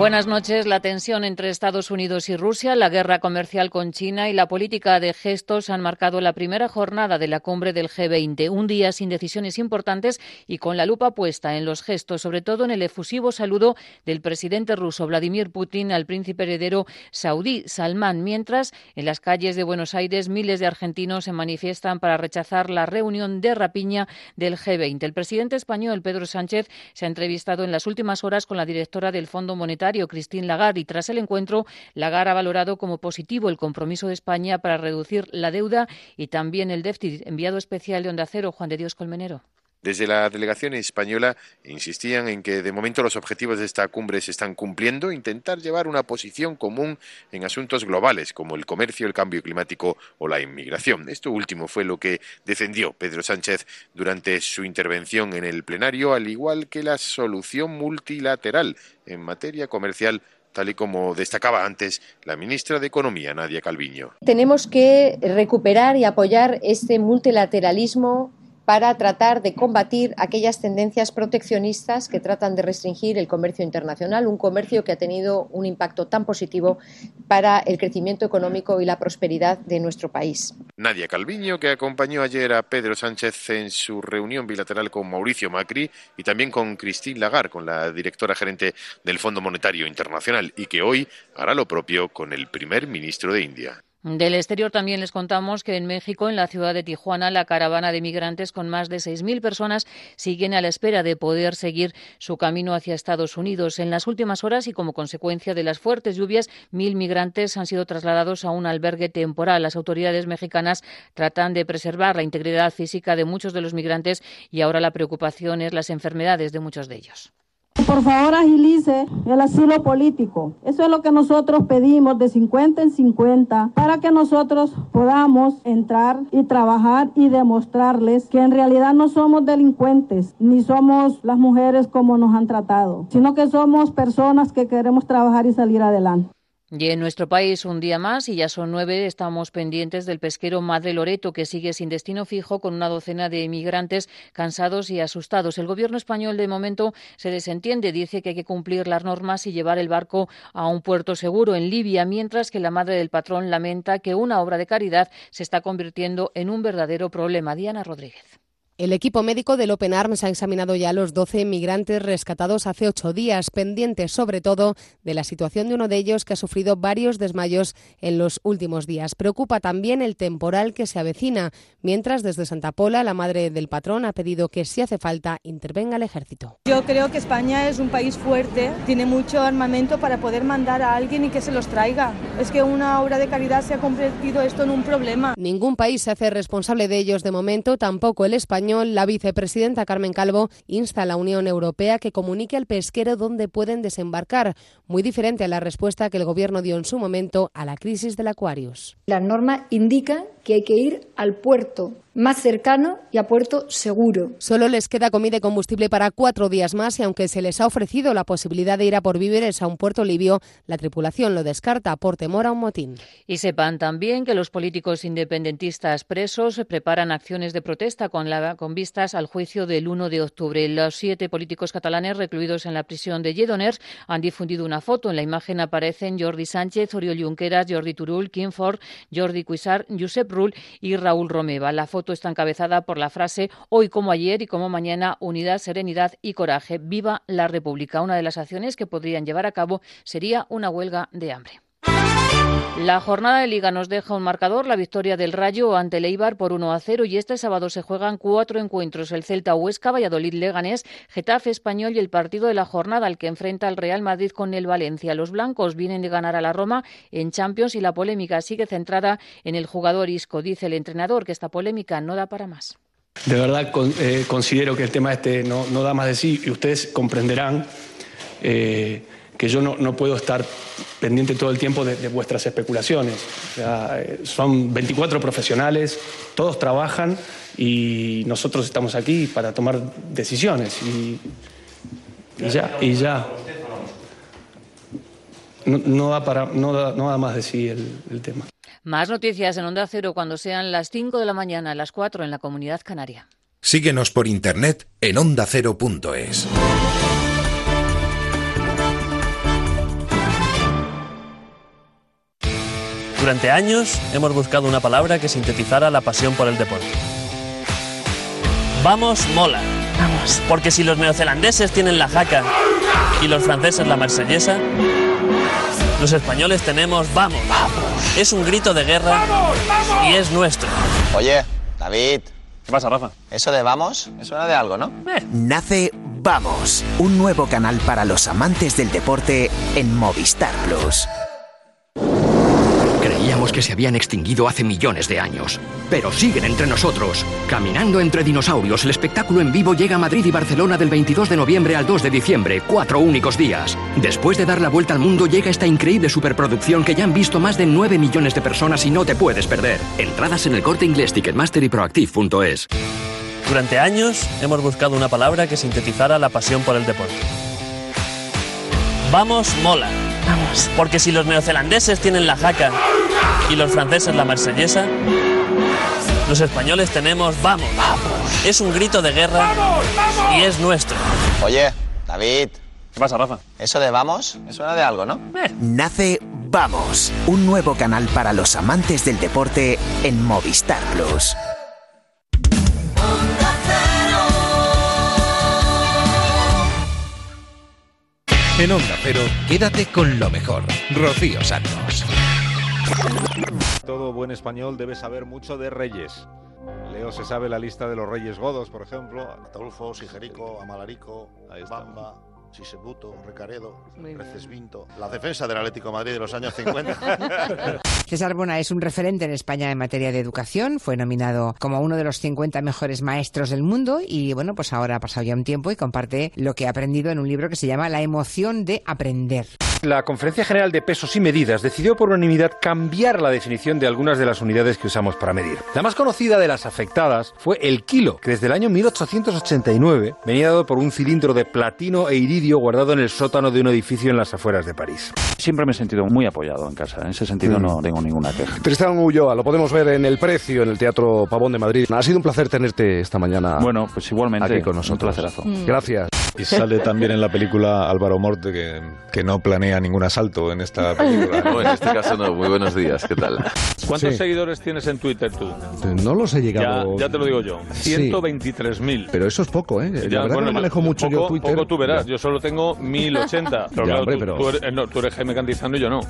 Buenas noches. La tensión entre Estados Unidos y Rusia, la guerra comercial con China y la política de gestos han marcado la primera jornada de la cumbre del G20. Un día sin decisiones importantes y con la lupa puesta en los gestos, sobre todo en el efusivo saludo del presidente ruso Vladimir Putin al príncipe heredero saudí Salman, mientras en las calles de Buenos Aires miles de argentinos se manifiestan para rechazar la reunión de rapiña del G20. El presidente español Pedro Sánchez se ha entrevistado en las últimas horas con la directora del Fondo Monetario Christine Lagarde y tras el encuentro, Lagarde ha valorado como positivo el compromiso de España para reducir la deuda y también el déficit. Enviado especial de Onda Cero, Juan de Dios Colmenero. Desde la delegación española insistían en que de momento los objetivos de esta cumbre se están cumpliendo, intentar llevar una posición común en asuntos globales como el comercio, el cambio climático o la inmigración. Esto último fue lo que defendió Pedro Sánchez durante su intervención en el plenario, al igual que la solución multilateral en materia comercial tal y como destacaba antes la ministra de Economía, Nadia Calviño. Tenemos que recuperar y apoyar este multilateralismo para tratar de combatir aquellas tendencias proteccionistas que tratan de restringir el comercio internacional, un comercio que ha tenido un impacto tan positivo para el crecimiento económico y la prosperidad de nuestro país. Nadia Calviño, que acompañó ayer a Pedro Sánchez en su reunión bilateral con Mauricio Macri y también con Christine Lagarde, con la directora gerente del Fondo Monetario Internacional, y que hoy hará lo propio con el primer ministro de India. Del exterior también les contamos que en México, en la ciudad de Tijuana, la caravana de migrantes con más de 6.000 personas siguen a la espera de poder seguir su camino hacia Estados Unidos. En las últimas horas y como consecuencia de las fuertes lluvias, mil migrantes han sido trasladados a un albergue temporal. Las autoridades mexicanas tratan de preservar la integridad física de muchos de los migrantes y ahora la preocupación es las enfermedades de muchos de ellos. Por favor, agilice el asilo político. Eso es lo que nosotros pedimos de 50 en 50 para que nosotros podamos entrar y trabajar y demostrarles que en realidad no somos delincuentes ni somos las mujeres como nos han tratado, sino que somos personas que queremos trabajar y salir adelante. Y en nuestro país, un día más, y ya son nueve, estamos pendientes del pesquero Madre Loreto, que sigue sin destino fijo con una docena de inmigrantes cansados y asustados. El gobierno español, de momento, se desentiende. Dice que hay que cumplir las normas y llevar el barco a un puerto seguro en Libia, mientras que la madre del patrón lamenta que una obra de caridad se está convirtiendo en un verdadero problema. Diana Rodríguez. El equipo médico del Open Arms ha examinado ya a los 12 migrantes rescatados hace ocho días, pendientes sobre todo de la situación de uno de ellos que ha sufrido varios desmayos en los últimos días. Preocupa también el temporal que se avecina, mientras desde Santa Pola la madre del patrón ha pedido que si hace falta intervenga el ejército. Yo creo que España es un país fuerte, tiene mucho armamento para poder mandar a alguien y que se los traiga. Es que una obra de caridad se ha convertido esto en un problema. Ningún país se hace responsable de ellos de momento, tampoco el español la vicepresidenta Carmen Calvo insta a la Unión Europea que comunique al pesquero dónde pueden desembarcar, muy diferente a la respuesta que el Gobierno dio en su momento a la crisis del Aquarius. La norma indica que hay que ir al puerto más cercano y a puerto seguro. Solo les queda comida y combustible para cuatro días más y aunque se les ha ofrecido la posibilidad de ir a por víveres a un puerto libio, la tripulación lo descarta por temor a un motín. Y sepan también que los políticos independentistas presos preparan acciones de protesta con, la, con vistas al juicio del 1 de octubre. Los siete políticos catalanes recluidos en la prisión de Lledoners han difundido una foto. En la imagen aparecen Jordi Sánchez, Oriol Junqueras, Jordi Turul, Kim Ford, Jordi Cuisar, Josep Rull y Raúl Romeva. La foto está encabezada por la frase Hoy como ayer y como mañana, unidad, serenidad y coraje. Viva la República. Una de las acciones que podrían llevar a cabo sería una huelga de hambre. La jornada de liga nos deja un marcador, la victoria del Rayo ante el Eibar por 1 a 0 y este sábado se juegan cuatro encuentros, el Celta Huesca, Valladolid Leganés, Getafe Español y el partido de la jornada al que enfrenta el Real Madrid con el Valencia. Los blancos vienen de ganar a la Roma en Champions y la polémica sigue centrada en el jugador Isco. Dice el entrenador que esta polémica no da para más. De verdad eh, considero que el tema este no, da más de sí y ustedes comprenderán eh, que yo no, puedo estar pendiente todo el tiempo de, vuestras especulaciones. Eh, son 24 profesionales, todos trabajan y nosotros estamos aquí para tomar decisiones. Y, ya, y ya. no, da, para, no, da, no da más de sí el, el tema. Más noticias en Onda Cero cuando sean las 5 de la mañana, las 4 en la Comunidad Canaria. Síguenos por internet en ondacero.es. Durante años hemos buscado una palabra que sintetizara la pasión por el deporte. Vamos, mola. Vamos. Porque si los neozelandeses tienen la jaca y los franceses la marsellesa, los españoles tenemos vamos. Vamos. Es un grito de guerra y es nuestro. Oye, David. ¿Qué pasa, Rafa? Eso de vamos, me suena de algo, ¿no? Eh. Nace Vamos, un nuevo canal para los amantes del deporte en Movistar Plus. Que se habían extinguido hace millones de años, pero siguen entre nosotros. Caminando entre dinosaurios, el espectáculo en vivo llega a Madrid y Barcelona del 22 de noviembre al 2 de diciembre, cuatro únicos días. Después de dar la vuelta al mundo llega esta increíble superproducción que ya han visto más de 9 millones de personas y no te puedes perder. Entradas en el corte inglés Ticketmaster y Proactive.es. Durante años hemos buscado una palabra que sintetizara la pasión por el deporte. Vamos, mola. Vamos. Porque si los neozelandeses tienen la jaca y los franceses la marsellesa, los españoles tenemos vamos. Vamos. Es un grito de guerra y es nuestro. Oye, David. ¿Qué pasa, Rafa? Eso de vamos, me suena de algo, ¿no? Eh. Nace Vamos, un nuevo canal para los amantes del deporte en Movistar Plus. En Onda Cero, quédate con lo mejor. Rocío Santos. Todo buen español debe saber mucho de reyes. Leo se sabe la lista de los reyes godos, por ejemplo. Ataulfo, Sigerico, Amalarico, Bamba, Sisebuto, Recaredo, Recesvinto. La defensa del Atlético de Madrid de los años 50. César Bona es un referente en España en materia de educación. Fue nominado como uno de los 50 mejores maestros del mundo y bueno, pues ahora ha pasado ya un tiempo y comparte lo que ha aprendido en un libro que se llama La emoción de aprender. La Conferencia General de Pesos y Medidas decidió por unanimidad cambiar la definición de algunas de las unidades que usamos para medir. La más conocida de las afectadas fue el kilo, que desde el año 1889 venía dado por un cilindro de platino e iridio guardado en el sótano de un edificio en las afueras de París. Siempre me he sentido muy apoyado en casa. En ese sentido Mm. no tengo ninguna queja. Tristán Ulloa, lo podemos ver en El Precio, en el Teatro Pavón de Madrid. Ha sido un placer tenerte esta mañana. Bueno, pues igualmente. Aquí con nosotros. Un placerazo. Mm. Gracias. Y sale también en la película Álvaro Morte que, que no planea ningún asalto en esta película. No, en este caso no. Muy buenos días, ¿qué tal? ¿Cuántos Sí. seguidores tienes en Twitter tú? No los he Ya, llegado. ya te lo digo yo. Sí. 123.000. Pero eso es poco, ¿eh? La Ya, verdad bueno, que no manejo mucho poco, yo Twitter. Poco tú verás, yo solo tengo 1080. Pero Ya, claro, hombre, tú, pero- tú eres, no, tú eres Jaime Cantizano y yo no.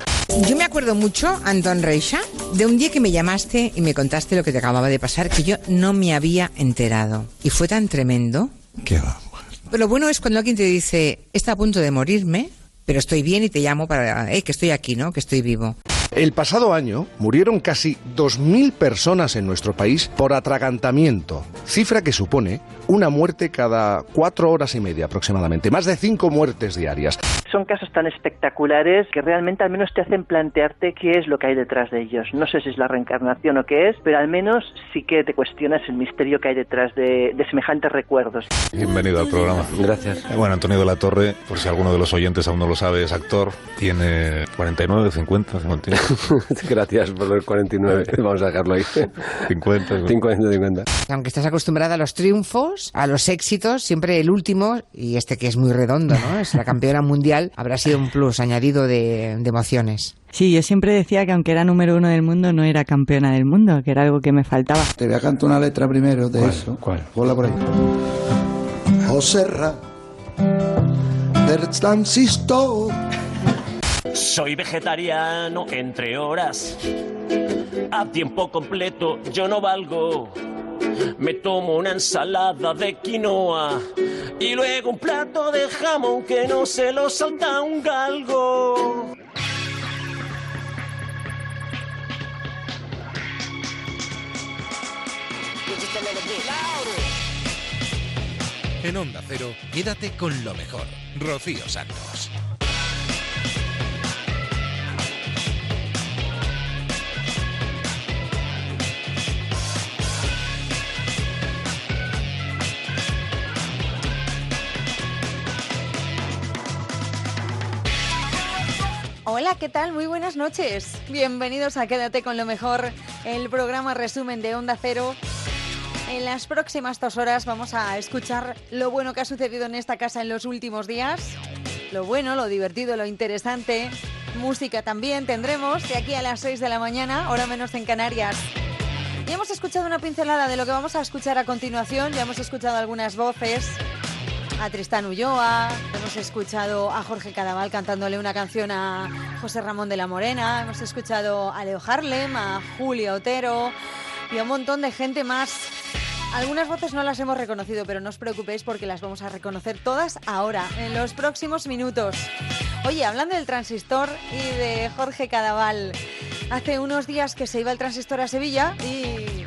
Yo me acuerdo mucho, Antón Reixa, de un día que me llamaste y me contaste lo que te acababa de pasar, que yo no me había enterado. Y fue tan tremendo. ¿Qué va? Lo bueno es cuando alguien te dice, está a punto de morirme, pero estoy bien y te llamo para, que estoy aquí, ¿no? Que estoy vivo. El pasado año murieron casi 2.000 personas en nuestro país por atragantamiento, cifra que supone una muerte cada cuatro horas y media aproximadamente, más de cinco muertes diarias. Son casos tan espectaculares que realmente al menos te hacen plantearte qué es lo que hay detrás de ellos. No sé si es la reencarnación o qué es, pero al menos sí que te cuestionas el misterio que hay detrás de, de semejantes recuerdos. Bienvenido al programa. Gracias. Bueno, Antonio de la Torre, por si alguno de los oyentes aún no lo sabe, es actor. Tiene 49, 50, 50. Gracias por los 49. Vamos a dejarlo ahí. 50. 50, 50. Aunque estás acostumbrada a los triunfos, a los éxitos, siempre el último, y este que es muy redondo, ¿no? Es la campeona mundial, habrá sido un plus añadido de, de emociones. Sí, yo siempre decía que aunque era número uno del mundo, no era campeona del mundo, que era algo que me faltaba. Te voy a cantar una letra primero de eso. ¿Cuál? Ponla por ahí. O serra del transistor. Soy vegetariano entre horas. A tiempo completo yo no valgo. Me tomo una ensalada de quinoa y luego un plato de jamón que no se lo salta un galgo. En Onda Cero, quédate con lo mejor. Rocío Santos. Hola, ¿qué tal? Muy buenas noches. Bienvenidos a Quédate con lo mejor, el programa resumen de Onda Cero. En las próximas dos horas vamos a escuchar lo bueno que ha sucedido en esta casa en los últimos días. Lo bueno, lo divertido, lo interesante. Música también tendremos de aquí a las 6 de la mañana, hora menos en Canarias. Ya hemos escuchado una pincelada de lo que vamos a escuchar a continuación. Ya hemos escuchado algunas voces. A Tristán Ulloa, hemos escuchado a Jorge Cadaval cantándole una canción a José Ramón de la Morena, hemos escuchado a Leo Harlem, a Julio Otero y a un montón de gente más. Algunas voces no las hemos reconocido, pero no os preocupéis porque las vamos a reconocer todas ahora, en los próximos minutos. Oye, hablando del transistor y de Jorge Cadaval, hace unos días que se iba el transistor a Sevilla y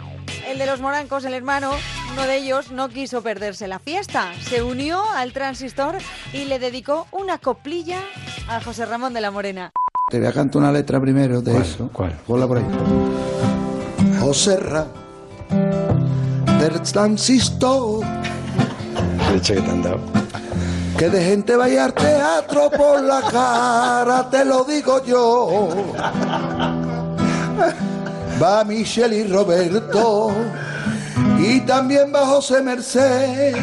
el de los morancos, el hermano, uno de ellos, no quiso perderse la fiesta. Se unió al transistor y le dedicó una coplilla a José Ramón de la Morena. Te voy a cantar una letra primero de eso. ¿Cuál? Ponla por ahí. Joserra del transistor. Leche que te han dado. Que de gente vaya al teatro por la cara, te lo digo yo. Va Michelle y Roberto, y también va José Merced.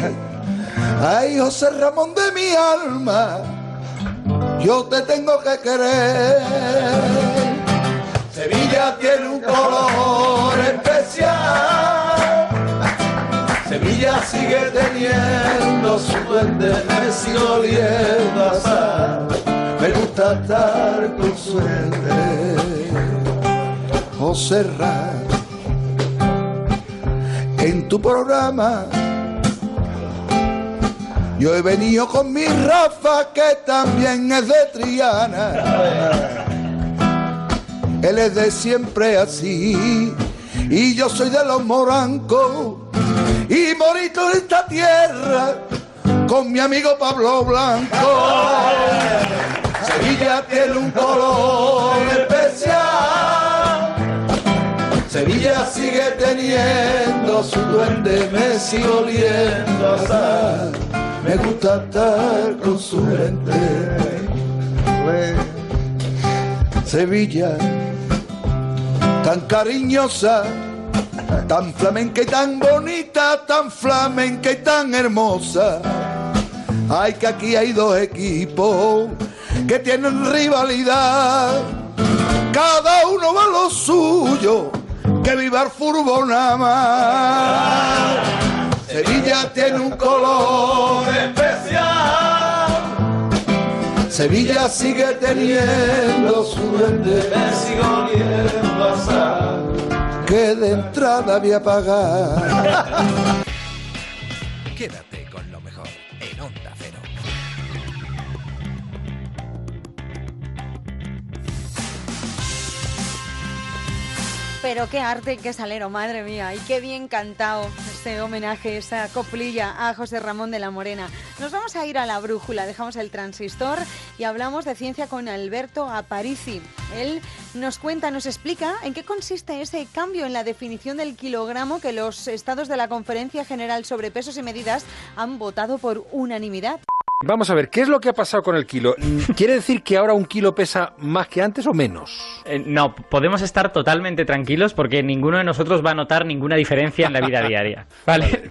Ay, José Ramón de mi alma, yo te tengo que querer. Sevilla tiene un color especial. Sevilla sigue teniendo su duende, me sigue oliendo a sal. Me gusta estar con suerte. José Ra, en tu programa yo he venido con mi Rafa que también es de Triana. Él es de siempre así y yo soy de los morancos y morito en esta tierra con mi amigo Pablo Blanco. Sevilla tiene un color. Sevilla sigue teniendo su duende, me sigue oliendo a. Me gusta estar con su gente. Sevilla, tan cariñosa, tan flamenca y tan bonita, tan flamenca y tan hermosa. Ay, que aquí hay dos equipos que tienen rivalidad. Cada uno va a lo suyo, que viva el fútbol nada más. Sevilla tiene un color especial. Sevilla sigue teniendo su duende, me sigo oliendo a sal, que de entrada voy a pagar. Quédate Pero qué arte, qué salero, madre mía. Y qué bien cantado este homenaje, esa coplilla a José Ramón de la Morena. Nos vamos a ir a la brújula, dejamos el transistor y hablamos de ciencia con Alberto Aparici. Él nos cuenta, nos explica en qué consiste ese cambio en la definición del kilogramo que los estados de la Conferencia General sobre Pesos y Medidas han votado por unanimidad. Vamos a ver, ¿qué es lo que ha pasado con el kilo? ¿Quiere decir que ahora un kilo pesa más que antes o menos? Eh, no, podemos estar totalmente tranquilos porque ninguno de nosotros va a notar ninguna diferencia en la vida diaria. ¿Vale?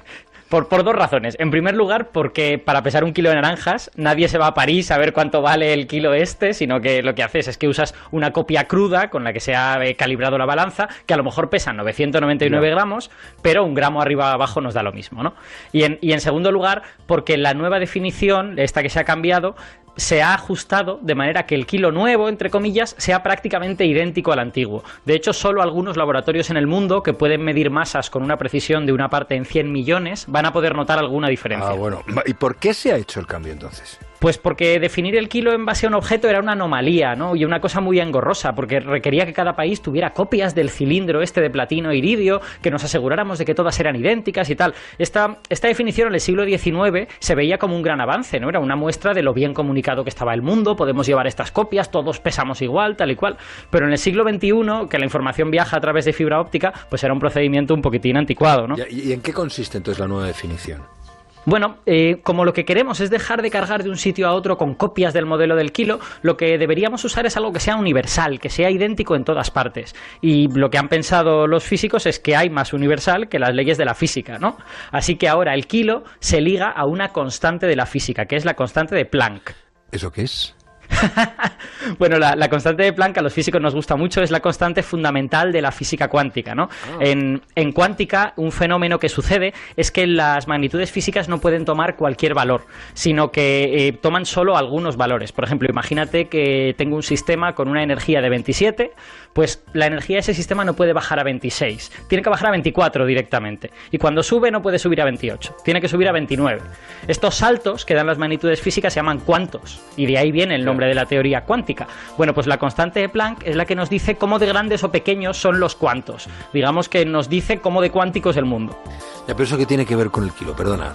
Por, por, dos razones. En primer lugar, porque para pesar un kilo de naranjas, nadie se va a París a ver cuánto vale el kilo este, sino que lo que haces es que usas una copia cruda con la que se ha eh, calibrado la balanza, que a lo mejor pesa 999 no. gramos, pero un gramo arriba o abajo nos da lo mismo, ¿no? Y en, y en segundo lugar, porque la nueva definición, esta que se ha cambiado, se ha ajustado de manera que el kilo nuevo, entre comillas, sea prácticamente idéntico al antiguo. De hecho, solo algunos laboratorios en el mundo que pueden medir masas con una precisión de una parte en 100 millones van a poder notar alguna diferencia. Ah, bueno. ¿Y por qué se ha hecho el cambio entonces? Pues porque definir el kilo en base a un objeto era una anomalía, ¿no? Y una cosa muy engorrosa, porque requería que cada país tuviera copias del cilindro este de platino e iridio, que nos aseguráramos de que todas eran idénticas y tal. Esta, esta definición en el siglo XIX se veía como un gran avance, ¿no? Era una muestra de lo bien comunicado que estaba el mundo, podemos llevar estas copias, todos pesamos igual, tal y cual. Pero en el siglo XXI, que la información viaja a través de fibra óptica, pues era un procedimiento un poquitín anticuado, ¿no? ¿Y en qué consiste entonces la nueva definición? Bueno, eh, como lo que queremos es dejar de cargar de un sitio a otro con copias del modelo del kilo, lo que deberíamos usar es algo que sea universal, que sea idéntico en todas partes. Y lo que han pensado los físicos es que hay más universal que las leyes de la física, ¿no? Así que ahora el kilo se liga a una constante de la física, que es la constante de Planck. ¿Eso qué es? Bueno, la, la constante de Planck a los físicos nos gusta mucho, es la constante fundamental de la física cuántica, ¿no? En, en cuántica, un fenómeno que sucede es que las magnitudes físicas no pueden tomar cualquier valor, sino que eh, toman solo algunos valores. Por ejemplo, imagínate que tengo un sistema con una energía de 27, pues la energía de ese sistema no puede bajar a 26, tiene que bajar a 24 directamente. Y cuando sube no puede subir a 28, tiene que subir a 29. Estos saltos que dan las magnitudes físicas se llaman cuantos, y de ahí viene el nombre de la teoría cuántica. Bueno, pues la constante de Planck es la que nos dice cómo de grandes o pequeños son los cuantos. Digamos que nos dice cómo de cuántico es el mundo. Ya, pero eso qué tiene que ver con el kilo, perdona.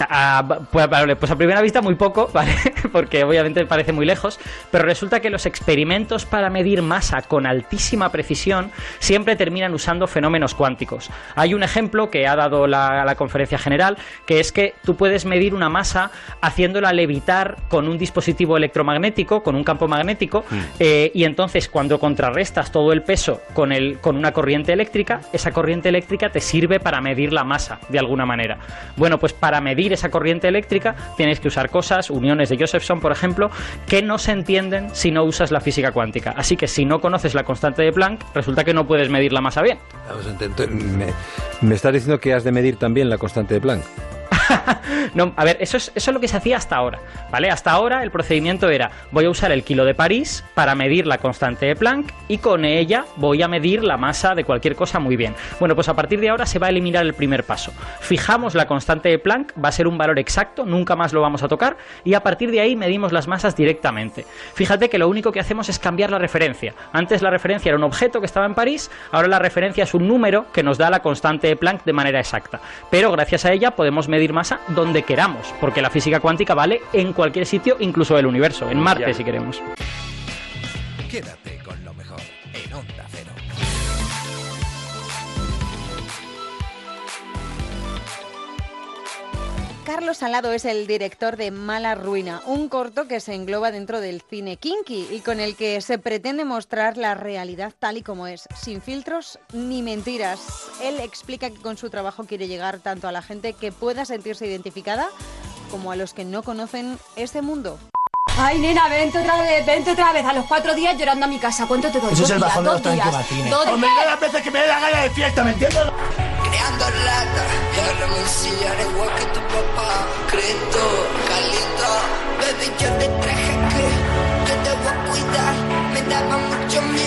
Ah, pues, vale, pues a primera vista muy poco, ¿vale? Porque obviamente parece muy lejos, pero resulta que los experimentos para medir masa con altísima precisión siempre terminan usando fenómenos cuánticos. Hay un ejemplo que ha dado la, la conferencia general, que es que tú puedes medir una masa haciéndola levitar con un dispositivo electromagnético, con un campo magnético, eh, y entonces cuando contrarrestas todo el peso con, el, con una corriente eléctrica, esa corriente eléctrica te sirve para medir la masa de alguna manera. Bueno, pues para medir esa corriente eléctrica tienes que usar cosas, uniones de Josephson, por ejemplo, que no se entienden si no usas la física cuántica. Así que si no conoces la constante de Planck, resulta que no puedes medir la masa bien. Me, me estás diciendo que has de medir también la constante de Planck. No, a ver, eso es, eso es lo que se hacía hasta ahora, ¿vale? Hasta ahora el procedimiento era, voy a usar el kilo de París para medir la constante de Planck y con ella voy a medir la masa de cualquier cosa muy bien. Bueno, pues a partir de ahora se va a eliminar el primer paso. Fijamos la constante de Planck, va a ser un valor exacto, nunca más lo vamos a tocar y a partir de ahí medimos las masas directamente. Fíjate que lo único que hacemos es cambiar la referencia. Antes la referencia era un objeto que estaba en París, ahora la referencia es un número que nos da la constante de Planck de manera exacta. Pero gracias a ella podemos medir masa donde queramos, porque la física cuántica vale en cualquier sitio, incluso el universo, en Marte si queremos. Quédate Carlos Salado es el director de Mala Ruina, un corto que se engloba dentro del cine kinky y con el que se pretende mostrar la realidad tal y como es, sin filtros ni mentiras. Él explica que con su trabajo quiere llegar tanto a la gente que pueda sentirse identificada como a los que no conocen ese mundo. Ay, nena, vente otra vez, vente otra vez. A los cuatro días llorando a mi casa. ¿Cuánto te doy? Eso Dos es el días, bajón de dos los yo las veces que me dé la gana de fiesta, ¿me entiendes? Creando lata, y ahora me igual que tu papá. Cristo, Calito, baby, yo te traje que yo te voy a cuidar. Me daba mucho miedo,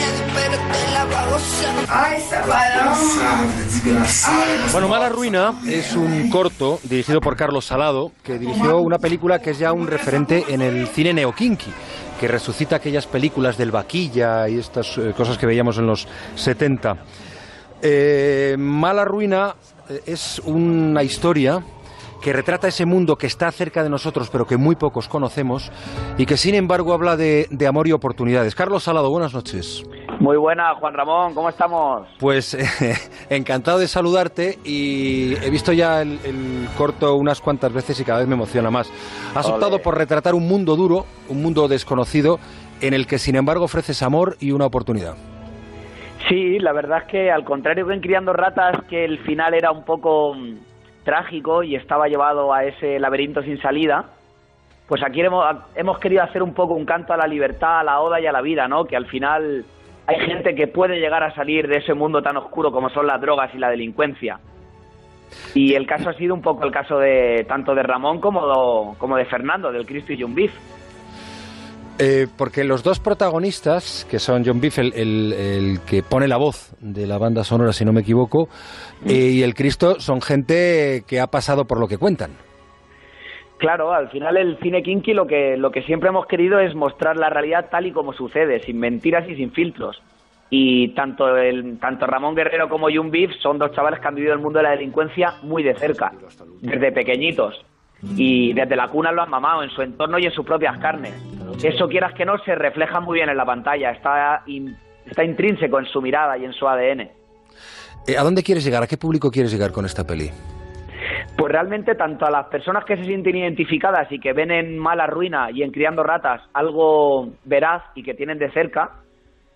Bueno, Mala Ruina es un corto dirigido por Carlos Salado, que dirigió una película que es ya un referente en el cine neokinky, que resucita aquellas películas del vaquilla y estas eh, cosas que veíamos en los 70. Eh, Mala Ruina eh, es una historia que retrata ese mundo que está cerca de nosotros pero que muy pocos conocemos y que sin embargo habla de amor y oportunidades. Carlos Salado, buenas noches. Muy buena, Juan Ramón, ¿cómo estamos? Pues eh, encantado de saludarte y he visto ya el, el corto unas cuantas veces y cada vez me emociona más. Has optado por retratar un mundo duro, un mundo desconocido, en el que sin embargo ofreces amor y una oportunidad. Sí, la verdad es que al contrario que en Criando Ratas, que el final era un poco mm, trágico y estaba llevado a ese laberinto sin salida, pues aquí hemos, hemos querido hacer un poco un canto a la libertad, a la oda y a la vida, ¿no? Que al final hay gente que puede llegar a salir de ese mundo tan oscuro como son las drogas y la delincuencia. Y el caso ha sido un poco el caso de tanto de Ramón como, como de Fernando, del Cristo y John Beef. Eh, porque los dos protagonistas, que son John Beef, el, el- el que pone la voz de la banda sonora, si no me equivoco, eh, y el Cristo, son gente que ha pasado por lo que cuentan. Claro, al final el cine kinky lo que, lo que siempre hemos querido es mostrar la realidad tal y como sucede, sin mentiras y sin filtros. Y tanto, el, tanto Ramón Guerrero como Jun Beef son dos chavales que han vivido el mundo de la delincuencia muy de cerca, desde pequeñitos. Y desde la cuna lo han mamado en su entorno y en sus propias carnes. Eso quieras que no, se refleja muy bien en la pantalla, está, in- está intrínseco en su mirada y en su ADN. Eh, ¿A dónde quieres llegar? ¿A qué público quieres llegar con esta peli? Pues realmente tanto a las personas que se sienten identificadas y que ven en Mala Ruina y en Criando Ratas algo veraz y que tienen de cerca,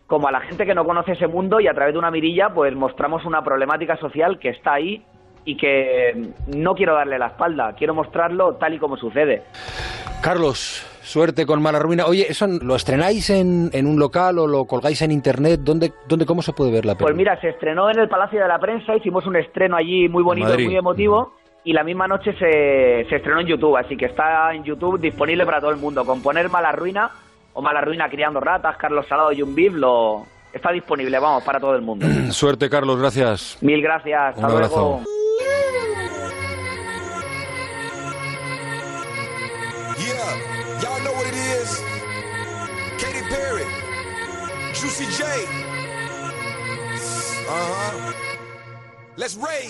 como a la gente que no conoce ese mundo y a través de una mirilla pues mostramos una problemática social que está ahí y que no quiero darle la espalda, quiero mostrarlo tal y como sucede. Carlos, suerte con Mala Ruina. Oye, ¿eso lo estrenáis en, en un local o lo colgáis en internet? ¿Dónde, dónde, ¿Cómo se puede ver la Pues película? mira, se estrenó en el Palacio de la Prensa, hicimos un estreno allí muy bonito, Madrid. muy emotivo. Y la misma noche se, se estrenó en YouTube, así que está en YouTube disponible para todo el mundo. Con poner Mala Ruina o Mala Ruina criando ratas, Carlos Salado y un Viv, lo está disponible, vamos, para todo el mundo. Suerte, Carlos, gracias. Mil gracias, hasta Un abrazo. luego. Yeah, y'all know what it is. Katy Perry, Juicy J. Uh huh. Let's rage.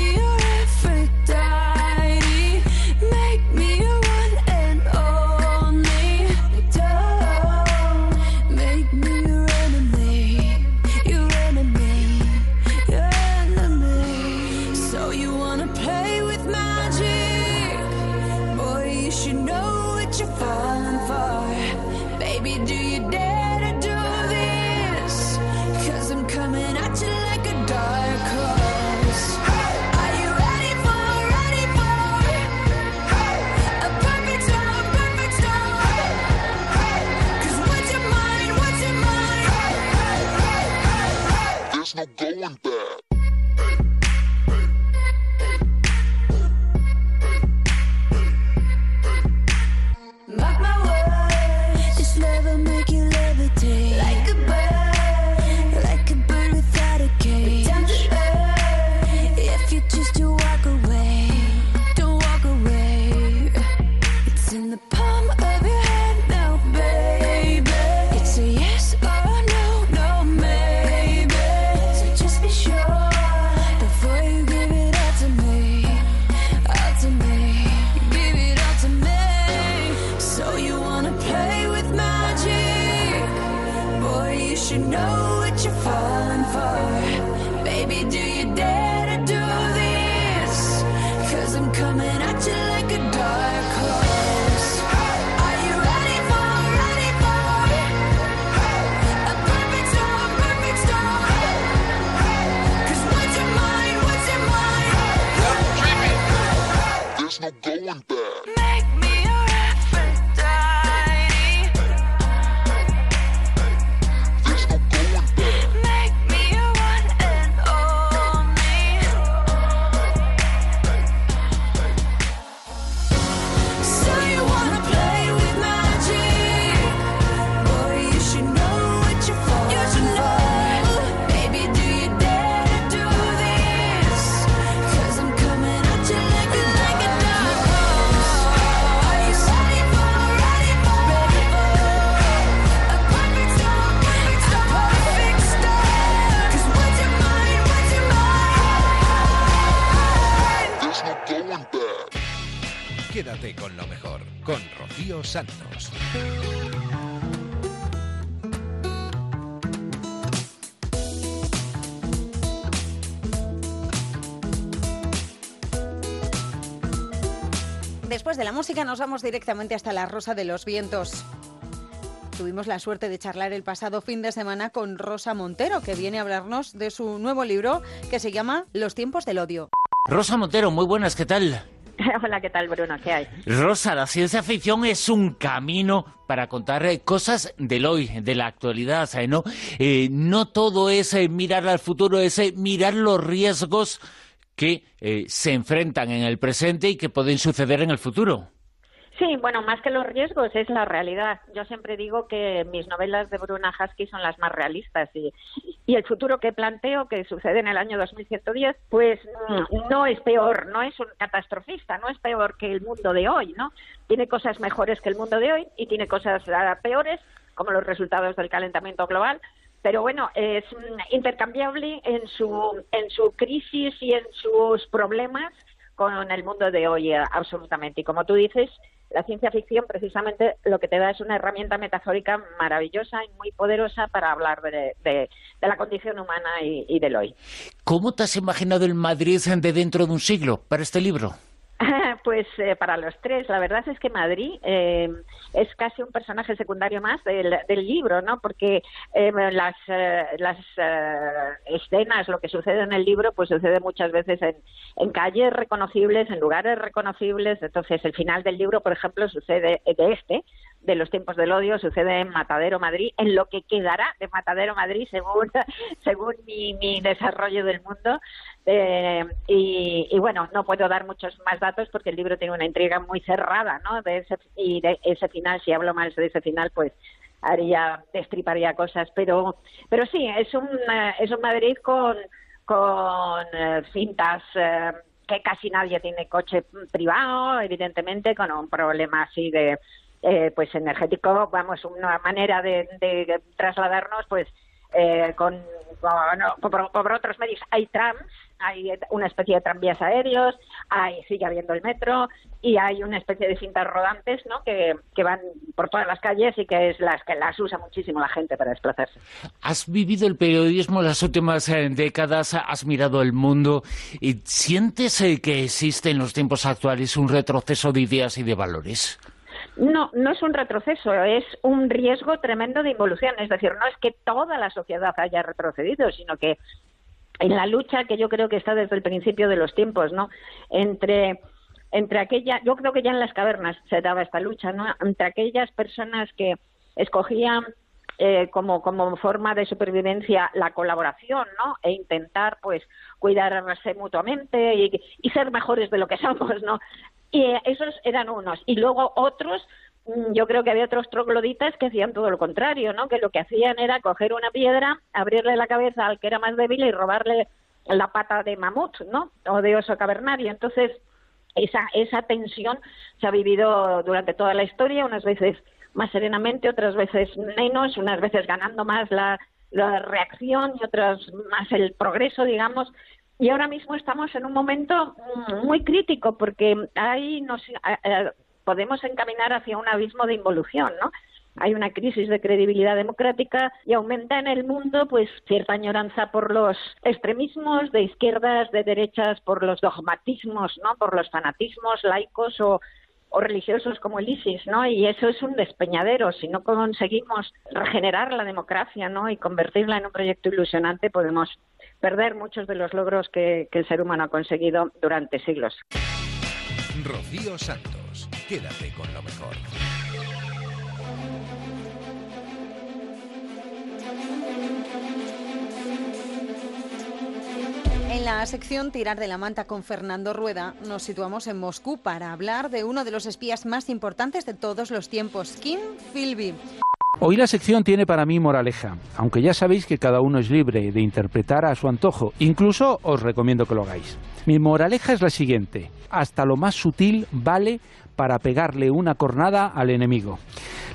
going back. You know what you're falling for. Baby, do you dare to do this? Cause I'm coming at you like a dark horse. Are you ready for, ready for a perfect storm, perfect storm? Cause what's mind, what's mind? There's no going back. Después de la música nos vamos directamente hasta la Rosa de los Vientos. Tuvimos la suerte de charlar el pasado fin de semana con Rosa Montero, que viene a hablarnos de su nuevo libro que se llama Los tiempos del odio. Rosa Montero, muy buenas, ¿qué tal? Hola, ¿qué tal, Bruno? ¿Qué hay? Rosa, la ciencia ficción es un camino para contar eh, cosas del hoy, de la actualidad, ¿eh? ¿no? Eh, no todo es mirar al futuro, es mirar los riesgos que eh, se enfrentan en el presente y que pueden suceder en el futuro. Sí, bueno, más que los riesgos es la realidad. Yo siempre digo que mis novelas de Bruna Husky son las más realistas y, y el futuro que planteo, que sucede en el año 2110, pues mm, no es peor, no es un catastrofista, no es peor que el mundo de hoy, ¿no? Tiene cosas mejores que el mundo de hoy y tiene cosas ah, peores, como los resultados del calentamiento global, pero bueno, es intercambiable en su, en su crisis y en sus problemas con el mundo de hoy eh, absolutamente. Y como tú dices, la ciencia ficción precisamente lo que te da es una herramienta metafórica maravillosa y muy poderosa para hablar de, de- de la condición humana y, y del hoy. ¿Cómo te has imaginado el Madrid de dentro de un siglo para este libro? Pues eh, para los tres, la verdad es que Madrid eh, es casi un personaje secundario más del, del libro, ¿no? Porque eh, las, eh, las eh, escenas, lo que sucede en el libro, pues sucede muchas veces en, en calles reconocibles, en lugares reconocibles. Entonces, el final del libro, por ejemplo, sucede de este, de los tiempos del odio, sucede en Matadero Madrid, en lo que quedará de Matadero Madrid según, según mi, mi desarrollo del mundo. Eh, y, bueno, no puedo dar muchos más datos porque el libro tiene una intriga muy cerrada, ¿no? De ese, y de ese final, si hablo más de ese final, pues haría, destriparía cosas. Pero, pero sí, es un, eh, es un Madrid con, con eh, cintas. eh, que casi nadie tiene coche privado, evidentemente, con un problema así de, eh, pues energético, vamos, una manera de trasladarnos, pues, eh, con, por, otros medios. Hay trams, hay una especie de tranvías aéreos, hay, sigue habiendo el metro y hay una especie de cintas rodantes, ¿no? Que, que van por todas las calles y que es las que las usa muchísimo la gente para desplazarse. Has vivido el periodismo las últimas eh, décadas, has mirado el mundo y sientes eh, que existe en los tiempos actuales un retroceso de ideas y de valores. No, no es un retroceso, es un riesgo tremendo de involución. Es decir, no es que toda la sociedad haya retrocedido, sino que en la lucha que yo creo que está desde el principio de los tiempos, ¿no? Entre entre aquella, yo creo que ya en las cavernas se daba esta lucha, ¿no? Entre aquellas personas que escogían eh, como, como forma de supervivencia la colaboración, ¿no? E intentar, pues, cuidarse mutuamente y, y ser mejores de lo que somos, ¿no? Y eh, esos eran unos. Y luego otros, mm, yo creo que había otros trogloditas que hacían todo lo contrario, ¿no? Que lo que hacían era coger una piedra, abrirle la cabeza al que era más débil y robarle la pata de mamut, ¿no? O de oso cavernario. Entonces, esa, esa tensión se ha vivido durante toda la historia, unas veces más serenamente, otras veces menos, unas veces ganando más la, la reacción y otras más el progreso, digamos. Y ahora mismo estamos en un momento mm, muy crítico porque ahí nos eh, eh, podemos encaminar hacia un abismo de involución, ¿no? Hay una crisis de credibilidad democrática y aumenta en el mundo pues cierta añoranza por los extremismos de izquierdas, de derechas, por los dogmatismos, ¿no? Por los fanatismos laicos o, o religiosos como el ISIS, ¿no? Y eso es un despeñadero. Si no conseguimos regenerar la democracia, ¿no? Y convertirla en un proyecto ilusionante, podemos perder muchos de los logros que, que el ser humano ha conseguido durante siglos. Rocío Santos, quédate con lo mejor. En la sección Tirar de la manta con Fernando Rueda nos situamos en Moscú para hablar de uno de los espías más importantes de todos los tiempos, Kim Philby. Hoy la sección tiene para mí moraleja, aunque ya sabéis que cada uno es libre de interpretar a su antojo. Incluso os recomiendo que lo hagáis. Mi moraleja es la siguiente. Hasta lo más sutil vale para pegarle una cornada al enemigo.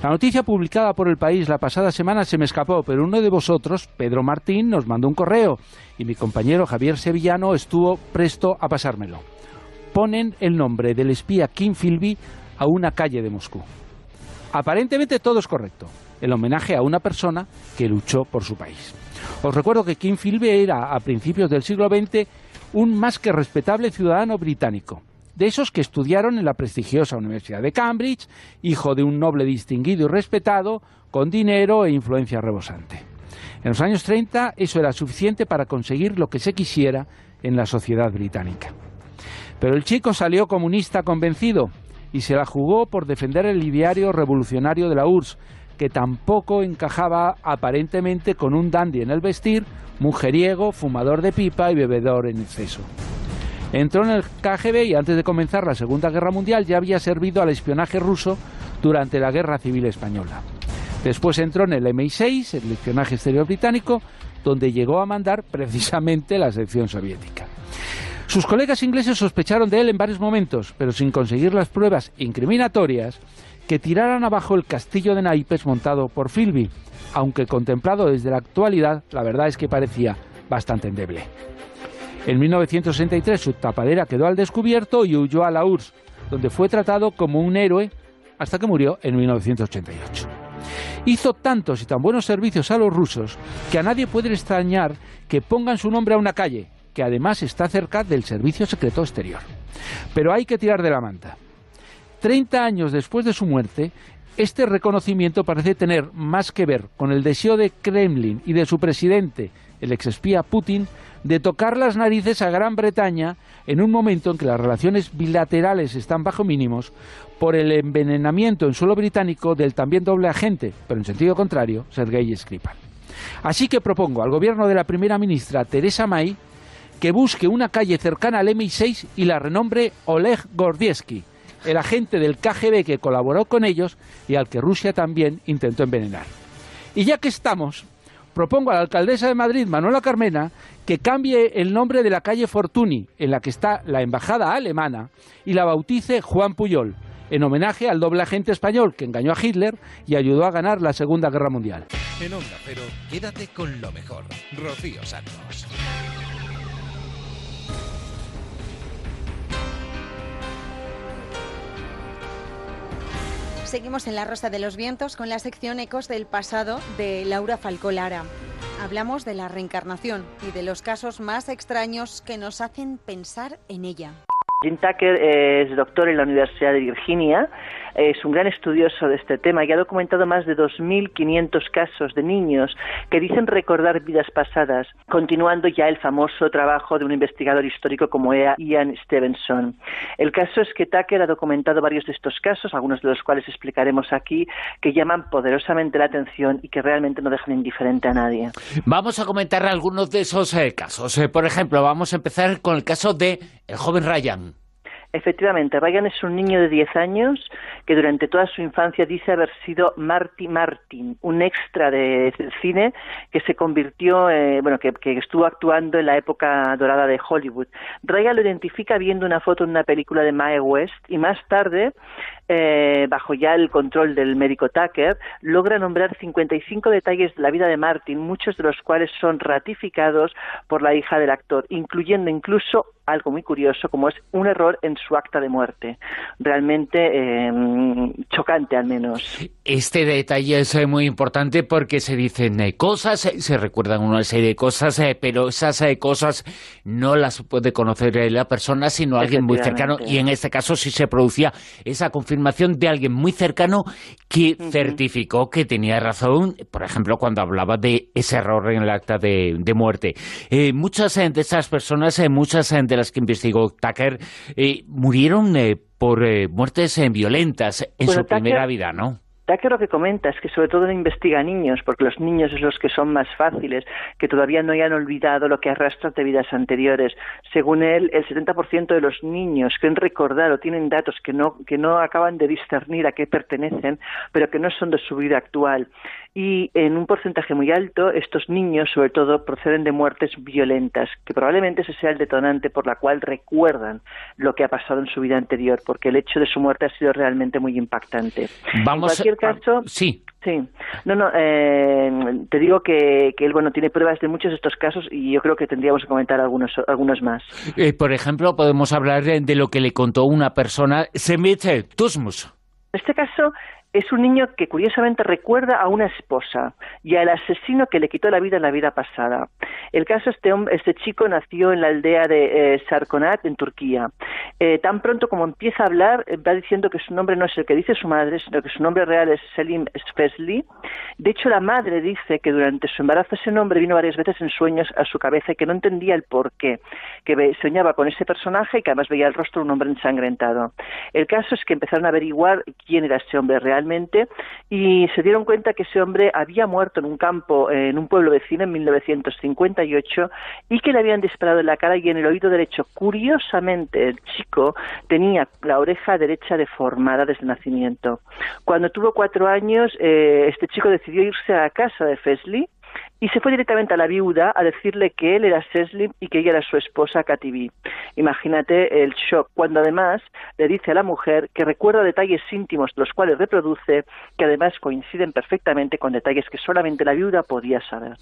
La noticia publicada por el país la pasada semana se me escapó, pero uno de vosotros, Pedro Martín, nos mandó un correo y mi compañero Javier Sevillano estuvo presto a pasármelo. Ponen el nombre del espía Kim Philby a una calle de Moscú. Aparentemente todo es correcto, el homenaje a una persona que luchó por su país. Os recuerdo que Kim Philby era a principios del siglo XX un más que respetable ciudadano británico, de esos que estudiaron en la prestigiosa Universidad de Cambridge, hijo de un noble distinguido y respetado, con dinero e influencia rebosante. En los años 30 eso era suficiente para conseguir lo que se quisiera en la sociedad británica. Pero el chico salió comunista convencido y se la jugó por defender el ideario revolucionario de la URSS, que tampoco encajaba aparentemente con un dandy en el vestir, mujeriego, fumador de pipa y bebedor en exceso. Entró en el KGB y antes de comenzar la Segunda Guerra Mundial ya había servido al espionaje ruso durante la Guerra Civil Española. Después entró en el MI6, el espionaje exterior británico, donde llegó a mandar precisamente la sección soviética. Sus colegas ingleses sospecharon de él en varios momentos, pero sin conseguir las pruebas incriminatorias que tiraran abajo el castillo de naipes montado por Philby, aunque contemplado desde la actualidad, la verdad es que parecía bastante endeble. En 1963 su tapadera quedó al descubierto y huyó a la URSS, donde fue tratado como un héroe hasta que murió en 1988. Hizo tantos y tan buenos servicios a los rusos que a nadie puede extrañar que pongan su nombre a una calle, que además está cerca del Servicio Secreto Exterior. Pero hay que tirar de la manta. Treinta años después de su muerte, este reconocimiento parece tener más que ver con el deseo de Kremlin y de su presidente, el exespía Putin, de tocar las narices a Gran Bretaña en un momento en que las relaciones bilaterales están bajo mínimos por el envenenamiento en suelo británico del también doble agente, pero en sentido contrario, Sergei Skripal. Así que propongo al gobierno de la primera ministra Teresa May que busque una calle cercana al MI6 y la renombre Oleg Gordievsky, el agente del KGB que colaboró con ellos y al que Rusia también intentó envenenar. Y ya que estamos, propongo a la alcaldesa de Madrid, Manuela Carmena, que cambie el nombre de la calle Fortuny, en la que está la embajada alemana, y la bautice Juan Puyol, en homenaje al doble agente español que engañó a Hitler y ayudó a ganar la Segunda Guerra Mundial. En Onda Cero, quédate con lo mejor. Rocío Santos. Seguimos en La Rosa de los Vientos con la sección Ecos del pasado de Laura Falcolara. Hablamos de la reencarnación y de los casos más extraños que nos hacen pensar en ella. Jim Tucker es doctor en la Universidad de Virginia, es un gran estudioso de este tema y ha documentado más de 2.500 casos de niños que dicen recordar vidas pasadas, continuando ya el famoso trabajo de un investigador histórico como era Ian Stevenson. El caso es que Tucker ha documentado varios de estos casos, algunos de los cuales explicaremos aquí, que llaman poderosamente la atención y que realmente no dejan indiferente a nadie. Vamos a comentar algunos de esos eh, casos. Eh, por ejemplo, vamos a empezar con el caso de el joven Ryan. Efectivamente, Ryan es un niño de 10 años que durante toda su infancia dice haber sido Marty Martin, un extra de, cine que se convirtió, eh, bueno, que, que estuvo actuando en la época dorada de Hollywood. Ryan lo identifica viendo una foto en una película de Mae West y más tarde, eh, bajo ya el control del médico Tucker, logra nombrar 55 detalles de la vida de Martin, muchos de los cuales son ratificados por la hija del actor, incluyendo incluso algo muy curioso como es un error en su acta de muerte. Realmente eh, chocante al menos. Este detalle es eh, muy importante porque se dicen eh, cosas, eh, se recuerdan una serie de cosas, eh, pero esas cosas no las puede conocer la persona sino alguien muy cercano y en este caso sí se producía esa confirmación de alguien muy cercano que certificó que tenía razón, por ejemplo, cuando hablaba de ese error en el acta de, de muerte. Eh, muchas eh, de esas personas, eh, muchas de las que investigó Tucker, eh, murieron eh, por muertes violentas en Bueno, su primera vida, ¿no? Tucker lo que comenta es que sobre todo no investiga niños, porque los niños es los que son más fáciles, que todavía no hayan olvidado lo que arrastran de vidas anteriores. Según él, el 70% de los niños creen recordar o tienen datos que no, que no acaban de discernir a qué pertenecen, pero que no son de su vida actual. Y en un porcentaje muy alto, estos niños, sobre todo, proceden de muertes violentas, que probablemente ese sea el detonante por la cual recuerdan lo que ha pasado en su vida anterior, porque el hecho de su muerte ha sido realmente muy impactante. Vamos en cualquier a- caso, sí. Sí, no, no, eh, te digo que, que él, bueno, tiene pruebas de muchos de estos casos y yo creo que tendríamos que comentar algunos, algunos más. Eh, por ejemplo, podemos hablar de, de lo que le contó una persona, Semit eh, Tusmus. En este caso es un niño que curiosamente recuerda a una esposa y al asesino que le quitó la vida en la vida pasada. El caso este hombre, este chico nació en la aldea de eh, Sarkonat en Turquía. Eh, tan pronto como empieza a hablar eh, va diciendo que su nombre no es el que dice su madre, sino que su nombre real es Selim Spesli. De hecho, la madre dice que durante su embarazo ese nombre vino varias veces en sueños a su cabeza y que no entendía el por qué, que soñaba con ese personaje y que además veía el rostro de un hombre ensangrentado. El caso es que empezaron a averiguar quién era ese hombre y se dieron cuenta que ese hombre había muerto en un campo, eh, en un pueblo vecino en 1958 y que le habían disparado en la cara y en el oído derecho. Curiosamente, el chico tenía la oreja derecha deformada desde el nacimiento. Cuando tuvo cuatro años, eh, este chico decidió irse a casa de Fesley y se fue directamente a la viuda a decirle que él era Seslim y que ella era su esposa Katy B. Imagínate el shock cuando además le dice a la mujer que recuerda detalles íntimos los cuales reproduce que además coinciden perfectamente con detalles que solamente la viuda podía saber.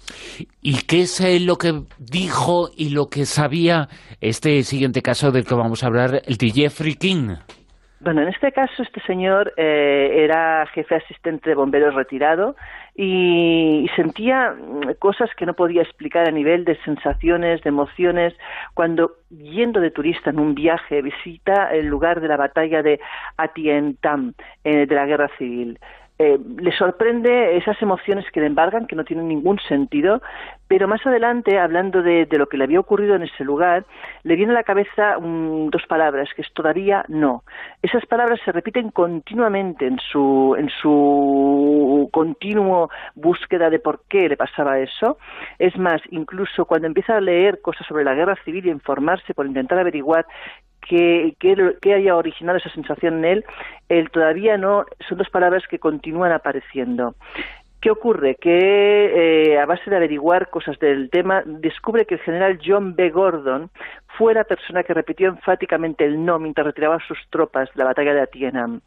¿Y qué es lo que dijo y lo que sabía este siguiente caso del que vamos a hablar, el de Jeffrey King? Bueno, en este caso este señor eh, era jefe asistente de bomberos retirado y, sentía mm, cosas que no podía explicar a nivel de sensaciones, de emociones, cuando yendo de turista en un viaje visita el lugar de la batalla de Atientam, eh, de la guerra civil. Eh, le sorprende esas emociones que le embargan, que no tienen ningún sentido, pero más adelante, hablando de, lo que le había ocurrido en ese lugar, le viene a la cabeza dos palabras, que es todavía no. Esas palabras se repiten continuamente en su, en su continuo búsqueda de por qué le pasaba eso. Es más, incluso cuando empieza a leer cosas sobre la guerra civil y informarse por intentar averiguar que, que, haya originado esa sensación en él, él todavía no, son dos palabras que continúan apareciendo. ¿Qué ocurre? Que eh, a base de averiguar cosas del tema, descubre que el general John B. Gordon fue la persona que repitió enfáticamente el no mientras retiraba sus tropas de la batalla de Atienam.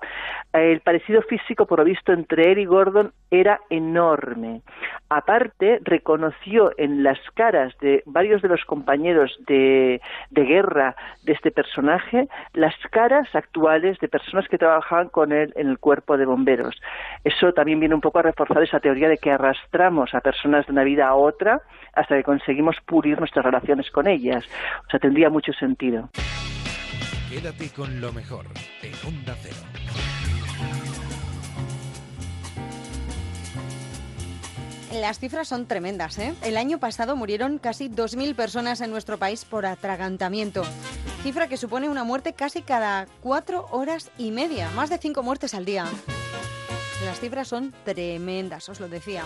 El parecido físico, por lo visto, entre él y Gordon era enorme. Aparte, reconoció en las caras de varios de los compañeros de, de guerra de este personaje las caras actuales de personas que trabajaban con él en el cuerpo de bomberos. Eso también viene un poco a reforzar esa teoría de que arrastramos a personas de una vida a otra hasta que conseguimos pulir nuestras relaciones con ellas. O sea, tendría mucho sentido. Quédate con lo mejor en Onda Cero. Las cifras son tremendas, ¿eh? El año pasado murieron casi 2.000 personas en nuestro país por atragantamiento. Cifra que supone una muerte casi cada cuatro horas y media, más de cinco muertes al día. Las cifras son tremendas, os lo decía.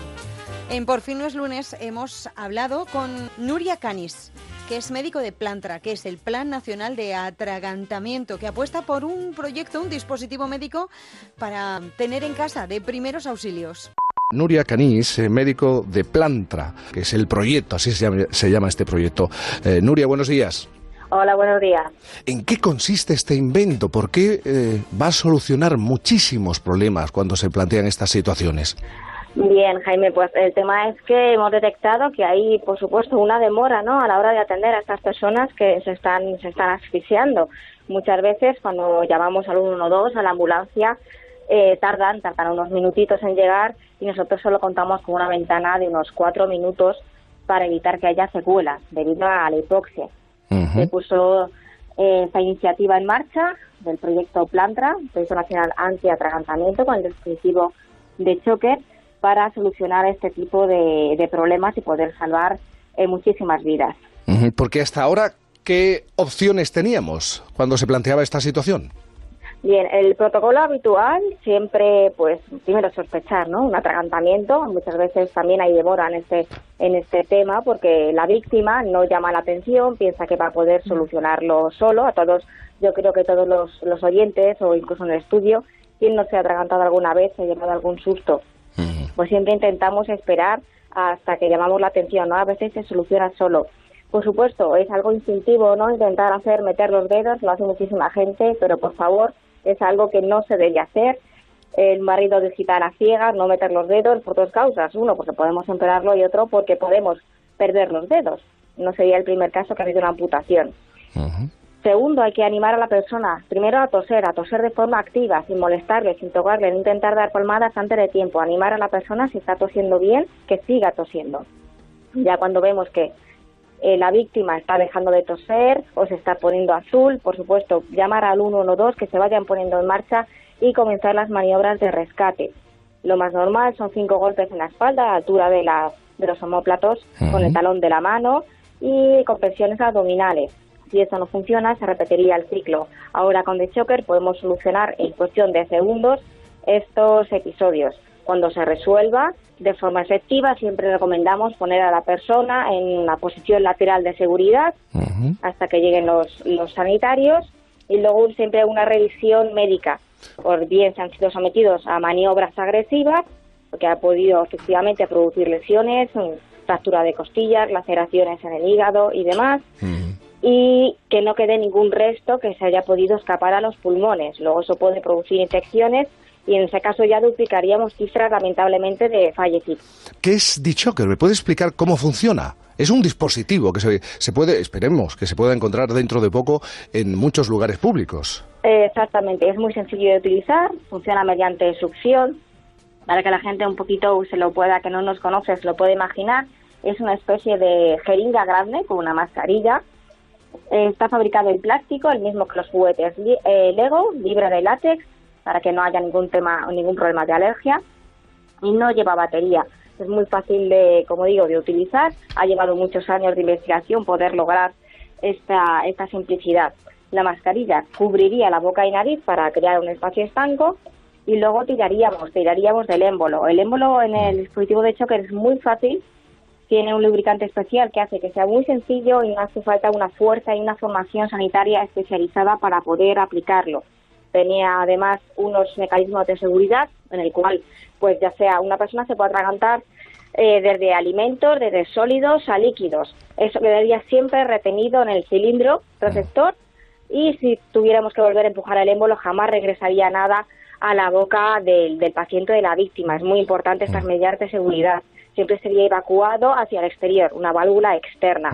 En Por fin no es lunes hemos hablado con Nuria Canis, que es médico de Plantra, que es el Plan Nacional de Atragantamiento, que apuesta por un proyecto, un dispositivo médico para tener en casa de primeros auxilios. Nuria Canís, eh, médico de Plantra, que es el proyecto, así se llama, se llama este proyecto. Eh, Nuria, buenos días. Hola, buenos días. ¿En qué consiste este invento? ¿Por qué eh, va a solucionar muchísimos problemas cuando se plantean estas situaciones? Bien, Jaime, pues el tema es que hemos detectado que hay, por supuesto, una demora ¿no? a la hora de atender a estas personas que se están, se están asfixiando. Muchas veces cuando llamamos al 112, a la ambulancia, eh, tardan, tardan unos minutitos en llegar y nosotros solo contamos con una ventana de unos cuatro minutos para evitar que haya secuelas debido a la hipoxia. Se puso eh, esta iniciativa en marcha del proyecto Plantra, Proyecto Nacional Anti-Atragantamiento, con el dispositivo de choque para solucionar este tipo de, de problemas y poder salvar eh, muchísimas vidas. Porque hasta ahora, ¿qué opciones teníamos cuando se planteaba esta situación? Bien, el protocolo habitual siempre, pues, primero sospechar, ¿no? Un atragantamiento. Muchas veces también hay demora en este, en este tema porque la víctima no llama la atención, piensa que va a poder solucionarlo solo. A todos, yo creo que todos los, los oyentes o incluso en el estudio, quien no se ha atragantado alguna vez, se ha llevado algún susto. Pues siempre intentamos esperar hasta que llamamos la atención, ¿no? A veces se soluciona solo. Por supuesto, es algo instintivo, ¿no? Intentar hacer, meter los dedos, lo hace muchísima gente, pero por favor, es algo que no se debe hacer. El marido de gitana ciega, no meter los dedos por dos causas. Uno, porque podemos empeorarlo y otro, porque podemos perder los dedos. No sería el primer caso que ha habido una amputación. Segundo, hay que animar a la persona, primero a toser, a toser de forma activa, sin molestarle, sin tocarle, no intentar dar palmadas antes de tiempo. Animar a la persona, si está tosiendo bien, que siga tosiendo. Ya cuando vemos que eh, la víctima está dejando de toser o se está poniendo azul, por supuesto, llamar al 112 que se vayan poniendo en marcha y comenzar las maniobras de rescate. Lo más normal son cinco golpes en la espalda a la altura de, la, de los homóplatos con el talón de la mano y con presiones abdominales. Si eso no funciona, se repetiría el ciclo. Ahora con The Choker podemos solucionar en cuestión de segundos estos episodios. Cuando se resuelva de forma efectiva, siempre recomendamos poner a la persona en una posición lateral de seguridad hasta que lleguen los, los sanitarios y luego siempre una revisión médica. Por bien se han sido sometidos a maniobras agresivas, que ha podido efectivamente producir lesiones, fractura de costillas, laceraciones en el hígado y demás. Y que no quede ningún resto que se haya podido escapar a los pulmones. Luego eso puede producir infecciones y en ese caso ya duplicaríamos cifras lamentablemente de fallecidos. ¿Qué es D-Choker? ¿Me puede explicar cómo funciona? Es un dispositivo que se, se puede, esperemos, que se pueda encontrar dentro de poco en muchos lugares públicos. Eh, Exactamente, es muy sencillo de utilizar, funciona mediante succión, para que la gente un poquito se lo pueda, que no nos conoce, se lo puede imaginar. Es una especie de jeringa grande con una mascarilla. Eh, está fabricado en plástico, el mismo que los juguetes eh, Lego, libre de látex, para que no haya ningún tema, ningún problema de alergia. Y no lleva batería. Es muy fácil de, como digo, de utilizar. Ha llevado muchos años de investigación poder lograr esta, esta simplicidad. La mascarilla cubriría la boca y nariz para crear un espacio estanco y luego tiraríamos, tiraríamos del émbolo. El émbolo en el dispositivo de choque es muy fácil, tiene un lubricante especial que hace que sea muy sencillo y no hace falta una fuerza y una formación sanitaria especializada para poder aplicarlo. Tenía además unos mecanismos de seguridad en el cual, pues ya sea una persona se puede atragantar eh, desde alimentos, desde sólidos a líquidos. Eso quedaría siempre retenido en el cilindro receptor y si tuviéramos que volver a empujar el émbolo jamás regresaría nada a la boca del, del paciente o de la víctima. Es muy importante estas medidas de seguridad. Siempre sería evacuado hacia el exterior, una válvula externa.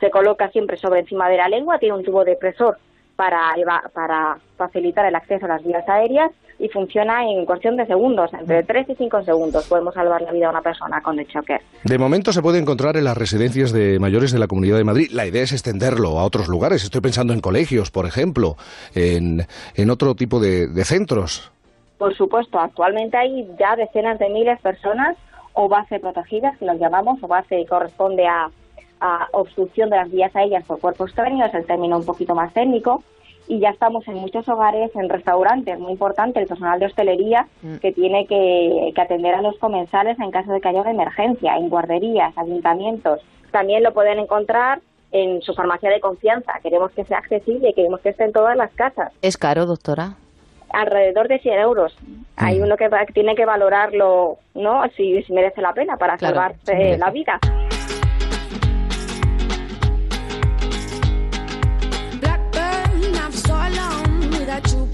Se coloca siempre sobre encima de la lengua, tiene un tubo depresor para, para facilitar el acceso a las vías aéreas y funciona en cuestión de segundos, entre 3 y 5 segundos podemos salvar la vida a una persona con el choker. De momento se puede encontrar en las residencias de mayores de la Comunidad de Madrid. La idea es extenderlo a otros lugares. Estoy pensando en colegios, por ejemplo, en, en otro tipo de, de centros. Por supuesto, actualmente hay ya decenas de miles de personas o base protegidas, que los llamamos, o base corresponde a, a obstrucción de las vías aéreas por cuerpo extraño, es el término un poquito más técnico, y ya estamos en muchos hogares, en restaurantes, muy importante, el personal de hostelería que tiene que, que atender a los comensales en caso de que haya una emergencia, en guarderías, ayuntamientos. También lo pueden encontrar en su farmacia de confianza. Queremos que sea accesible, queremos que esté en todas las casas ¿Es caro, doctora? Alrededor de 100 euros. Hay uno que va- tiene que valorarlo, ¿no? Si, si merece la pena para Claro, salvarse sí la vida. Blackburn, I'm so alone without you,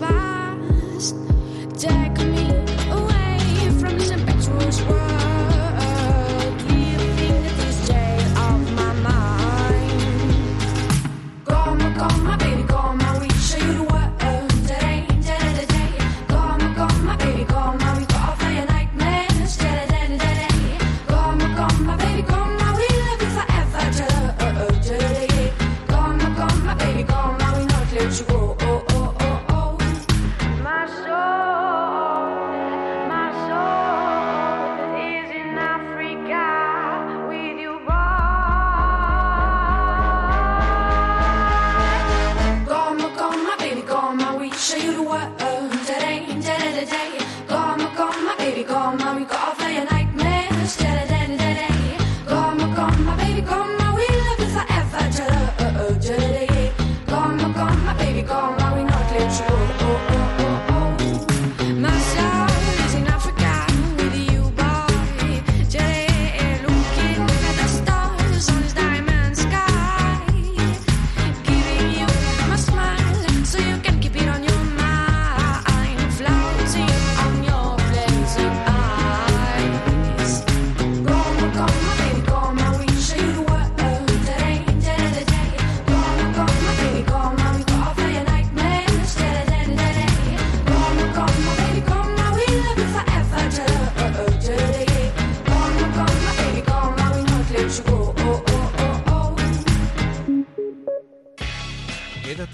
Bye.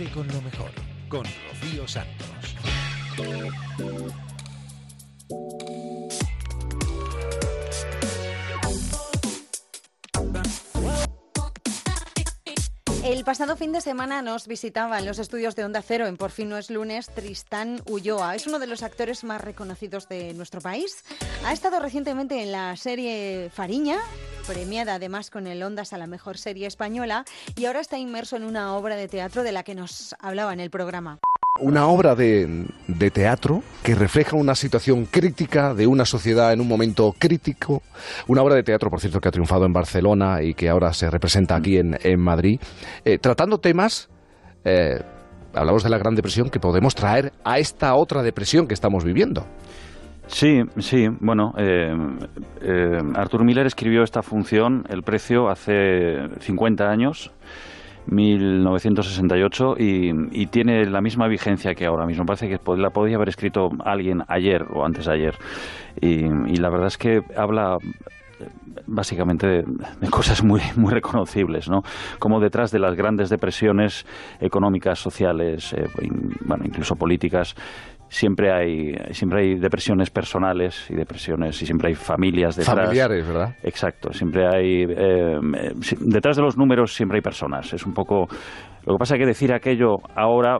Con lo mejor, con Rocío Santos. El pasado fin de semana nos visitaba en los estudios de Onda Cero en Por fin no es lunes Tristán Ulloa. Es uno de los actores más reconocidos de nuestro país. Ha estado recientemente en la serie Fariña, premiada además con el Ondas a la mejor serie española, y ahora está inmerso en una obra de teatro de la que nos hablaba en el programa. Una obra de, de teatro que refleja una situación crítica de una sociedad en un momento crítico. Una obra de teatro, por cierto, que ha triunfado en Barcelona y que ahora se representa aquí en, en Madrid, eh, tratando temas, eh, hablamos de la Gran Depresión, que podemos traer a esta otra depresión que estamos viviendo. Sí, sí. Bueno, eh, eh, Arthur Miller escribió esta función, El Precio, hace 50 años, 1968, y, y tiene la misma vigencia que ahora mismo. Parece que la podía haber escrito alguien ayer o antes de ayer. Y, y la verdad es que habla eh, básicamente de, cosas muy, muy reconocibles, ¿no? Como detrás de las grandes depresiones económicas, sociales, eh, bueno, incluso políticas, siempre hay siempre hay depresiones personales y depresiones y siempre hay familias detrás. Familiares, ¿verdad? Exacto, siempre hay eh, detrás de los números siempre hay personas. Es un poco lo que pasa es que decir aquello ahora,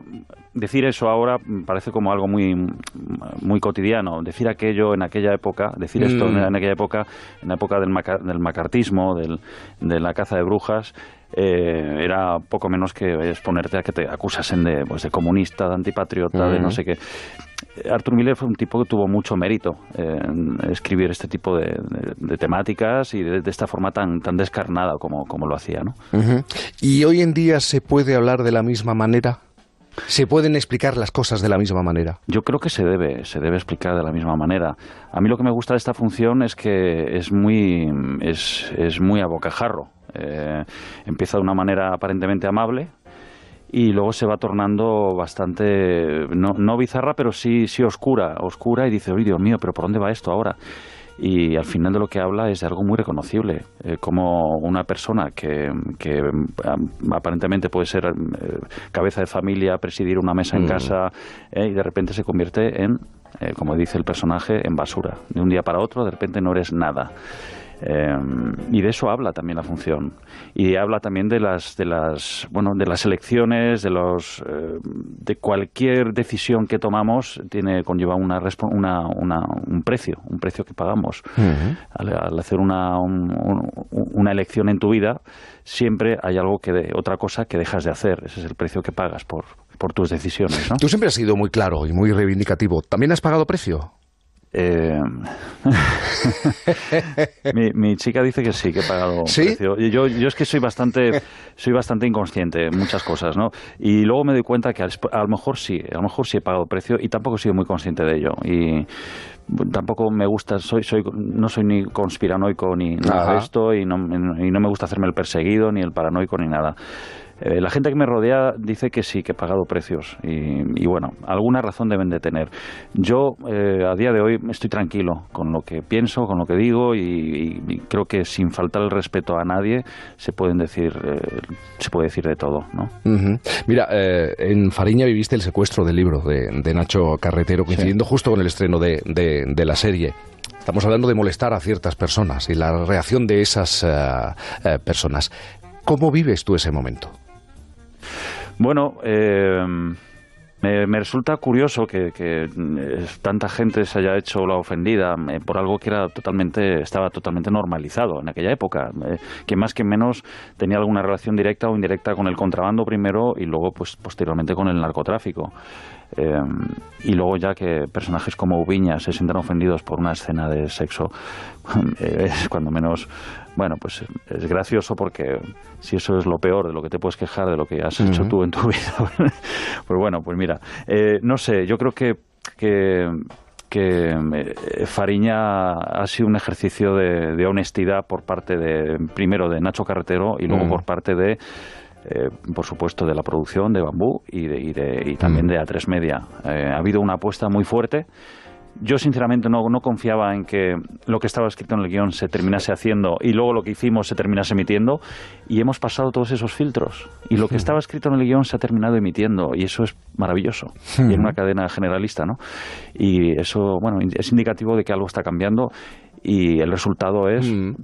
decir eso ahora parece como algo muy muy cotidiano. Decir aquello en aquella época, decir esto Mm. en aquella época, en la época del, maca- del macartismo, del, de la caza de brujas, eh, era poco menos que exponerte a que te acusasen de, pues, de comunista, de antipatriota, de no sé qué. Arthur Miller fue un tipo que tuvo mucho mérito en escribir este tipo de, de- de temáticas y de, de esta forma tan, tan descarnada como, como lo hacía, ¿no? ¿Y hoy en día se puede hablar de la misma manera? ¿Se pueden explicar las cosas de la misma manera? Yo creo que se debe, se debe explicar de la misma manera. A mí lo que me gusta de esta función es que es muy, es, es muy a bocajarro. Eh, empieza de una manera aparentemente amable y luego se va tornando bastante, no, no bizarra, pero sí, sí oscura, oscura y dice, oye, Dios mío, pero ¿por dónde va esto ahora? Y al final de lo que habla es de algo muy reconocible, eh, como una persona que, aparentemente puede ser eh, cabeza de familia, presidir una mesa en Mm. casa, eh, y de repente se convierte en, como dice el personaje, en basura. De un día para otro, de repente no eres nada. Eh, y de eso habla también la función y habla también de las de las bueno de las elecciones de los eh, de cualquier decisión que tomamos tiene conlleva una, una, una- un precio un precio que pagamos al, al hacer una un- un- una elección en tu vida siempre hay algo que de, otra cosa que dejas de hacer ese es el precio que pagas por por tus decisiones ¿no? Tú siempre has sido muy claro y muy reivindicativo. ¿También has pagado precio? Eh, mi, mi chica dice que sí, que he pagado ¿Sí? precio. Yo, yo es que soy bastante, soy bastante inconsciente en muchas cosas, ¿no? Y luego me doy cuenta que a a lo mejor sí, a lo mejor sí he pagado precio y tampoco he sido muy consciente de ello. Y tampoco me gusta, soy, soy, no soy ni conspiranoico ni nada Ajá. de esto y no, y no me gusta hacerme el perseguido ni el paranoico ni nada. Eh, la gente que me rodea dice que sí, que he pagado precios y, y bueno, alguna razón deben de tener. Yo eh, a día de hoy estoy tranquilo con lo que pienso, con lo que digo y, creo que sin faltar el respeto a nadie se pueden decir, eh, se puede decir de todo, ¿no? Ujú. Mira, eh, en Fariña viviste el secuestro del libro de, de Nacho Carretero, coincidiendo justo con el estreno de, de- de la serie. Estamos hablando de molestar a ciertas personas y la reacción de esas eh, personas. ¿Cómo vives tú ese momento? Bueno, eh, me, resulta curioso que, que, eh, tanta gente se haya hecho la ofendida eh, por algo que era totalmente estaba totalmente normalizado en aquella época, eh, que más que menos tenía alguna relación directa o indirecta con el contrabando primero y luego pues posteriormente con el narcotráfico. Eh, y luego ya que personajes como Ubiña se sientan ofendidos por una escena de sexo eh, es cuando menos bueno pues es gracioso porque si eso es lo peor de lo que te puedes quejar de lo que has hecho tú en tu vida pues bueno pues mira eh, no sé yo creo que que que Fariña ha sido un ejercicio de, de honestidad por parte de primero de Nacho Carretero y luego Mm. por parte de eh, por supuesto de la producción de Bambú y, de, y, de- y también de A3 Media. Eh, ha habido una apuesta muy fuerte. Yo sinceramente no, no confiaba en que lo que estaba escrito en el guion se terminase haciendo y luego lo que hicimos se terminase emitiendo. Y hemos pasado todos esos filtros. Y lo que estaba escrito en el guion se ha terminado emitiendo. Y eso es maravilloso. Y en una cadena generalista, ¿no? Y eso, bueno, es indicativo de que algo está cambiando y el resultado es eh,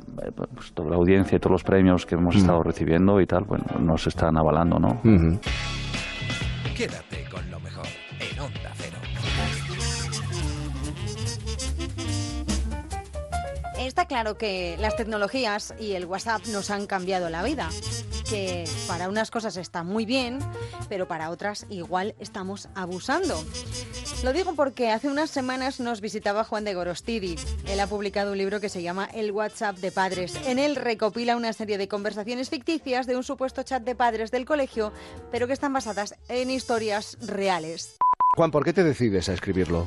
pues, toda la audiencia y todos los premios que hemos estado recibiendo y tal, bueno, nos están avalando, ¿no? Quédate con lo mejor en Onda Cero. Está claro que las tecnologías y el WhatsApp nos han cambiado la vida, que para unas cosas está muy bien, pero para otras igual estamos abusando. Lo digo porque hace unas semanas nos visitaba Juan de Gorostidi. Él ha publicado un libro que se llama El WhatsApp de Padres. En él recopila una serie de conversaciones ficticias de un supuesto chat de padres del colegio, pero que están basadas en historias reales. Juan, ¿por qué te decides a escribirlo?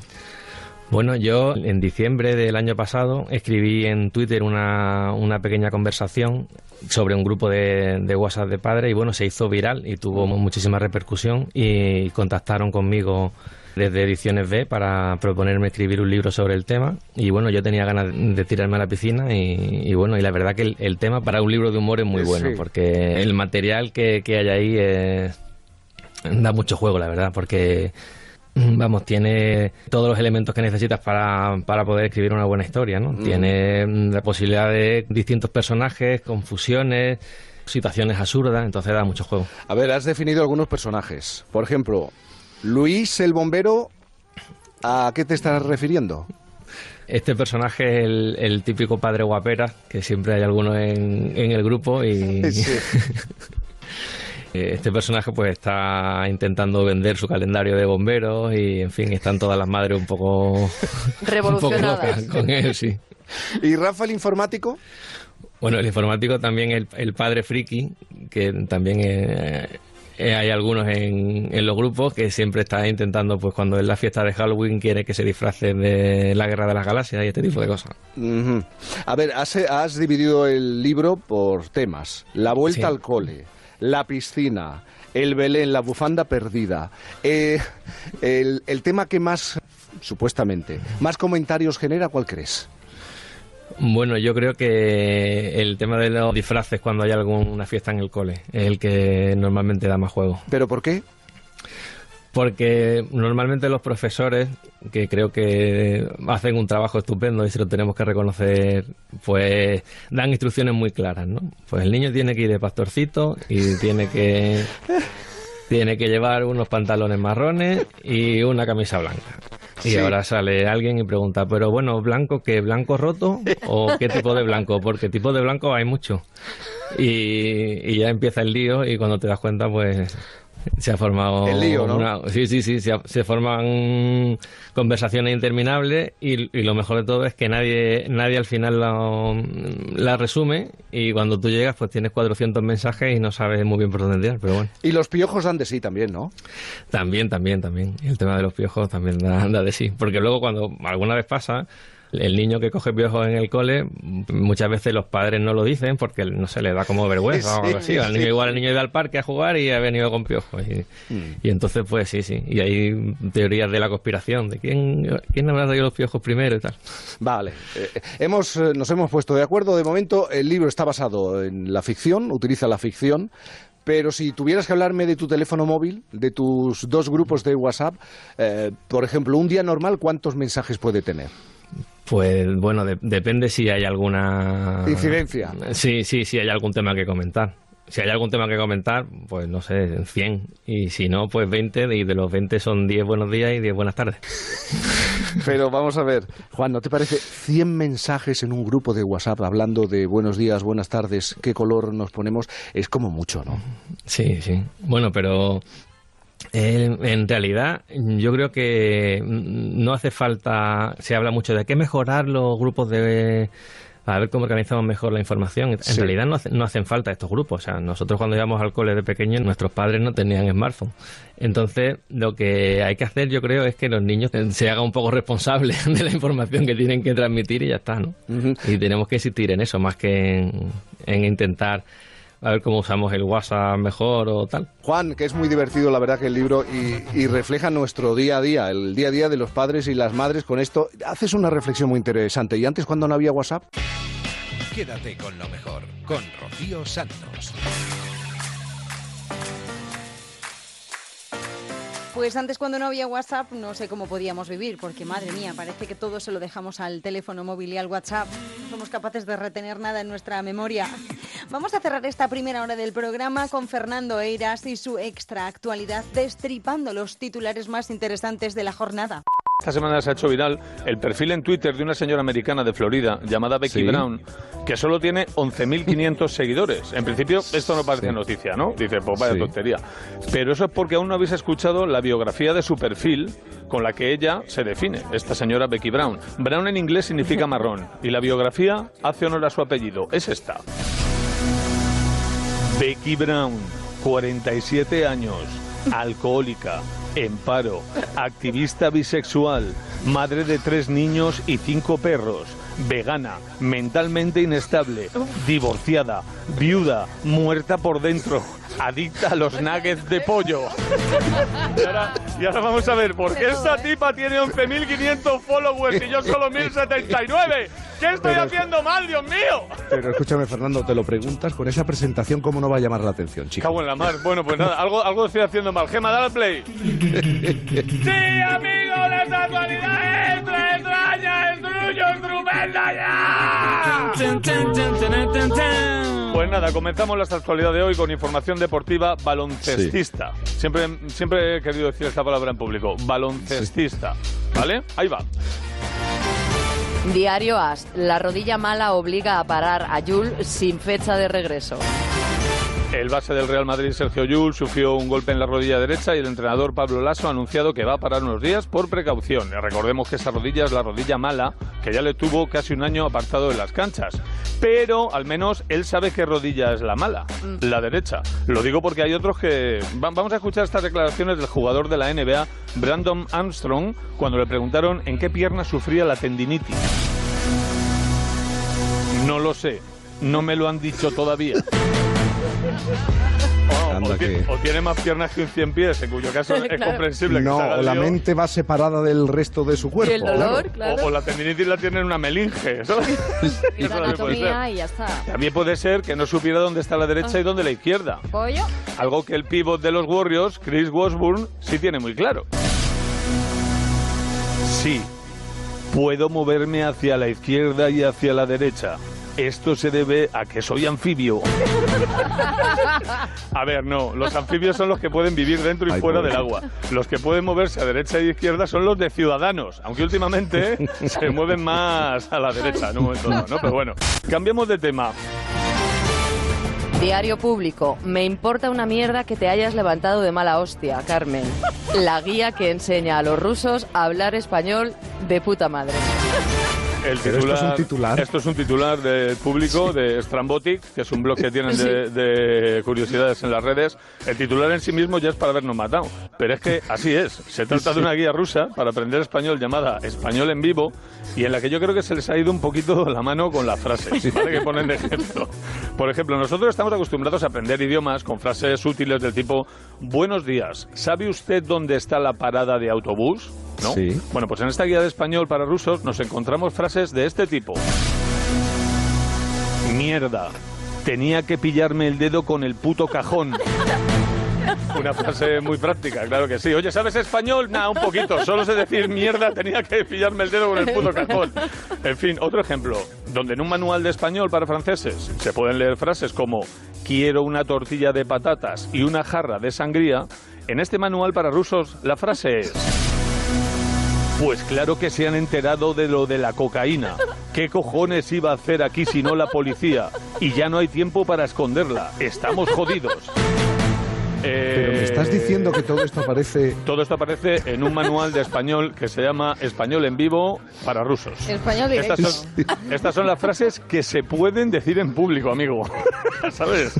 Bueno, yo en diciembre del año pasado escribí en Twitter una, una pequeña conversación sobre un grupo de, de WhatsApp de padres y bueno, se hizo viral y tuvo muchísima repercusión y contactaron conmigo desde Ediciones B para proponerme escribir un libro sobre el tema. Y bueno, yo tenía ganas de tirarme a la piscina y, y bueno, y la verdad que el, el tema para un libro de humor es muy bueno porque el material que, que hay ahí es- da mucho juego, la verdad, porque Vamos, tiene todos los elementos que necesitas para, para poder escribir una buena historia, ¿no? Mm. Tiene mm, la posibilidad de distintos personajes, confusiones, situaciones absurdas, entonces da mucho juego. A ver, has definido algunos personajes. Por ejemplo, Luis el bombero, ¿a qué te estás refiriendo? Este personaje es el, el típico padre guapera, que siempre hay alguno en, en el grupo y... Eh, Este personaje pues está intentando vender su calendario de bomberos y en fin, están todas las madres un poco, un poco Revolucionadas. locas con él, sí. ¿Y Rafa el informático? Bueno, el informático también el, el padre friki, que también eh, eh, hay algunos en, en los grupos que siempre está intentando, pues cuando es la fiesta de Halloween, quiere que se disfracen de la guerra de las galaxias y este tipo de cosas. A ver, has, has dividido el libro por temas. La vuelta Sí. al cole, la piscina, el Belén, la bufanda perdida. Eh, el, el tema que más, supuestamente, más comentarios genera, ¿cuál crees? Bueno, yo creo que el tema de los disfraces cuando hay alguna fiesta en el cole es el que normalmente da más juego. ¿Pero por qué? Porque normalmente los profesores, que creo que hacen un trabajo estupendo y se lo tenemos que reconocer, pues dan instrucciones muy claras, ¿no? Pues el niño tiene que ir de pastorcito y tiene que tiene que llevar unos pantalones marrones y una camisa blanca. Y Sí. ahora sale alguien y pregunta, pero bueno, ¿blanco qué? ¿Blanco roto? ¿O qué tipo de blanco? Porque tipo de blanco hay mucho. Y, y ya empieza el lío y cuando te das cuenta, pues se ha formado El lío, ¿no? una- sí, sí, sí, se, ha- se forman conversaciones interminables y, y lo mejor de todo es que nadie nadie al final la, la resume y cuando tú llegas pues tienes 400 mensajes y no sabes muy bien por dónde tirar, pero bueno. Y los piojos dan de sí también, ¿no? También, también, también. El tema de los piojos también da, da de sí. Porque luego cuando alguna vez pasa, el niño que coge piojos en el cole, muchas veces los padres no lo dicen porque no se le da como vergüenza o algo así. Sí, Al niño sí. igual el niño iba al parque a jugar y ha venido con piojos. Y, Mm. y entonces pues sí, sí. Y hay teorías de la conspiración, de quién, quién habrá traído los piojos primero y tal. Vale. Eh, hemos, eh, nos hemos puesto de acuerdo. De momento, el libro está basado en la ficción, utiliza la ficción. Pero si tuvieras que hablarme de tu teléfono móvil, de tus dos grupos de WhatsApp, eh, por ejemplo, un día normal, ¿cuántos mensajes puede tener? Pues bueno, de- depende si hay alguna... Incidencia. Sí, sí, sí hay algún tema que comentar. Si hay algún tema que comentar, pues no sé, 100. Y si no, pues 20. Y de los 20 son 10 buenos días y 10 buenas tardes. Pero vamos a ver, Juan, ¿no te parece 100 mensajes en un grupo de WhatsApp hablando de buenos días, buenas tardes, qué color nos ponemos? Es como mucho, ¿no? Sí, sí. Bueno, pero eh, en realidad yo creo que mm, no hace falta, se habla mucho de que mejorar los grupos de... A ver cómo organizamos mejor la información. En Sí. realidad no, hace- no hacen falta estos grupos. O sea, nosotros cuando íbamos al cole de pequeños, nuestros padres no tenían smartphone. Entonces, lo que hay que hacer, yo creo, es que los niños se hagan un poco responsables de la información que tienen que transmitir y ya está, ¿no? Y tenemos que insistir en eso, más que en, en intentar a ver cómo usamos el WhatsApp mejor o tal. Juan, que es muy divertido la verdad que el libro y, y refleja nuestro día a día, el día a día de los padres y las madres con esto. Haces una reflexión muy interesante. ¿Y antes cuando no había WhatsApp? Quédate con lo mejor, con Rocío Santos. Pues antes cuando no había WhatsApp no sé cómo podíamos vivir, porque madre mía, parece que todo se lo dejamos al teléfono móvil y al WhatsApp. No somos capaces de retener nada en nuestra memoria. Vamos a cerrar esta primera hora del programa con Fernando Eiras y su extra actualidad, destripando los titulares más interesantes de la jornada. Esta semana se ha hecho viral el perfil en Twitter de una señora americana de Florida llamada Becky Sí. Brown, que solo tiene 11.500 seguidores. En principio, esto no parece noticia, ¿no? Dice, pues vaya Sí. tontería. Pero eso es porque aún no habéis escuchado la biografía de su perfil con la que ella se define, esta señora Becky Brown. Brown en inglés significa marrón y la biografía hace honor a su apellido. Es esta. Becky Brown, 47 años, alcohólica, en paro, activista bisexual, madre de tres niños y cinco perros, vegana, mentalmente inestable, divorciada, viuda, muerta por dentro, adicta a los nuggets de pollo. Y ahora, y ahora vamos a ver, ¿por qué esta tipa tiene 11.500 followers y yo solo 1.079? ¿Qué estoy Pero- haciendo mal, Dios mío? Pero escúchame, Fernando, te lo preguntas con esa presentación, ¿cómo no va a llamar la atención, chico? Cago en la mar. Bueno, pues nada, algo, algo estoy haciendo mal. Gema, dale al play. ¡Sí, amigos! ¡Las actualidades extra extraña, estrullo, estupenda ya! Pues nada, comenzamos la actualidad de hoy con información deportiva baloncestista. Siempre, siempre he querido decir esta palabra en público. Baloncestista. ¿Vale? Ahí va. Diario As. La rodilla mala obliga a parar a Yul sin fecha de regreso. El base del Real Madrid, Sergio Llull, sufrió un golpe en la rodilla derecha y el entrenador Pablo Lasso ha anunciado que va a parar unos días por precaución. Recordemos que esa rodilla es la rodilla mala, que ya le tuvo casi un año apartado de las canchas. Pero al menos él sabe qué rodilla es la mala, la derecha. Lo digo porque hay otros que... Va- Vamos a escuchar estas declaraciones del jugador de la NBA, Brandon Armstrong, cuando le preguntaron en qué pierna sufría la tendinitis. No lo sé, no me lo han dicho todavía. O, Anda o ti- que- o tiene más piernas que un 100 pies, en cuyo caso es Claro. comprensible que No, se haga o la lío. mente va separada del resto de su cuerpo. O, o la tendinitis la tiene en una melinge, ¿sabes? Y Eso anatomía y ya está. También puede ser que no supiera dónde está la derecha Ah. y dónde la izquierda. ¿Pollo? Algo que el pívot de los Warriors, Chris Washburn, sí tiene muy claro. Sí, puedo moverme hacia la izquierda y hacia la derecha. Esto se debe a que soy anfibio. A ver, no, los anfibios son los que pueden vivir dentro y Ay, fuera pobre. del agua. Los que pueden moverse a derecha y izquierda son los de ciudadanos, aunque últimamente se mueven más a la derecha en un momento dado, ¿no? Pero bueno, cambiemos de tema. Diario público. Me importa una mierda que te hayas levantado de mala hostia, Carmen. La guía que enseña a los rusos a hablar español de puta madre. El esto es un titular. Esto es un titular del público de Strambotic, que es un blog que tienen de, de curiosidades en las redes. El titular en sí mismo ya es para habernos matado. Pero es que así es. Se trata de una guía rusa para aprender español llamada Español en Vivo y en la que yo creo que se les ha ido un poquito la mano con las frases ¿vale? que ponen de ejemplo. Por ejemplo, nosotros estamos acostumbrados a aprender idiomas con frases útiles del tipo Buenos días, ¿sabe usted dónde está la parada de autobús? ¿No? Sí. Bueno, pues en esta guía de español para rusos nos encontramos frases de este tipo. Mierda, tenía que pillarme el dedo con el puto cajón. Una frase muy práctica, claro que sí. Oye, ¿sabes español? Nada, un poquito. Solo sé decir mierda, tenía que pillarme el dedo con el puto cajón. En fin, otro ejemplo, donde en un manual de español para franceses se pueden leer frases como quiero una tortilla de patatas y una jarra de sangría, en este manual para rusos la frase es pues claro que se han enterado de lo de la cocaína. ¿Qué cojones iba a hacer aquí si no la policía? Y ya no hay tiempo para esconderla. Estamos jodidos. Pero me estás diciendo que todo esto aparece... Todo esto aparece en un manual de español que se llama Español en vivo para rusos. Español directo. Estas son, estas son las frases que se pueden decir en público, amigo. ¿Sabes?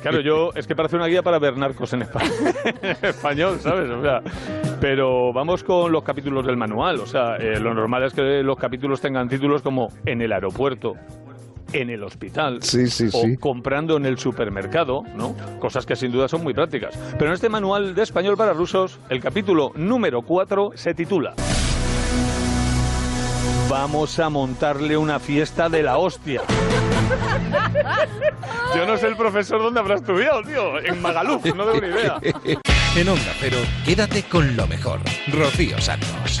Claro, yo es que parece una guía para ver narcos en español, ¿sabes? O sea, pero vamos con los capítulos del manual. O sea, eh, lo normal es que los capítulos tengan títulos como En el aeropuerto, en el hospital Sí, sí, o sí. comprando en el supermercado, ¿no? Cosas que sin duda son muy prácticas. Pero en este manual de español para rusos, el capítulo número 4 se titula Vamos a montarle una fiesta de la hostia. Yo no sé el profesor dónde habrá estudiado, tío. En Magaluf, no tengo ni idea. En Onda Cero, quédate con lo mejor. Rocío Santos.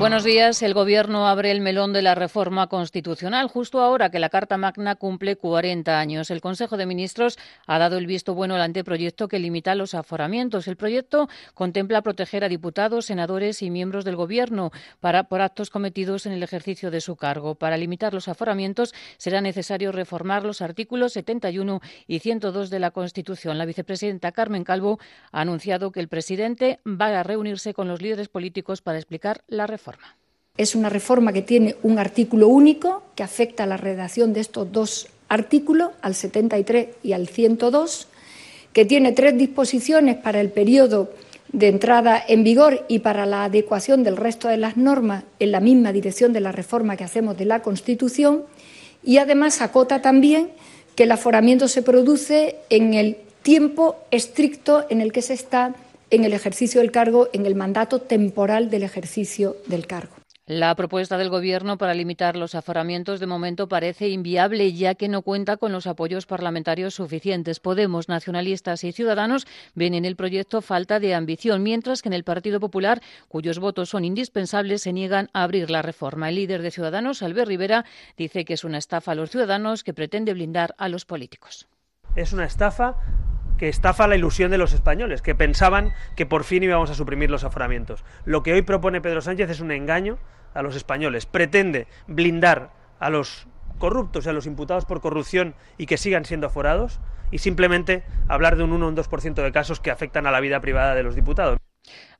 Buenos días. El Gobierno abre el melón de la reforma constitucional justo ahora que la Carta Magna cumple 40 años. El Consejo de Ministros ha dado el visto bueno al anteproyecto que limita los aforamientos. El proyecto contempla proteger a diputados, senadores y miembros del Gobierno para, por actos cometidos en el ejercicio de su cargo. Para limitar los aforamientos será necesario reformar los artículos 71 y 102 de la Constitución. La vicepresidenta Carmen Calvo ha anunciado que el presidente va a reunirse con los líderes políticos para explicar la reforma. Es una reforma que tiene un artículo único que afecta a la redacción de estos dos artículos, al 73 y al 102, que tiene tres disposiciones para el periodo de entrada en vigor y para la adecuación del resto de las normas en la misma dirección de la reforma que hacemos de la Constitución y además acota también que el aforamiento se produce en el tiempo estricto en el que se está en el ejercicio del cargo, en el mandato temporal del ejercicio del cargo. La propuesta del Gobierno para limitar los aforamientos de momento parece inviable, ya que no cuenta con los apoyos parlamentarios suficientes. Podemos, nacionalistas y ciudadanos ven en el proyecto falta de ambición, mientras que en el Partido Popular, cuyos votos son indispensables, se niegan a abrir la reforma. El líder de Ciudadanos, Albert Rivera, dice que es una estafa a los ciudadanos que pretende blindar a los políticos. Es una estafa que estafa la ilusión de los españoles, que pensaban que por fin íbamos a suprimir los aforamientos. Lo que hoy propone Pedro Sánchez es un engaño a los españoles. Pretende blindar a los corruptos y a los imputados por corrupción y que sigan siendo aforados y simplemente hablar de un 1 o un 2% de casos que afectan a la vida privada de los diputados.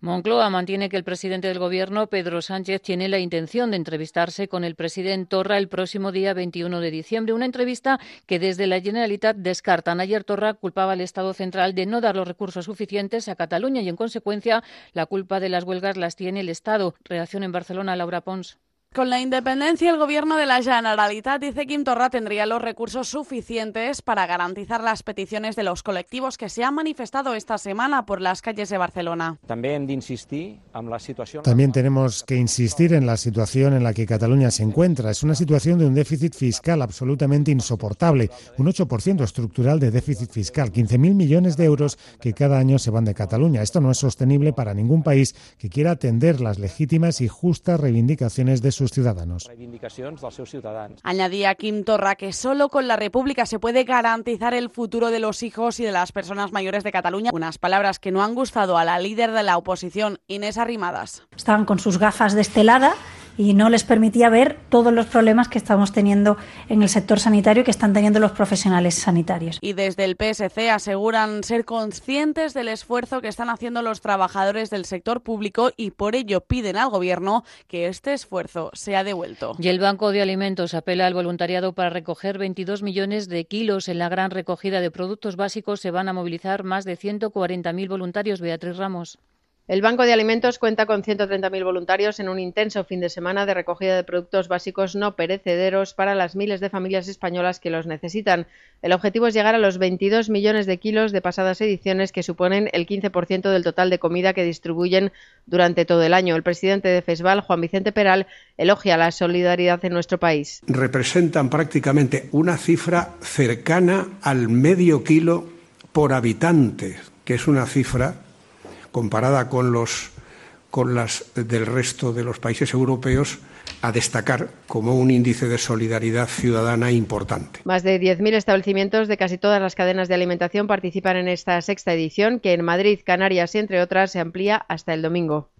Moncloa mantiene que el presidente del Gobierno, Pedro Sánchez, tiene la intención de entrevistarse con el presidente Torra el próximo día 21 de diciembre. Una entrevista que desde la Generalitat descartan. Ayer Torra culpaba al Estado central de no dar los recursos suficientes a Cataluña y, en consecuencia, la culpa de las huelgas las tiene el Estado. Reacción en Barcelona, Laura Pons. Con la independencia, el gobierno de la Generalitat dice que Quim Torra tendría los recursos suficientes para garantizar las peticiones de los colectivos que se han manifestado esta semana por las calles de Barcelona. También de insistir en la situación. También tenemos que insistir en la situación en la que Cataluña se encuentra. Es una situación de un déficit fiscal absolutamente insoportable, un 8% estructural de déficit fiscal, 15.000 millones de euros que cada año se van de Cataluña. Esto no es sostenible para ningún país que quiera atender las legítimas y justas reivindicaciones de sus ciudadanos. Añadía Kim Torra que solo con la República se puede garantizar el futuro de los hijos y de las personas mayores de Cataluña. Unas palabras que no han gustado a la líder de la oposición, Inés Arrimadas. Estaban con sus gafas destelada y no les permitía ver todos los problemas que estamos teniendo en el sector sanitario y que están teniendo los profesionales sanitarios. Y desde el PSC aseguran ser conscientes del esfuerzo que están haciendo los trabajadores del sector público y por ello piden al Gobierno que este esfuerzo sea devuelto. Y el Banco de Alimentos apela al voluntariado para recoger 22 millones de kilos. En la gran recogida de productos básicos se van a movilizar más de 140.000 voluntarios. Beatriz Ramos. El Banco de Alimentos cuenta con 130.000 voluntarios en un intenso fin de semana de recogida de productos básicos no perecederos para las miles de familias españolas que los necesitan. El objetivo es llegar a los 22 millones de kilos de pasadas ediciones, que suponen el 15% del total de comida que distribuyen durante todo el año. El presidente de FESVAL, Juan Vicente Peral, elogia la solidaridad en nuestro país. Representan prácticamente una cifra cercana al medio kilo por habitante, que es una cifra comparada con los con las del resto de los países europeos a destacar como un índice de solidaridad ciudadana importante. Más de 10.000 establecimientos de casi todas las cadenas de alimentación participan en esta sexta edición, que en Madrid, Canarias y entre otras se amplía hasta el domingo.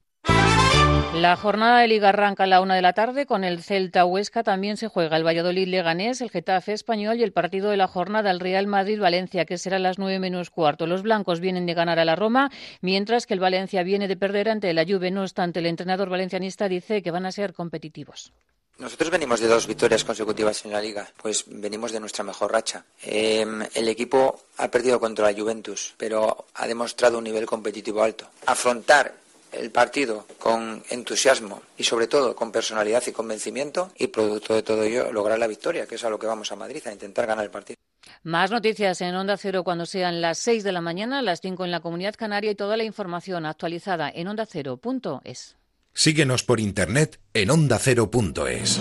La jornada de Liga arranca a la una de la tarde con el Celta Huesca. También se juega el Valladolid Leganés, el Getafe Español y el partido de la jornada el Real Madrid Valencia, que será a las nueve menos cuarto. Los blancos vienen de ganar a la Roma, mientras que el Valencia viene de perder ante la Juve. No obstante, el entrenador valencianista dice que van a ser competitivos. Nosotros venimos de dos victorias consecutivas en la liga, pues venimos de nuestra mejor racha. Eh, el equipo ha perdido contra la Juventus, pero ha demostrado un nivel competitivo alto. Afrontar el partido con entusiasmo y sobre todo con personalidad y convencimiento y producto de todo ello lograr la victoria, que es a lo que vamos a Madrid, a intentar ganar el partido. Más noticias en Onda Cero cuando sean las 6 de la mañana, las 5 en la Comunidad Canaria y toda la información actualizada en ondacero.es. Síguenos por internet en ondacero.es.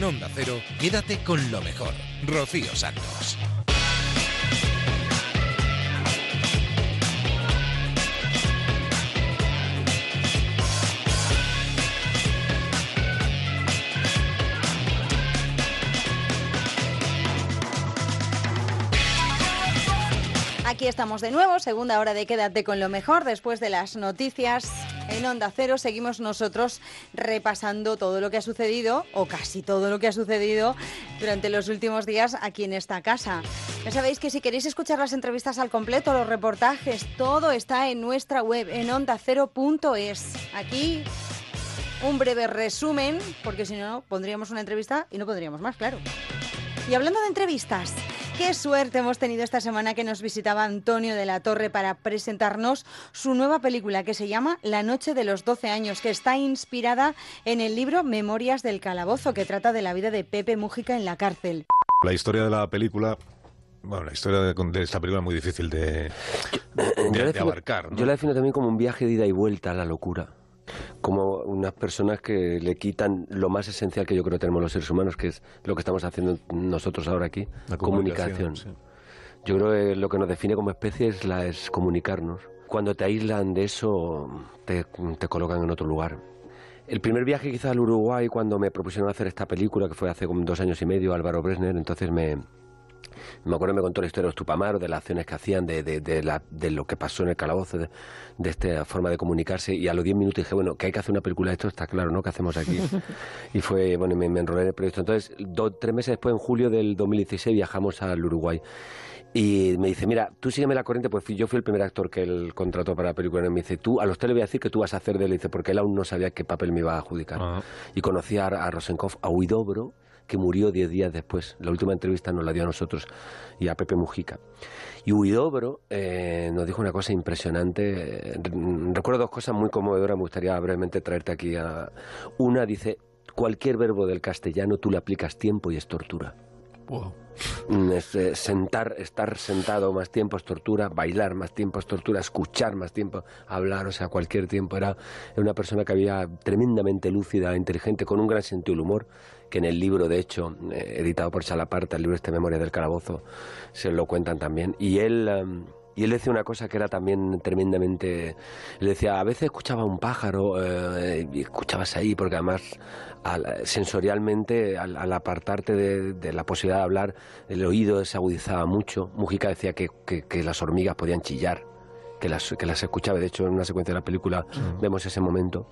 En Onda Cero, quédate con lo mejor. Rocío Santos. Aquí estamos de nuevo, segunda hora de Quédate con lo mejor, después de las noticias en Onda Cero. Seguimos nosotros repasando todo lo que ha sucedido, o casi todo lo que ha sucedido durante los últimos días aquí en esta casa. Ya sabéis que si queréis escuchar las entrevistas al completo, los reportajes, todo está en nuestra web, en ondacero.es. Aquí un breve resumen, porque si no, pondríamos una entrevista y no pondríamos más, claro. Y hablando de entrevistas, qué suerte hemos tenido esta semana que nos visitaba Antonio de la Torre para presentarnos su nueva película que se llama La Noche de los 12 años, que está inspirada en el libro Memorias del Calabozo, que trata de la vida de Pepe Mújica en la cárcel. La historia de la película. Bueno, la historia de, de esta película es muy difícil de, de- Yo la de defino- abarcar. ¿no? Yo la defino también como un viaje de ida y vuelta a la locura. Como unas personas que le quitan lo más esencial que yo creo que tenemos los seres humanos, que es lo que estamos haciendo nosotros ahora aquí, La comunicación. comunicación, Yo creo que lo que nos define como especie es, la, es comunicarnos. Cuando te aíslan de eso, te, te colocan en otro lugar. El primer viaje quizá al Uruguay, cuando me propusieron hacer esta película, que fue hace como dos años y medio, Álvaro Bresner, entonces me, me acuerdo me contó la historia de los Tupamaros, de las acciones que hacían, de, de, de, la- de lo que pasó en el calabozo, de, esta forma de comunicarse. Y a los 10 minutos dije, bueno, que hay que hacer una película de esto, está claro, ¿no? ¿Qué hacemos aquí? y fue, bueno, me, me enrolé en el proyecto. Entonces, tres meses después, en julio del 2016, viajamos al Uruguay. Y me dice, mira, tú sígueme la corriente, pues yo fui el primer actor que él contrató para la película. Y me dice, tú, a los tres le voy a decir que tú vas a hacer de él. Y dice, porque él aún no sabía qué papel me iba a adjudicar. Y conocí a, a Rosenkopf, a Huidobro, que murió diez días después. La última entrevista nos la dio a nosotros y a Pepe Mujica. Y Huidobro eh, nos dijo una cosa impresionante. Re- Recuerdo dos cosas muy conmovedoras, me gustaría brevemente traerte aquí. A... Una dice, cualquier verbo del castellano tú le aplicas tiempo y es tortura. Mm, es, eh, sentar, estar sentado más tiempo es tortura, bailar más tiempo es tortura, escuchar más tiempo, hablar, o sea, cualquier tiempo. Era, era una persona que había tremendamente lúcida, inteligente, con un gran sentido del humor, que en el libro, de hecho, eh, editado por Chalaparta, el libro este Memoria del Calabozo, se lo cuentan también. Y él, em, Y él decía una cosa que era también tremendamente... Él decía, a veces escuchaba un pájaro eh, y escuchabas ahí, porque además al- sensorialmente, al, al apartarte de, de la posibilidad de hablar, el oído se agudizaba mucho. Mujica decía que, que- que las hormigas podían chillar, que las, que las escuchaba. De hecho, en una secuencia de la película vemos ese momento.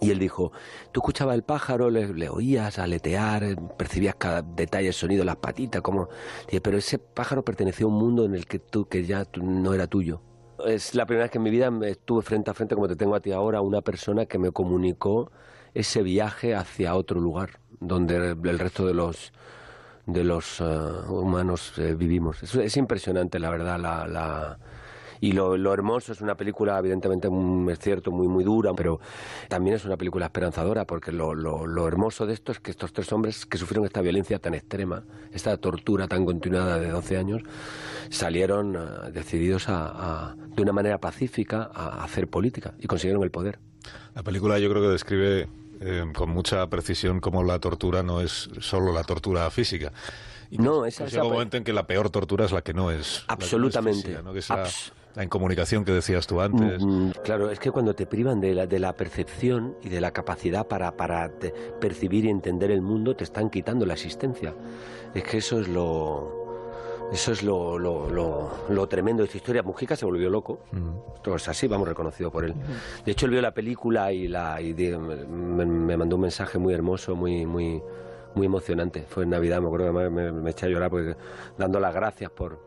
Y él dijo, tú escuchabas el pájaro, le, oías aletear, percibías cada detalle, el sonido, las patitas, como... Pero ese pájaro pertenecía a un mundo en el que tú, que ya no era tuyo. Es la primera vez que en mi vida estuve frente a frente, como te tengo a ti ahora, una persona que me comunicó ese viaje hacia otro lugar, donde el resto de los de los eh, humanos eh, vivimos. Es, es impresionante, la verdad, la, la- y lo, lo hermoso es una película, evidentemente, mm, es cierto, muy, muy dura, pero también es una película esperanzadora, porque lo, lo, lo hermoso de esto es que estos tres hombres que sufrieron esta violencia tan extrema, esta tortura tan continuada de 12 años, salieron eh, decididos a, a, de una manera pacífica a hacer política y consiguieron el poder. La película yo creo que describe eh, con mucha precisión cómo la tortura no es solo la tortura física. Y No, esa- llega un momento en que la peor tortura es la que no es. la que no es Absolutamente. física, ¿no? Que la, Abs- la incomunicación que decías tú antes. Mm, Claro, es que cuando te privan de la, de la percepción y de la capacidad para, para te- percibir y entender el mundo, te están quitando la existencia. Es que eso es lo... Eso es lo, lo, lo- lo tremendo de esta historia. Mujica se volvió loco. Esto es así, vamos, reconocido por él. De hecho, él vio la película y, la, y de- me, me mandó un mensaje muy hermoso, muy, muy, muy emocionante. Fue en Navidad, me acuerdo que además me, me eché a llorar porque, dando las gracias por,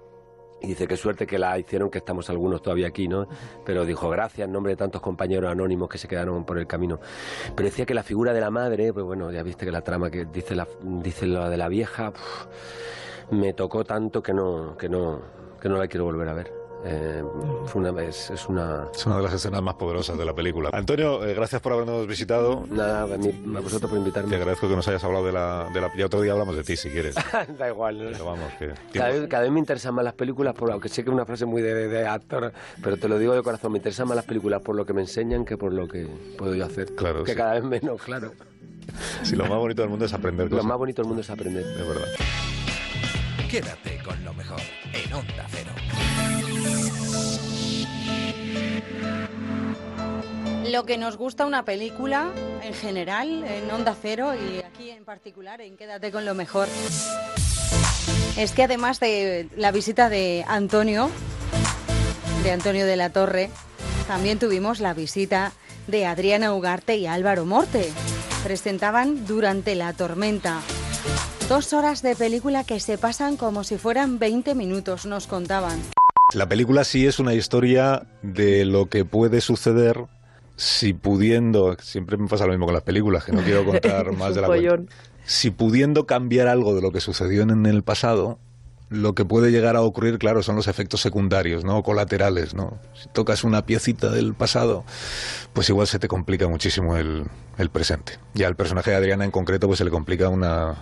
y dice, qué suerte que la hicieron, que estamos algunos todavía aquí, ¿no? Pero dijo, gracias en nombre de tantos compañeros anónimos que se quedaron por el camino. Pero decía que la figura de la madre, pues bueno, ya viste que la trama que dice la, dice la de la vieja, me tocó tanto que no, que no, que no la quiero volver a ver. Eh, fue una, es, es una... Es una de las escenas más poderosas de la película. Antonio, eh, gracias por habernos visitado. Nada, a, mí- a vosotros por invitarme. Te agradezco que nos hayas hablado de la, de la... Ya otro día hablamos de ti, si quieres. da igual. ¿no? Pero vamos, que... Cada vez, cada vez me interesan más las películas, por, aunque sé que es una frase muy de, de- de actor, pero te lo digo de corazón, me interesan más las películas por lo que me enseñan que por lo que puedo yo hacer. Claro, Que sí. cada vez menos, claro. Si lo más bonito del mundo es aprender Lo cosas. más bonito del mundo es aprender. De verdad. Quédate Lo que nos gusta una película en general, en Onda Cero y aquí en particular, en Quédate con lo mejor, es que además de la visita de Antonio, de Antonio de la Torre, también tuvimos la visita de Adriana Ugarte y Álvaro Morte. Presentaban Durante la tormenta. Dos horas de película que se pasan como si fueran 20 minutos, nos contaban. La película sí es una historia de lo que puede suceder si pudiendo, siempre me pasa lo mismo con las películas, que no quiero contar más de la cuenta. Si pudiendo cambiar algo de lo que sucedió en el pasado, lo que puede llegar a ocurrir, claro, son los efectos secundarios, ¿no? Colaterales, ¿no? Si tocas una piecita del pasado, pues igual se te complica muchísimo el, el presente. Ya al personaje de Adriana en concreto, pues se le complica una,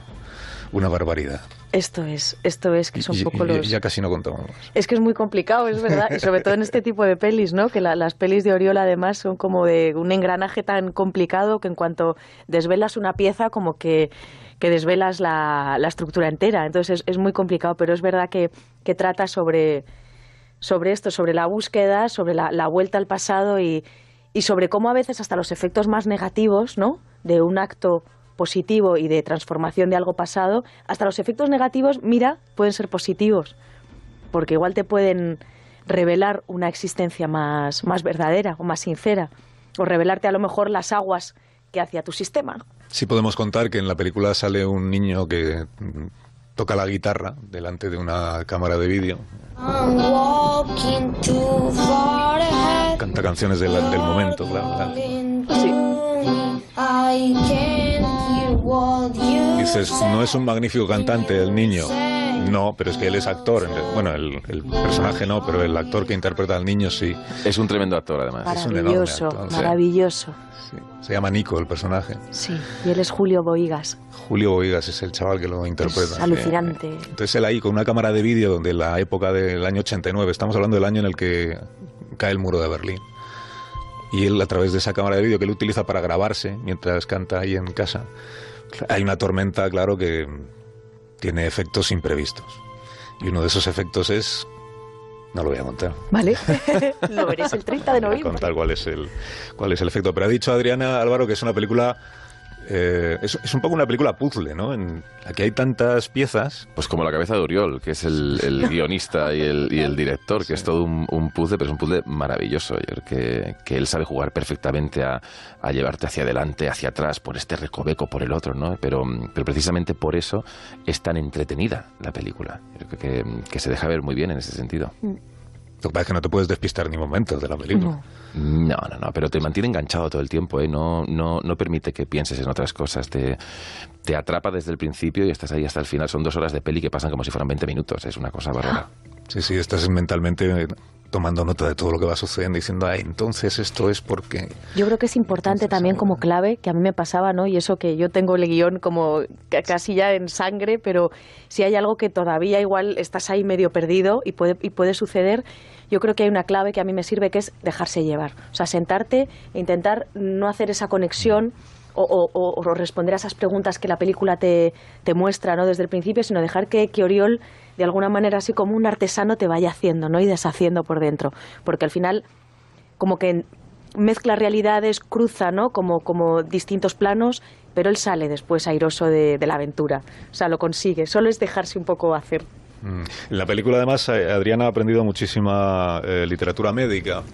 una barbaridad. Esto es, esto es que son Y- poco los... Ya casi no contamos. Es que es muy complicado, es verdad, y sobre todo en este tipo de pelis, ¿no? Que la- las pelis de Oriola además son como de un engranaje tan complicado que en cuanto desvelas una pieza como que, que desvelas la, la estructura entera. Entonces es, es muy complicado, pero es verdad que, que trata sobre, sobre esto, sobre la búsqueda, sobre la, la vuelta al pasado y, y sobre cómo a veces hasta los efectos más negativos, ¿no? De un acto positivo y de transformación de algo pasado, hasta los efectos negativos, mira, pueden ser positivos, porque igual te pueden revelar una existencia más, más verdadera o más sincera, o revelarte a lo mejor las aguas que hacia tu sistema. Sí podemos contar que en la película sale un niño que mm, toca la guitarra delante de una cámara de vídeo, canta canciones del, del momento, claro, claro. Dices, no es un magnífico cantante el niño. No, pero es que él es actor. Bueno, el, el personaje no, pero el actor que interpreta al niño sí. Es un tremendo actor, además. Es un enorme Maravilloso, actor, sí. maravilloso. Se llama Nico, el personaje. Sí, y él es Julio Boigas. Julio Boigas es el chaval que lo interpreta. Es sí. alucinante. Entonces él ahí con una cámara de vídeo de la época del año 89, estamos hablando del año en el que cae el muro de Berlín. Y él a través de esa cámara de vídeo que él utiliza para grabarse mientras canta ahí en casa, hay una tormenta, claro, que tiene efectos imprevistos. Y uno de esos efectos es No lo voy a contar. ¿Vale? lo veréis el 30 de noviembre. Contar cuál es el cuál es el efecto. Pero ha dicho Adriana Álvaro que es una película eh, es, es un poco una película puzzle, ¿no? En la que hay tantas piezas. Pues como la cabeza de Oriol, que es el, el guionista y el, y el director, que es todo un, un puzzle, pero es un puzzle maravilloso. Yo creo que, que él sabe jugar perfectamente a, a llevarte hacia adelante, hacia atrás, por este recoveco, por el otro, ¿no? Pero, pero precisamente por eso es tan entretenida la película. Yo creo que, que se deja ver muy bien en ese sentido. Lo que pasa es que no te puedes despistar ni momentos de la película. No, no, no, pero te mantiene enganchado todo el tiempo, ¿eh? no, no, no permite que pienses en otras cosas, te, te atrapa desde el principio y estás ahí hasta el final. Son dos horas de peli que pasan como si fueran 20 minutos, es una cosa bárbara. Sí, sí, estás mentalmente tomando nota de todo lo que va sucediendo, diciendo, ah, entonces esto es porque... Yo creo que es importante también como clave, que a mí me pasaba, ¿no? Y eso que yo tengo el guion como ca- casi ya en sangre, pero si hay algo que todavía igual estás ahí medio perdido y puede, y puede suceder, yo creo que hay una clave que a mí me sirve que es dejarse llevar. O sea, sentarte e intentar no hacer esa conexión o- o- o responder a esas preguntas que la película te, te muestra ¿no? desde el principio, sino dejar que, que Oriol, de alguna manera así como un artesano, te vaya haciendo ¿no? y deshaciendo por dentro. Porque al final, como que mezcla realidades, cruza ¿no? como, como distintos planos, pero él sale después airoso de, de la aventura. O sea, lo consigue. Solo es dejarse un poco hacer. Mm. En la película, además, eh, Adriana ha aprendido muchísima eh, literatura médica.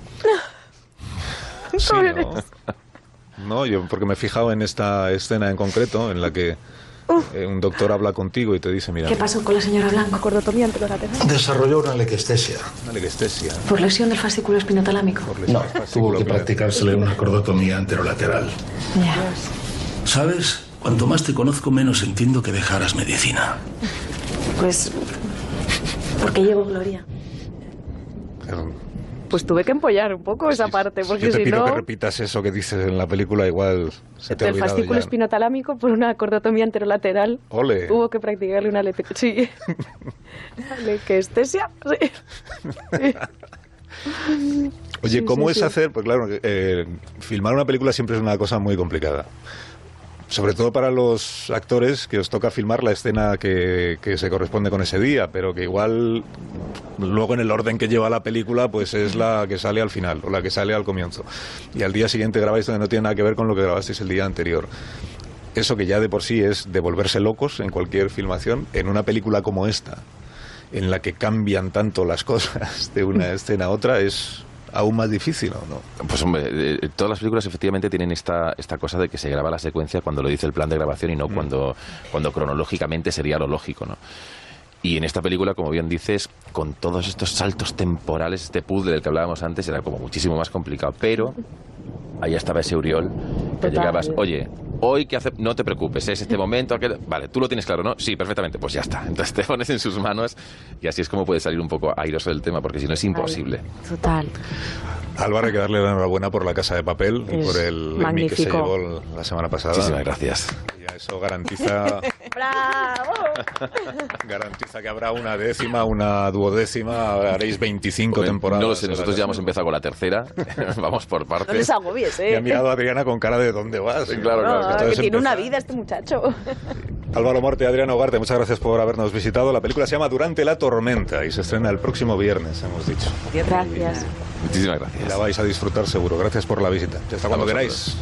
Sí, ¿no? No, yo porque me he fijado en esta escena en concreto en la que eh, un doctor habla contigo y te dice, mira, ¿Qué pasó con la señora Blanco? Cordotomía anterolateral. Desarrolló una lequestesia. una lequestesia. Por lesión del fascículo espinotalámico. No, tuvo que practicársele una cordotomía anterolateral. Ya. ¿Sabes? Cuanto más te conozco, menos entiendo que dejaras medicina. Pues. Porque llevo Gloria. Pues tuve que empollar un poco esa parte, porque Yo te si pido no. que repitas eso que dices en la película, igual se te ha El olvidado fascículo ya. espinotalámico por una cordotomía anterolateral. Ole. Hubo que practicarle una lete... Sí. Lequestesia. Sí. Oye, Sí, ¿cómo sí, es hacer? Pues claro, eh, filmar una película siempre es una cosa muy complicada. Sobre todo para los actores que os toca filmar la escena que, se corresponde con ese día, pero que igual luego en el orden que lleva la película, pues es la que sale al final o la que sale al comienzo. Y al día siguiente grabáis donde no tiene nada que ver con lo que grabasteis el día anterior. Eso que ya de por sí es de volverse locos en cualquier filmación, en una película como esta, en la que cambian tanto las cosas de una escena a otra, es aún más difícil, ¿o no? Pues hombre, eh, todas las películas efectivamente tienen esta, esta cosa de que se graba la secuencia cuando lo dice el plan de grabación y no cuando, cuando cronológicamente sería lo lógico, ¿no? Y en esta película, como bien dices, con todos estos saltos temporales, este puzzle del que hablábamos antes, era como muchísimo más complicado. Pero ahí estaba ese Uriol, que Total. llegabas, oye, hoy que hace, no te preocupes, es este momento, aquel- vale, tú lo tienes claro, ¿no? Sí, perfectamente, pues ya está. Entonces te pones en sus manos y así es como puedes salir un poco airoso del tema, porque si no es imposible. Total. Álvaro, hay que darle la enhorabuena por la casa de papel y por el Emmy que se magnífico. llevó la semana pasada. Muchísimas gracias. Ya eso garantiza, ¡Bravo! garantiza que habrá una décima, una duodécima, haréis 25 Pues, temporadas. No lo sé, nosotros ya hemos empezado con la tercera. Vamos por No partes. les agobies, Y ¿eh? ha mirado a Adriana con cara de ¿dónde vas? claro, No, claro. que tiene una vida este muchacho. Álvaro Morte, Adriana Ugarte, muchas gracias por habernos visitado. La película se llama Durante la tormenta y se estrena el próximo viernes, hemos dicho. Gracias. Muchísimas Y gracias. la vais a disfrutar seguro. Gracias por la visita. Hasta cuando queráis.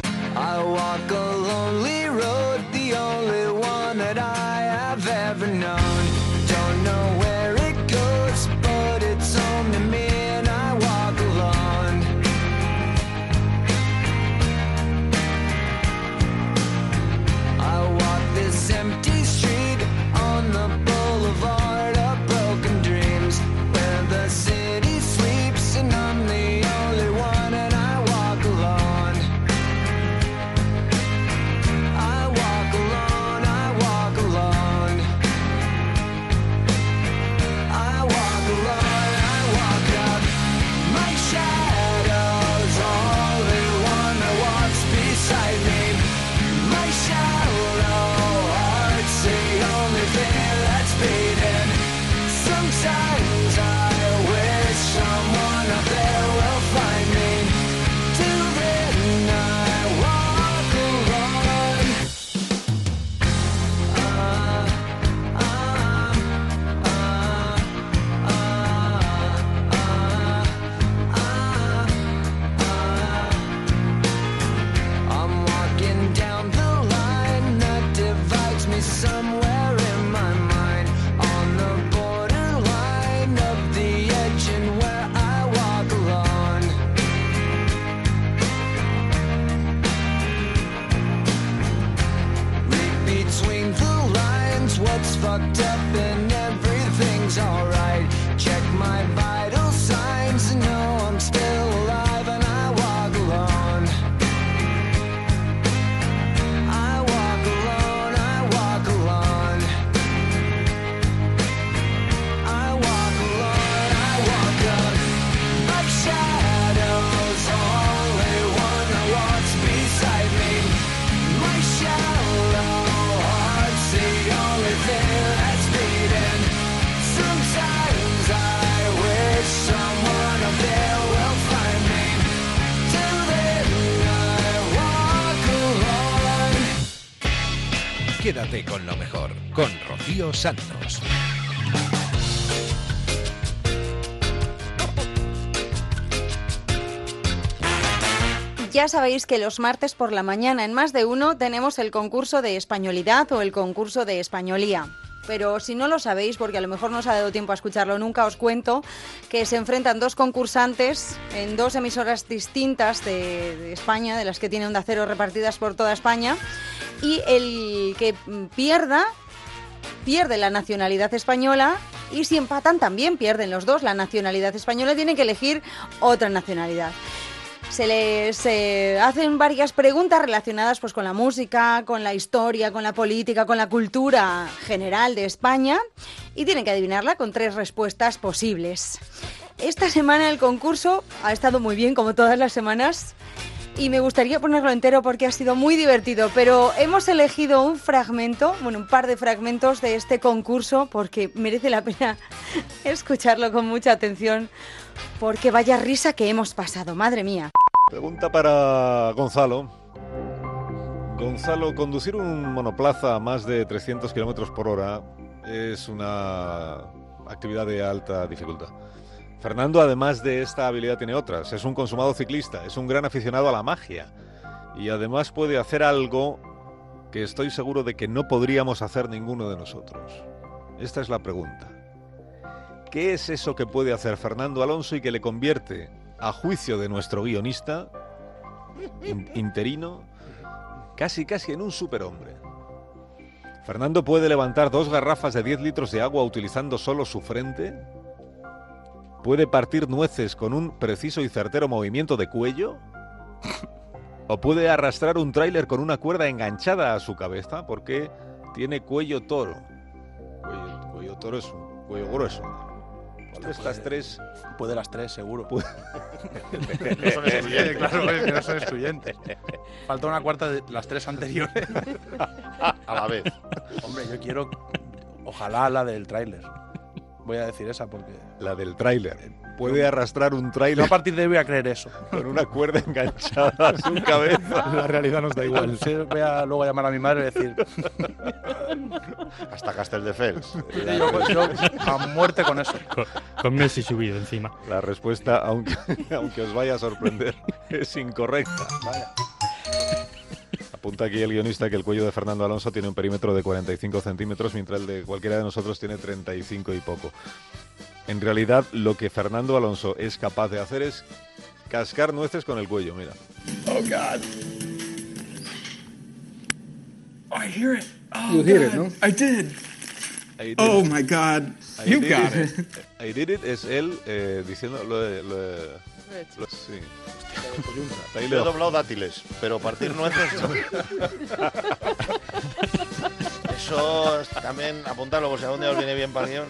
Empty Santos. Ya sabéis que los martes por la mañana en más de uno tenemos el concurso de españolidad o el concurso de españolía. Pero si no lo sabéis, porque a lo mejor no os ha dado tiempo a escucharlo nunca, os cuento que se enfrentan dos concursantes en dos emisoras distintas de, España, de las que tiene Onda Cero repartidas por toda España. Y el que pierda, pierde la nacionalidad española. Y si empatan, también pierden los dos la nacionalidad española. Tienen que elegir otra nacionalidad se les eh, hacen varias preguntas relacionadas pues con la música, con la historia, con la política, con la cultura general de España y tienen que adivinarla con tres respuestas posibles. Esta semana el concurso ha estado muy bien como todas las semanas y me gustaría ponerlo entero porque ha sido muy divertido, pero hemos elegido un fragmento, bueno, un par de fragmentos de este concurso porque merece la pena escucharlo con mucha atención porque vaya risa que hemos pasado, madre mía. Pregunta para Gonzalo. Gonzalo, conducir un monoplaza a más de 300 kilómetros por hora es una actividad de alta dificultad. Fernando, además de esta habilidad, tiene otras. Es un consumado ciclista, es un gran aficionado a la magia y además puede hacer algo que estoy seguro de que no podríamos hacer ninguno de nosotros. Esta es la pregunta. ¿Qué es eso que puede hacer Fernando Alonso y que le convierte, a juicio de nuestro guionista in- interino, casi casi en un superhombre? Fernando puede levantar dos garrafas de 10 litros de agua utilizando solo su frente. Puede partir nueces con un preciso y certero movimiento de cuello. O puede arrastrar un tráiler con una cuerda enganchada a su cabeza porque tiene cuello toro. Cuello, cuello toro es un cuello grueso. ¿Cuál de estas tres? Puede las tres, seguro. Puede- no son excluyentes, claro, es que no son excluyentes. Falta una cuarta de las tres anteriores. A la vez. Hombre, yo quiero. Ojalá la del tráiler. Voy a decir esa porque. La del tráiler. Puede arrastrar un tráiler. Yo a partir de ahí voy a creer eso. Con una cuerda enganchada a su cabeza. La realidad nos da igual. Sí, voy a luego llamar a mi madre y decir. Hasta Castelldefels. yo, yo a muerte con eso. Con, con Messi subido encima. La respuesta, aunque, aunque os vaya a sorprender, es incorrecta. Apunta aquí el guionista que el cuello de Fernando Alonso tiene un perímetro de 45 centímetros, mientras el de cualquiera de nosotros tiene 35 y poco. En realidad, lo que Fernando Alonso es capaz de hacer es cascar nueces con el cuello, mira. Oh, God. I hear it. Oh, You hear it, God. no? I did. I did Oh, it. my God. I You did got it. it. I did it es él eh, diciendo lo de... Lo de- lo- sí. Yo he doblado dátiles, pero partir nueces no. Eso es también apuntarlo, por si algún día os viene bien para guion.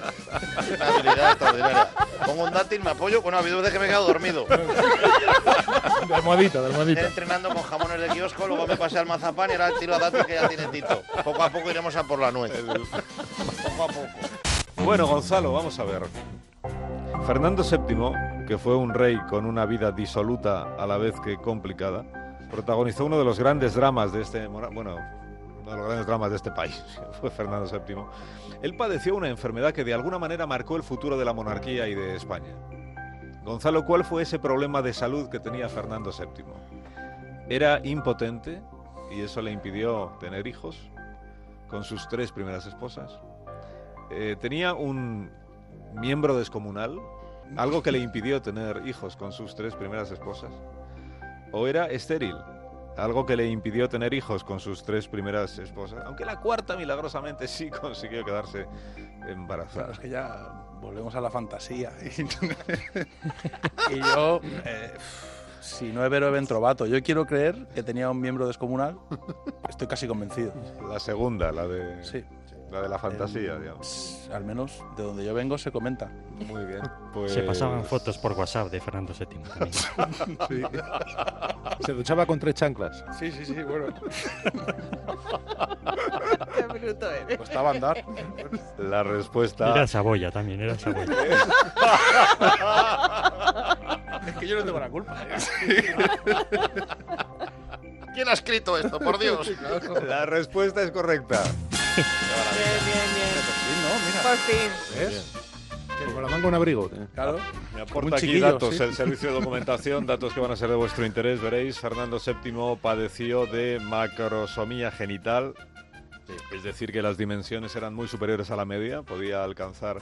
Una habilidad extraordinaria. Pongo un dátil, me apoyo. Bueno, ha habido veces que me he quedado dormido. De almohadita, de almohadita. Entrenando con jamones de kiosco, luego me pasé al mazapán y ahora tiro a dátil que ya tiene Tito. Poco a poco iremos a por la nuez. Poco a poco. Bueno, Gonzalo, vamos a ver. Fernando VII, que fue un rey con una vida disoluta a la vez que complicada, protagonizó uno de los grandes dramas de este, bueno, de los grandes dramas de este país, fue Fernando VII. Él padeció una enfermedad que de alguna manera marcó el futuro de la monarquía y de España. Gonzalo, ¿cuál fue ese problema de salud que tenía Fernando VII? Era impotente y eso le impidió tener hijos con sus tres primeras esposas. Eh, tenía un miembro descomunal, algo que le impidió tener hijos con sus tres primeras esposas. O era estéril, algo que le impidió tener hijos con sus tres primeras esposas, aunque la cuarta milagrosamente sí consiguió quedarse embarazada. Claro, es que ya volvemos a la fantasía. Y, yo, eh, si no es vero, es trovato. Yo quiero creer que tenía un miembro descomunal. Estoy casi convencido. La segunda, la de, Sí. La de la fantasía, Eh, digamos. Al menos de donde yo vengo se comenta. Muy bien. Pues... Se pasaban fotos por WhatsApp de Fernando VII también. Sí. Se duchaba con tres chanclas. Sí, sí, sí, bueno. Qué bruto eres. Costaba andar. La respuesta... Era Saboya también, era Saboya. Es que yo no tengo la culpa. ¿Quién ha escrito esto, por Dios? La respuesta es correcta. Bien, bien, bien. Por fin. ¿Ves? Como la manga un abrigo. Claro. Me aporta aquí datos, sí. el servicio de documentación, datos que van a ser de vuestro interés. Veréis, Fernando VII padeció de macrosomía genital, es decir, que las dimensiones eran muy superiores a la media, podía alcanzar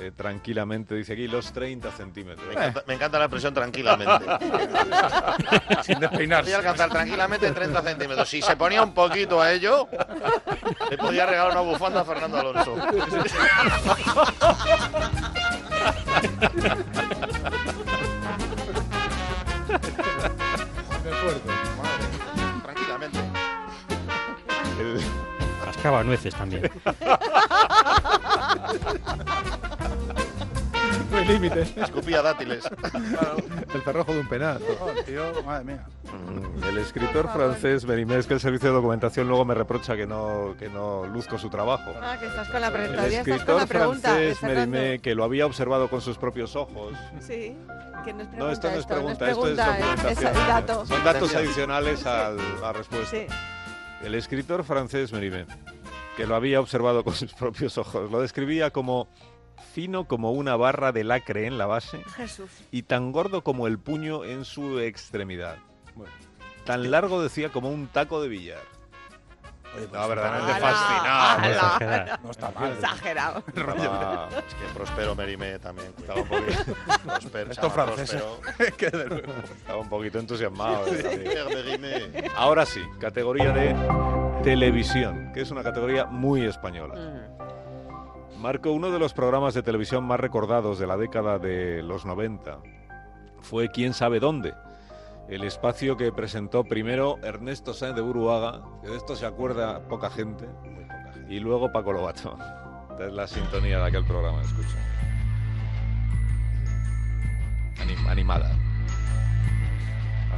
eh, tranquilamente, dice aquí, los 30 centímetros. Me encanta, me encanta la expresión tranquilamente. Sin despeinarse. Podía alcanzar tranquilamente 30 centímetros. Si se ponía un poquito a ello, le podía regalar una bufanda a Fernando Alonso. Tranquilamente. Cascaba nueces también. No hay límite. Escupía dátiles. El cerrojo de un penal. Oh, tío, madre mía. El escritor francés Mérimée, es que el servicio de documentación luego me reprocha que no, que no luzco su trabajo. Ah, que estás con la, pre- El todavía estás con escritor la pregunta. francés. Mérimée, que lo había observado con sus propios ojos. Sí. Que no es pregunta No, esto no es pregunta, esto es pregunta, es- documentación. es dato. Son datos adicionales a la respuesta. Sí. El escritor francés Mérimée, que lo había observado con sus propios ojos, lo describía como fino como una barra de lacre en la base Jesús. y tan gordo como el puño en su extremidad. Tan largo decía como un taco de billar. no, verdaderamente fascinado. No está mal. Exagerado. Estaba- Es que Prospero Merimé también. Estaba un poquito, Prospero, Esto francés. Prospero. Que de nuevo. estaba un poquito entusiasmado. Sí. sí. Pierre Mérimée. Ahora sí, categoría de televisión, que es una categoría muy española. Marco, uno de los programas de televisión más recordados de la década de los 90 fue Quién sabe dónde. El espacio que presentó primero Ernesto Sáenz de Buruaga, que de esto se acuerda poca gente, y luego Paco Lobato. Esta es la sintonía de aquel programa, escucha. Anim- animada.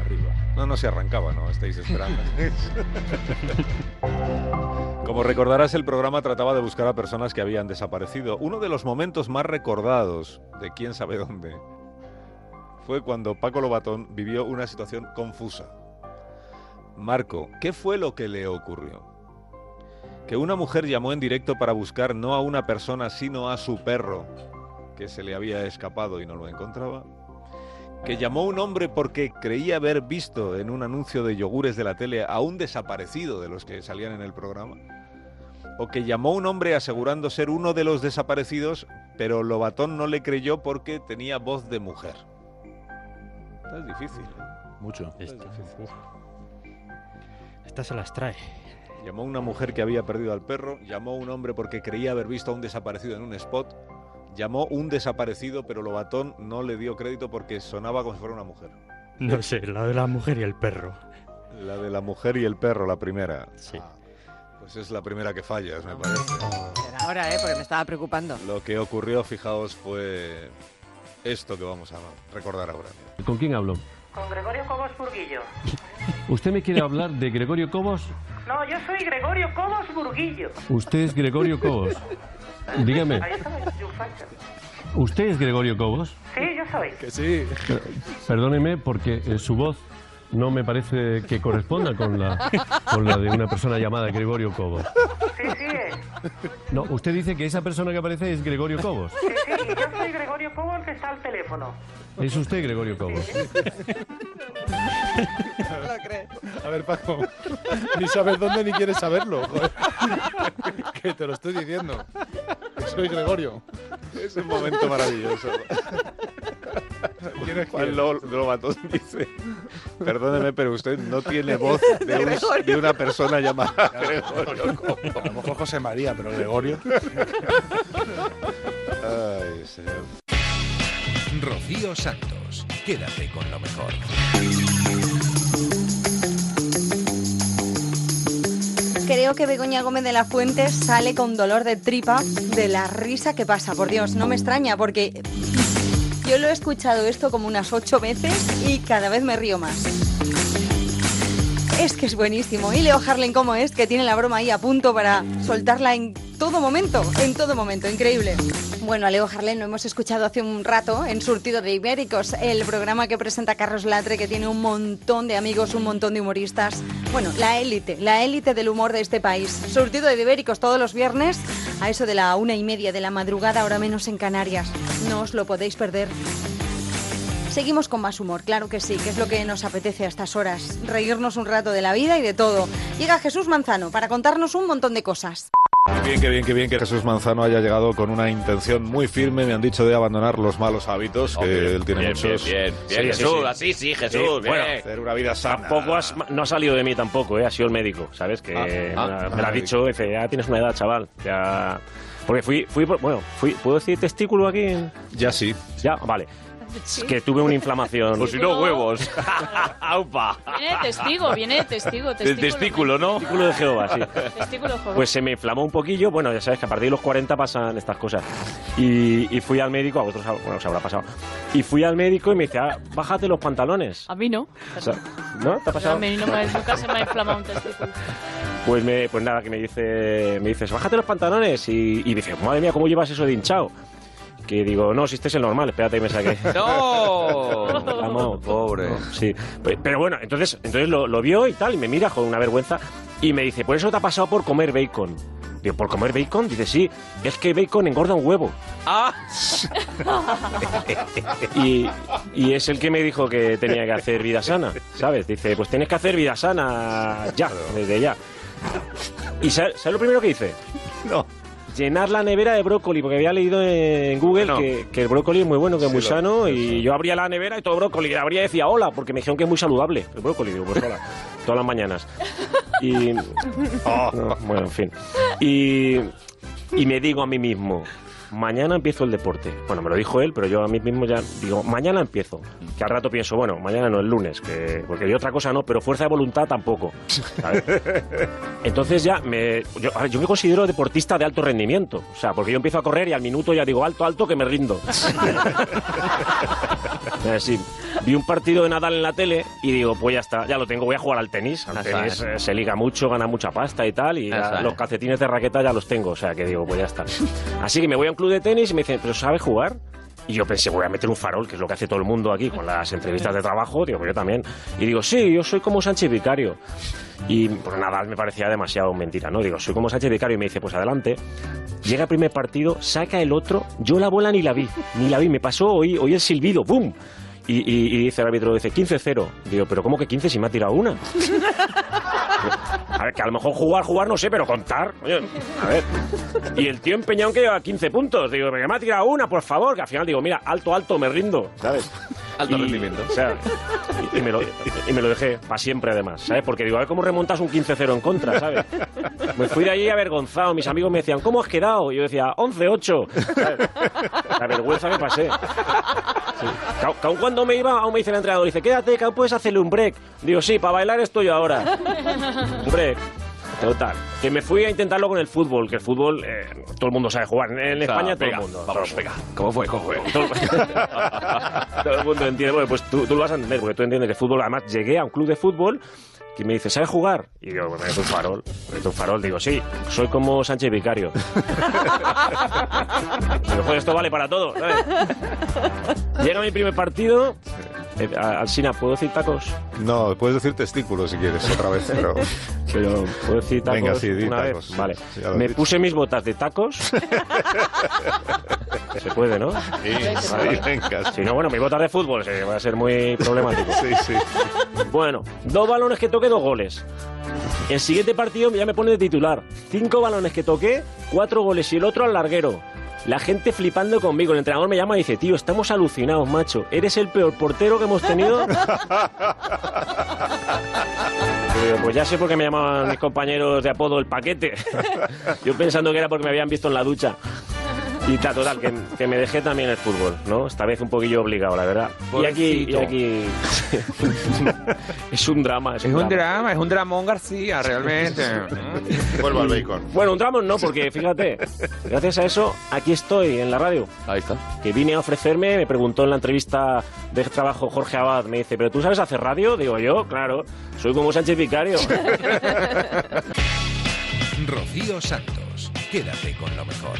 Arriba. No, no se arrancaba, no, estáis esperando. Como recordarás, el programa trataba de buscar a personas que habían desaparecido. Uno de los momentos más recordados de quién sabe dónde fue cuando Paco Lobatón vivió una situación confusa. Marco, ¿qué fue lo que le ocurrió? Que una mujer llamó en directo para buscar no a una persona, sino a su perro, que se le había escapado y no lo encontraba. Que llamó un hombre porque creía haber visto en un anuncio de yogures de la tele a un desaparecido de los que salían en el programa. O que llamó un hombre asegurando ser uno de los desaparecidos, pero Lobatón no le creyó porque tenía voz de mujer. Es difícil. ¿eh? Mucho. Esta, uf. Esta se las trae. Llamó una mujer que había perdido al perro, llamó un hombre porque creía haber visto a un desaparecido en un spot, llamó un desaparecido, pero Lobatón no le dio crédito porque sonaba como si fuera una mujer. No sé, la de la mujer y el perro. La de la mujer y el perro, la primera. Sí. Pues es la primera que fallas, me parece. Ahora, ¿eh? Porque me estaba preocupando. Lo que ocurrió, fijaos, fue esto que vamos a recordar ahora. ¿Con quién hablo? Con Gregorio Cobos Burguillo. ¿Usted me quiere hablar de Gregorio Cobos? No, yo soy Gregorio Cobos Burguillo. Usted es Gregorio Cobos. Dígame. ¿usted es Gregorio Cobos? Sí, yo soy. Que sí. Per- Perdóneme porque eh, su voz no me parece que corresponda con la, con la de una persona llamada Gregorio Cobos. Sí, sí, es. No, usted dice que esa persona que aparece es Gregorio Cobos. Sí, sí, yo soy Gregorio Cobos que está al teléfono. Es usted Gregorio Cobos. No lo crees. A ver, Paco, ni sabes dónde ni quieres saberlo. joder. que te lo estoy diciendo. Que soy Gregorio. Es un momento maravilloso. Juan Lo- Lobatón dice, perdóneme, pero usted no tiene voz de, un- Gregorio. de una persona llamada Gregorio. A lo mejor José María, pero Gregorio. Ay, señor. Rocío Santos, quédate con lo mejor. Creo que Begoña Gómez de la Fuente sale con dolor de tripa de la risa que pasa. Por Dios, no me extraña porque yo lo he escuchado esto como unas ocho veces y cada vez me río más. Es que es buenísimo. Y Leo Harlen, ¿cómo es? Que tiene la broma ahí a punto para soltarla en todo momento. En todo momento. Increíble. Bueno, a Leo Harlen lo hemos escuchado hace un rato en Surtido de Ibéricos, el programa que presenta Carlos Latre, que tiene un montón de amigos, un montón de humoristas. Bueno, la élite, la élite del humor de este país. Surtido de Ibéricos todos los viernes a eso de la una y media de la madrugada, ahora menos en Canarias. No os lo podéis perder. Seguimos con más humor, claro que sí, que es lo que nos apetece a estas horas. Reírnos un rato de la vida y de todo. Llega Jesús Manzano para contarnos un montón de cosas. Qué bien, qué bien, qué bien que Jesús Manzano haya llegado con una intención muy firme, me han dicho, de abandonar los malos hábitos, que él tiene bien, muchos. bien, bien, bien, Jesús, así sí, Jesús, bien. Bueno, hacer una vida sana. Tampoco has- no ha salido de mí tampoco, ¿eh? ha sido el médico, ¿sabes? Que Ah, me, ah, la- ah, me lo ha dicho, dice, ya tienes una edad, chaval. Ya... Porque fui, fui, bueno, fui, ¿puedo decir testículo aquí? Ya sí. Ya, vale. Es que tuve una inflamación. O si no, huevos. ¡Aupa! Viene testigo, viene testigo, testículo. testículo, ¿no? Testículo de Jehová, sí. Testículo joven. Pues se me inflamó un poquillo. Bueno, ya sabes que a partir de los 40 pasan estas cosas. Y, y fui al médico, a vosotros bueno, os habrá pasado. Y fui al médico y me dice, ah, bájate los pantalones. A mí no. O sea, ¿No? ¿Te ha A pasado? mí no me- nunca se me ha inflamado un testículo. Pues, me, pues nada, que me dice, me dices, bájate los pantalones. Y, y dice, madre mía, ¿cómo llevas eso de hinchado? Que digo, no, si este es el normal, espérate que me saqué. ¡No! Pobre. sí. Pe- Pero bueno, entonces, entonces lo, lo vio y tal, y me mira con una vergüenza y me dice, por eso te ha pasado por comer bacon. Digo, ¿por comer bacon? Dice, sí, es que bacon engorda un huevo. ¡Ah! Y, y es el que me dijo que tenía que hacer vida sana, ¿sabes? Dice, pues tienes que hacer vida sana ya, desde ya. ¿Y sabes sabe lo primero que hice? No. Llenar la nevera de brócoli, porque había leído en Google que, que el brócoli es muy bueno, que es Sí, muy sano, y yo abría la nevera y todo brócoli, y abría y decía hola, porque me dijeron que es muy saludable el brócoli, digo, pues hola, todas las mañanas. Y... No, bueno, en fin. Y, y me digo a mí mismo, mañana empiezo el deporte. Bueno, me lo dijo él, pero yo a mí mismo ya digo, mañana empiezo. Que al rato pienso, bueno, mañana no, el lunes, que, porque yo otra cosa no, pero fuerza de voluntad tampoco. ¿sabes? Entonces ya me, yo, a ver, yo me considero deportista de alto rendimiento. O sea, porque yo empiezo a correr y al minuto ya digo, alto, alto, que me rindo. Eh, sí. Vi un partido de Nadal en la tele y digo, pues ya está, ya lo tengo, voy a jugar al tenis. Al tenis eh, se liga mucho, gana mucha pasta y tal, y ya los calcetines de raqueta ya los tengo, o sea que digo, pues ya está. Así que me voy a un club de tenis y me dicen, ¿pero sabes jugar? Y yo pensé, voy a meter un farol, que es lo que hace todo el mundo aquí con las entrevistas de trabajo, digo, pues yo también. Y digo, sí, yo soy como Sánchez Vicario. Y pues Nadal me parecía demasiado mentira, ¿no? Digo, soy como Sánchez Vicario y me dice, pues adelante. Llega el primer partido, saca el otro, yo la bola ni la vi, ni la vi, me pasó, oí, oí el silbido, ¡bum! Y, y- y dice el árbitro, dice 15-0. Digo, ¿pero cómo que 15 si me ha tirado una? A ver, que a lo mejor jugar, jugar no sé, pero contar. Oye, a ver. Y el tío empeñado que lleva 15 puntos. Digo, me ha tirado una, por favor. Que al final digo, mira, alto, alto, me rindo, ¿sabes? Alto Y- rendimiento. O sea, y, y me lo, y me lo dejé para siempre, además, ¿sabes? Porque digo, a ver cómo remontas un 15-0 en contra, ¿sabes? Me fui de allí avergonzado. Mis amigos me decían, ¿cómo has quedado? Y yo decía, 11-8. ¿sabes? La vergüenza que pasé. Sí. Que aun cuando me iba, aún me dice el entrenador, dice, quédate, que aún puedes hacerle un break. Digo, sí, para bailar estoy yo ahora. Un break. Total. Que me fui a intentarlo con el fútbol, que el fútbol eh, todo el mundo sabe jugar. En O sea, España todo el mundo. vamos, venga. ¿Cómo fue? ¿Cómo fue? Todo, todo el mundo entiende. Bueno, pues tú, tú lo vas a entender, porque tú entiendes de fútbol. Además, llegué a un club de fútbol que me dice, ¿sabes jugar? Y yo, me meto un farol. Un farol. Digo, sí, soy como Sánchez Vicario. Digo, joder, esto vale para todo. ¿sabes? Llega mi primer partido. Eh, Alsina, ¿puedo decir tacos? No, puedes decir testículos si quieres otra vez, pero... Pero, ¿puedo decir tacos Venga, sí, di una tacos, vez? Vale. Sí, Me dicho. puse mis botas de tacos. Se puede, ¿no? Sí, sí, Vale. venga. Si no, bueno, mis botas de fútbol sí, va a ser muy problemático. Sí, sí. Bueno, dos balones que toqué, dos goles. El siguiente partido ya me pone de titular. Cinco balones que toqué, cuatro goles y el otro al larguero. La gente flipando conmigo. El entrenador me llama y dice, tío, estamos alucinados, macho. Eres el peor portero que hemos tenido. Digo, pues ya sé por qué me llamaban mis compañeros de apodo el paquete. Yo pensando que era porque me habían visto en la ducha. Y tal, total, que, que me dejé también el fútbol, ¿no? Esta vez un poquillo obligado, la verdad. Y aquí, y aquí... es un drama, es, Es un drama, es un dramón García, realmente. Vuelvo al bacon. Bueno, un drama no, porque fíjate, gracias a eso, aquí estoy en la radio. Ahí está. Que vine a ofrecerme, me preguntó en la entrevista de trabajo Jorge Abad, me dice, ¿pero tú sabes hacer radio? Digo yo, claro, soy como Sánchez Vicario. Rocío Santos. Quédate con lo mejor.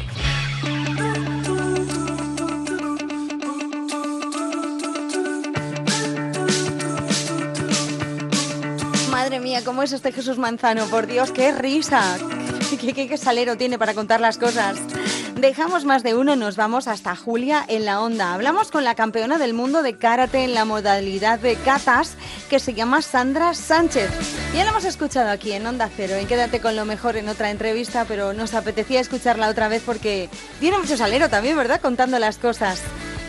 Madre mía, ¿cómo es este Jesús Manzano? Por Dios, qué risa. ¿Qué, qué, salero tiene para contar las cosas? Dejamos más de uno, nos vamos hasta Julia en la onda. Hablamos con la campeona del mundo de karate en la modalidad de katas, que se llama Sandra Sánchez. Ya la hemos escuchado aquí en Onda Cero, en Quédate con lo mejor en otra entrevista, pero nos apetecía escucharla otra vez porque tiene mucho salero también, ¿verdad? Contando las cosas.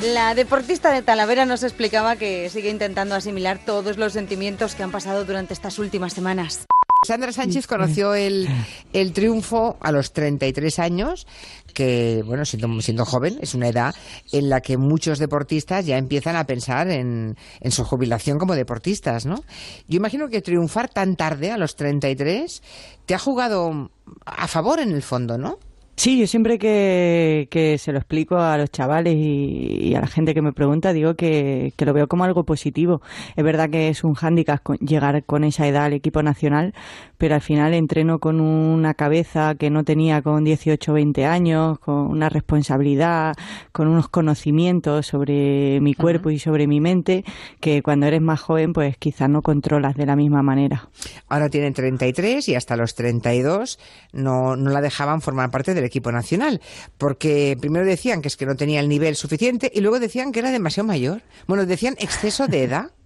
La deportista de Talavera nos explicaba que sigue intentando asimilar todos los sentimientos que han pasado durante estas últimas semanas. Sandra Sánchez conoció el, el triunfo a los 33 años, que, bueno, siendo, siendo joven, es una edad en la que muchos deportistas ya empiezan a pensar en, en su jubilación como deportistas, ¿no? Yo imagino que triunfar tan tarde, a los 33, te ha jugado a favor en el fondo, ¿no? Sí, yo siempre que, que se lo explico a los chavales y, y a la gente que me pregunta, digo que, que lo veo como algo positivo. Es verdad que es un hándicap llegar con esa edad al equipo nacional, pero al final entreno con una cabeza que no tenía con 18 o 20 años, con una responsabilidad, con unos conocimientos sobre mi cuerpo y sobre mi mente, que cuando eres más joven, pues quizás no controlas de la misma manera. Ahora tienen 33 y hasta los 32 no, no la dejaban formar parte del equipo nacional, porque primero decían que es que no tenía el nivel suficiente y luego decían que era demasiado mayor. Bueno, decían exceso de edad.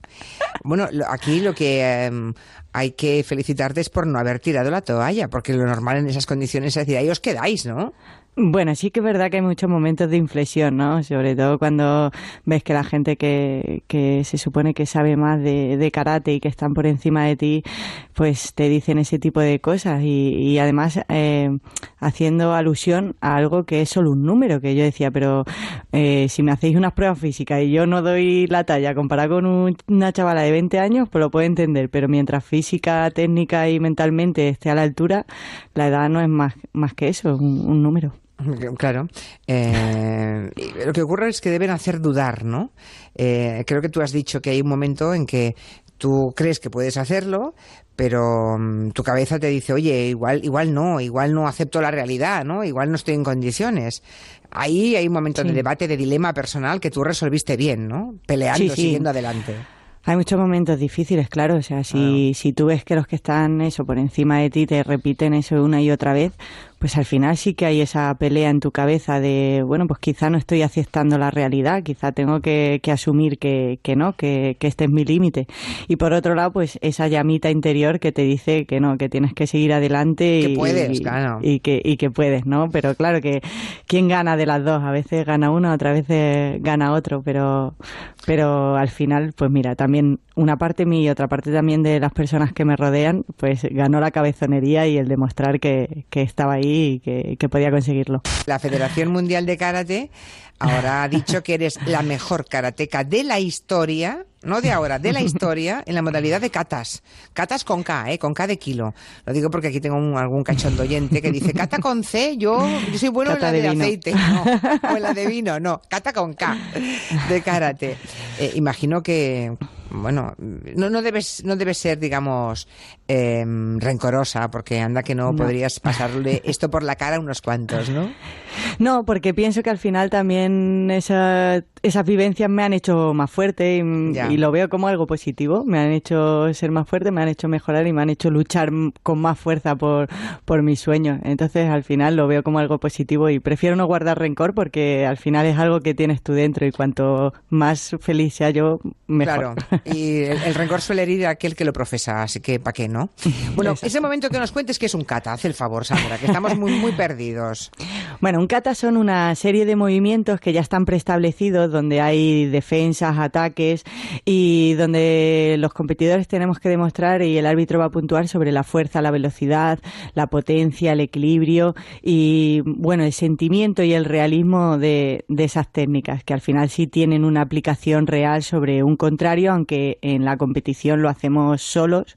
Bueno, aquí lo que em, hay que felicitarte es por no haber tirado la toalla, porque lo normal en esas condiciones es decir, ahí os quedáis, ¿no? Bueno, sí que es verdad que hay muchos momentos de inflexión, ¿no? Sobre todo cuando ves que la gente que, que se supone que sabe más de, de karate y que están por encima de ti, pues te dicen ese tipo de cosas y, y además eh, haciendo alusión a algo que es solo un número, que yo decía, pero eh, si me hacéis unas pruebas físicas y yo no doy la talla comparado con un- una chavala de 20 años, pues lo puedo entender, pero mientras física, técnica y mentalmente esté a la altura, la edad no es más, más que eso, un- un número. Claro. Eh, lo que ocurre es que deben hacer dudar, ¿no? Eh, creo que tú has dicho que hay un momento en que tú crees que puedes hacerlo, pero mm, tu cabeza te dice, oye, igual, igual no, igual no acepto la realidad, ¿no? Igual no estoy en condiciones. Ahí hay un momento de Sí. debate, de dilema personal que tú resolviste bien, ¿no? Peleando, Sí, sí. siguiendo adelante. Hay muchos momentos difíciles, claro. O sea, si, si tú ves que los que están eso por encima de ti te repiten eso una y otra vez, pues al final sí que hay esa pelea en tu cabeza de, bueno, pues quizá no estoy aceptando la realidad, quizá tengo que, que asumir que, que no, que, que este es mi límite. Y por otro lado, pues esa llamita interior que te dice que no, que tienes que seguir adelante Que y, puedes, y- claro. y que, y que puedes, ¿no? Pero claro que quién gana de las dos, a veces gana uno, otras veces gana otro, pero, pero al final, pues mira, también una parte mía y otra parte también de las personas que me rodean, pues ganó la cabezonería y el demostrar que, que estaba ahí que, que podía conseguirlo. La Federación Mundial de Karate ahora ha dicho que eres la mejor karateca de la historia, no de ahora, de la historia, en la modalidad de katas. Katas con K, ¿eh? Con K de kilo. Lo digo porque aquí tengo un- algún cachondo oyente que dice, kata con C, yo, yo soy bueno en la de de, vino". aceite, no, o en la de vino, no, kata con K, de karate. Eh, imagino que, bueno, no, no debes, no debes ser, digamos, eh, rencorosa, porque anda que no, No. podrías pasarle esto por la cara a unos cuantos, ¿no? No, porque pienso que al final también esa- esas vivencias me han hecho más fuerte y, Ya. y lo veo como algo positivo. Me han hecho ser más fuerte, me han hecho mejorar y me han hecho luchar con más fuerza por, por mis sueños. Entonces al final lo veo como algo positivo y prefiero no guardar rencor porque al final es algo que tienes tú dentro y cuanto más feliz sea yo, mejor. Claro. Y el, el rencor suele herir a aquel que lo profesa, así que ¿para qué no? Bueno, ese momento que nos cuentes que es un kata, haz el favor, Sandra, que estamos muy, muy perdidos. Bueno, un kata son una serie de movimientos que ya están preestablecidos, donde hay defensas, ataques y donde los competidores tenemos que demostrar y el árbitro va a puntuar sobre la fuerza, la velocidad, la potencia, el equilibrio y, bueno, el sentimiento y el realismo de, de esas técnicas, que al final sí tienen una aplicación real sobre un contrario, aunque en la competición lo hacemos solos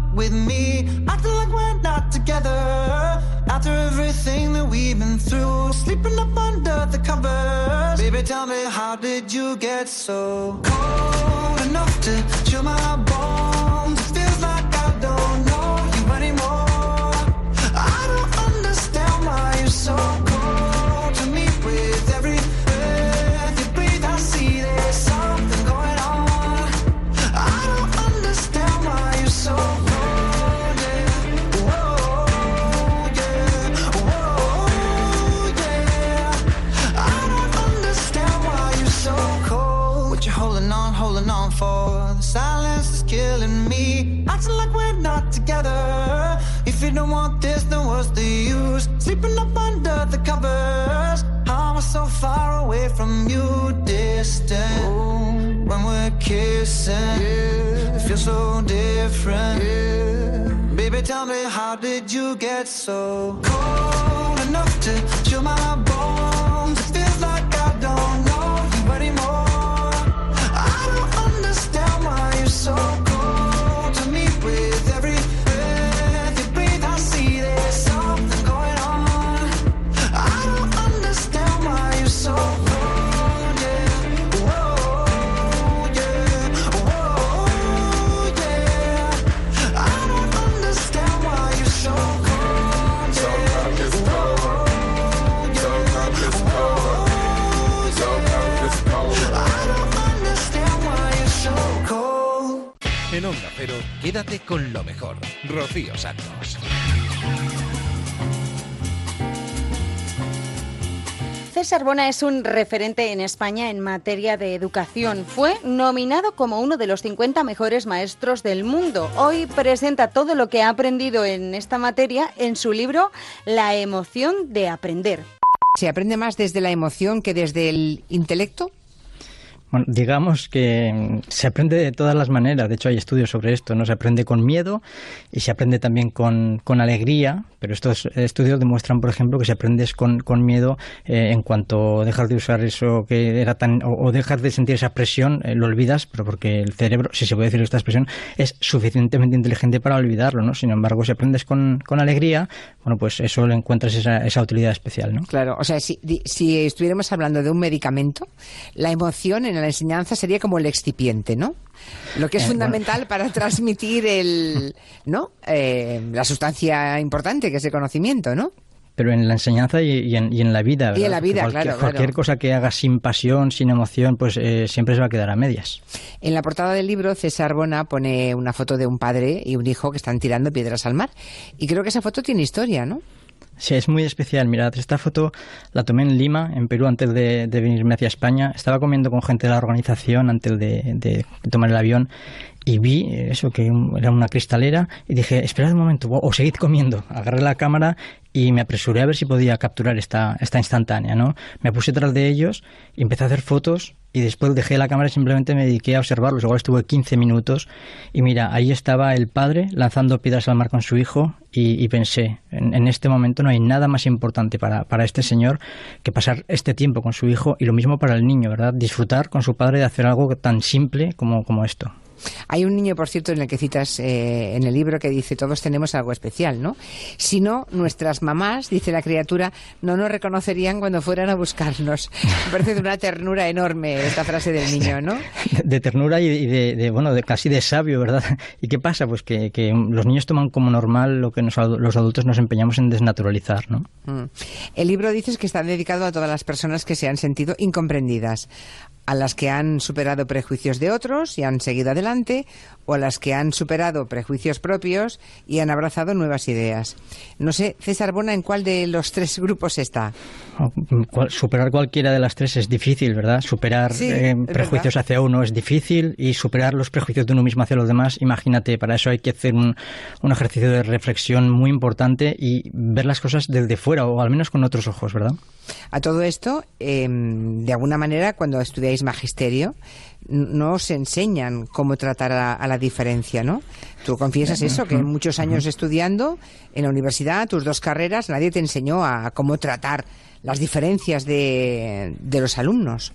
with me. Acting like we're not together. After everything that we've been through, sleeping up under the covers. Baby, tell me, how did you get so cold enough to chill my bones? It feels like I don't know you anymore. I don't understand why you're so for? The silence is killing me. Acting like we're not together. If you don't want this, then what's the use? Sleeping up under the covers. How am I so far away from you, distant? Ooh, when we're kissing, it feels so different. Baby, tell me, how did you get so cold enough to chill my bones? Quédate con lo mejor. Rocío Santos. César Bona es un referente en España en materia de educación. Fue nominado como uno de los 50 mejores maestros del mundo. Hoy presenta todo lo que ha aprendido en esta materia en su libro La emoción de aprender. ¿Se aprende más desde la emoción que desde el intelecto? Bueno, digamos que mm, se aprende de todas las maneras. De hecho, hay estudios sobre esto. No se aprende con miedo y se aprende también con, con alegría. Pero estos estudios demuestran, por ejemplo, que si aprendes con, con miedo, eh, en cuanto dejas de usar eso que era tan. o, o dejas de sentir esa presión, eh, lo olvidas, pero porque el cerebro, si se puede decir esta expresión, es suficientemente inteligente para olvidarlo, ¿no? Sin embargo, si aprendes con, con alegría, bueno, pues eso le encuentras esa, esa utilidad especial, ¿no? Claro, o sea, si, si estuviéramos hablando de un medicamento, la emoción en la enseñanza sería como el excipiente, ¿no? Lo que es Eh, fundamental para transmitir el, ¿no? Eh, la sustancia importante que es el conocimiento, ¿no? Pero en la enseñanza y, y en, y en la vida. Y en ¿verdad? la vida, cualquier, claro, Cualquier claro. cosa que hagas sin pasión, sin emoción, pues eh, siempre se va a quedar a medias. En la portada del libro, César Bona pone una foto de un padre y un hijo que están tirando piedras al mar. Y creo que esa foto tiene historia, ¿no? Sí, es muy especial. Mirad, esta foto la tomé en Lima, en Perú, antes de, de venirme hacia España. Estaba comiendo con gente de la organización antes de, de tomar el avión y vi eso, que era una cristalera y dije, esperad un momento, o, seguid comiendo. Agarré la cámara y me apresuré a ver si podía capturar esta, esta instantánea, ¿no? Me puse tras de ellos y empecé a hacer fotos y después dejé la cámara y simplemente me dediqué a observarlos. Igual estuve 15 minutos y mira, ahí estaba el padre lanzando piedras al mar con su hijo y, y pensé, en, en este momento no hay nada más importante para, para este señor que pasar este tiempo con su hijo y lo mismo para el niño, ¿verdad? Disfrutar con su padre de hacer algo tan simple como, como esto. Hay un niño, por cierto, en el que citas eh, en el libro que dice, todos tenemos algo especial, ¿no? Si no, nuestras mamás, dice la criatura, no nos reconocerían cuando fueran a buscarnos. Me parece de una ternura enorme esta frase del niño, ¿no? de, de ternura y de, bueno, de casi de sabio, ¿verdad? ¿Y qué pasa? Pues que, que los niños toman como normal lo que nos los adultos nos empeñamos en desnaturalizar, ¿no? Mm. El libro dices que está dedicado a todas las personas que se han sentido incomprendidas, a las que han superado prejuicios de otros y han seguido adelante, o a las que han superado prejuicios propios y han abrazado nuevas ideas. No sé, César Bona, ¿en cuál de los tres grupos está? Superar cualquiera de las tres es difícil, ¿verdad? Superar Sí, eh, prejuicios verdad. hacia uno es difícil y superar los prejuicios de uno mismo hacia los demás, imagínate, para eso hay que hacer un, un ejercicio de reflexión muy importante y ver las cosas desde fuera o al menos con otros ojos, ¿verdad? A todo esto, eh, de alguna manera, cuando estudiáis magisterio, no os enseñan cómo tratar a, a la diferencia, ¿no? Tú confiesas eso, que muchos años estudiando en la universidad, tus dos carreras, nadie te enseñó a cómo tratar las diferencias de, de los alumnos.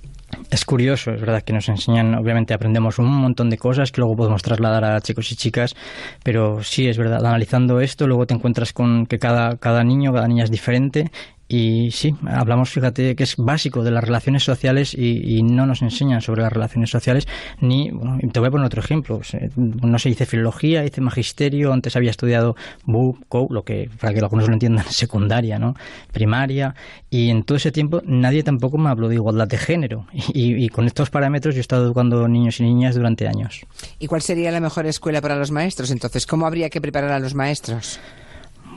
Es curioso, es verdad que nos enseñan, obviamente aprendemos un montón de cosas que luego podemos trasladar a chicos y chicas, pero sí, es verdad, analizando esto, luego te encuentras con que cada, cada niño, cada niña es diferente y sí, hablamos, fíjate, que es básico de las relaciones sociales y, no nos enseñan sobre las relaciones sociales ni, te voy a poner otro ejemplo, se- no se dice filología, dice magisterio, antes había estudiado BUP, CO, lo que, para que algunos lo entiendan, secundaria, ¿no? Primaria, y en todo ese tiempo nadie tampoco me habló de igualdad de género y, y con estos parámetros yo he estado educando niños y niñas durante años. ¿Y cuál sería la mejor escuela para los maestros? Entonces, ¿cómo habría que preparar a los maestros?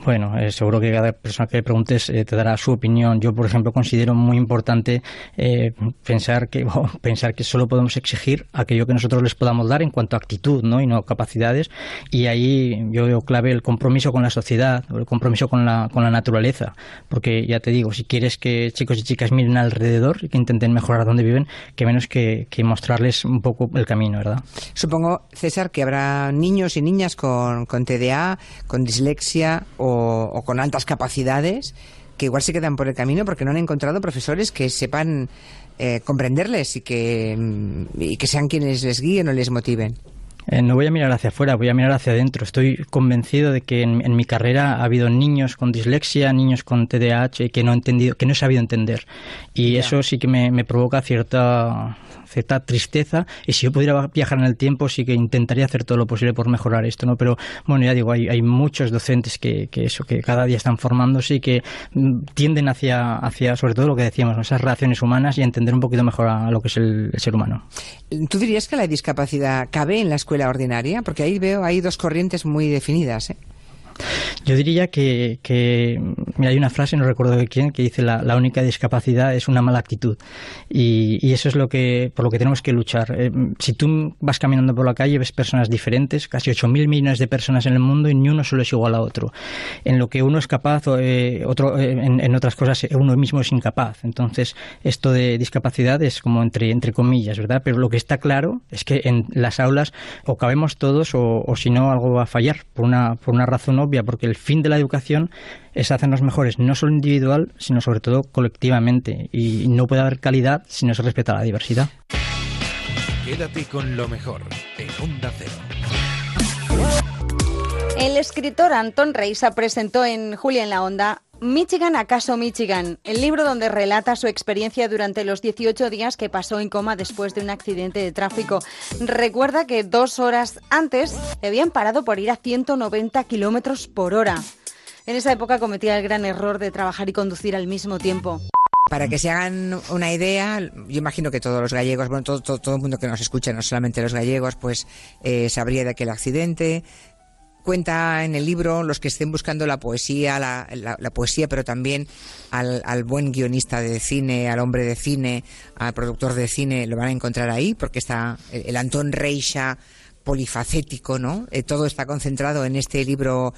Bueno, eh, seguro que cada persona que le preguntes eh, te dará su opinión. Yo, por ejemplo, considero muy importante eh, pensar que o pensar que solo podemos exigir aquello que nosotros les podamos dar en cuanto a actitud, ¿no? Y no capacidades. Y ahí yo veo clave el compromiso con la sociedad, el compromiso con la con la naturaleza, porque ya te digo, si quieres que chicos y chicas miren alrededor y que intenten mejorar donde viven, que menos que, que mostrarles un poco el camino, ¿verdad? Supongo, César, que habrá niños y niñas con, con TDA, con dislexia o, o con altas capacidades que igual se quedan por el camino porque no han encontrado profesores que sepan eh, comprenderles y que, mm, y que sean quienes les guíen o les motiven. Eh, no voy a mirar hacia afuera, voy a mirar hacia adentro. Estoy convencido de que en, en mi carrera ha habido niños con dislexia, niños con TDAH que no he entendido, que no he sabido entender. Y Ya. eso sí que me, me provoca cierta cierta tristeza y si yo pudiera viajar en el tiempo sí que intentaría hacer todo lo posible por mejorar esto no pero bueno ya digo hay, hay muchos docentes que, que eso que cada día están formándose y que mm, tienden hacia hacia sobre todo lo que decíamos esas relaciones humanas y entender un poquito mejor a, lo que es el- el ser humano ¿Tú dirías que la discapacidad cabe en la escuela ordinaria? Porque ahí veo, hay dos corrientes muy definidas. ¿eh? Yo diría que, hay una frase, no recuerdo de quién, que dice la, la única discapacidad es una mala actitud. Y, eso es lo que, por lo que tenemos que luchar. Eh, si tú vas caminando por la calle, ves personas diferentes, casi 8.000 millones de personas en el mundo y ni uno solo es igual a otro. En lo que uno es capaz, eh, otro, eh, en, otras cosas, eh, uno mismo es incapaz. Entonces, esto de discapacidad es como entre, entre comillas, ¿verdad? Pero lo que está claro es que en las aulas o cabemos todos o, o si no, algo va a fallar por una, por una razón obvia, porque el fin de la educación es hacernos mejores, no solo individual, sino sobre todo colectivamente. Y no puede haber calidad si no se respeta la diversidad. Quédate con lo mejor en Onda Cero. El escritor Anton Reisa presentó en Julia en la Onda Michigan, acaso Michigan, el libro donde relata su experiencia durante los 18 días que pasó en coma después de un accidente de tráfico. Recuerda que dos horas antes le habían parado por ir a 190 kilómetros por hora. En esa época cometía el gran error de trabajar y conducir al mismo tiempo. Para que se hagan una idea, yo imagino que todos los gallegos, bueno, todo, todo, todo el mundo que nos escucha, no solamente los gallegos, pues eh, sabría de aquel accidente. Cuenta en el libro los que estén buscando la poesía, la, poesía, pero también al, al buen guionista de cine, al hombre de cine, al productor de cine, lo van a encontrar ahí, porque está el, Antón Reixa polifacético, ¿no? Eh, todo está concentrado en este libro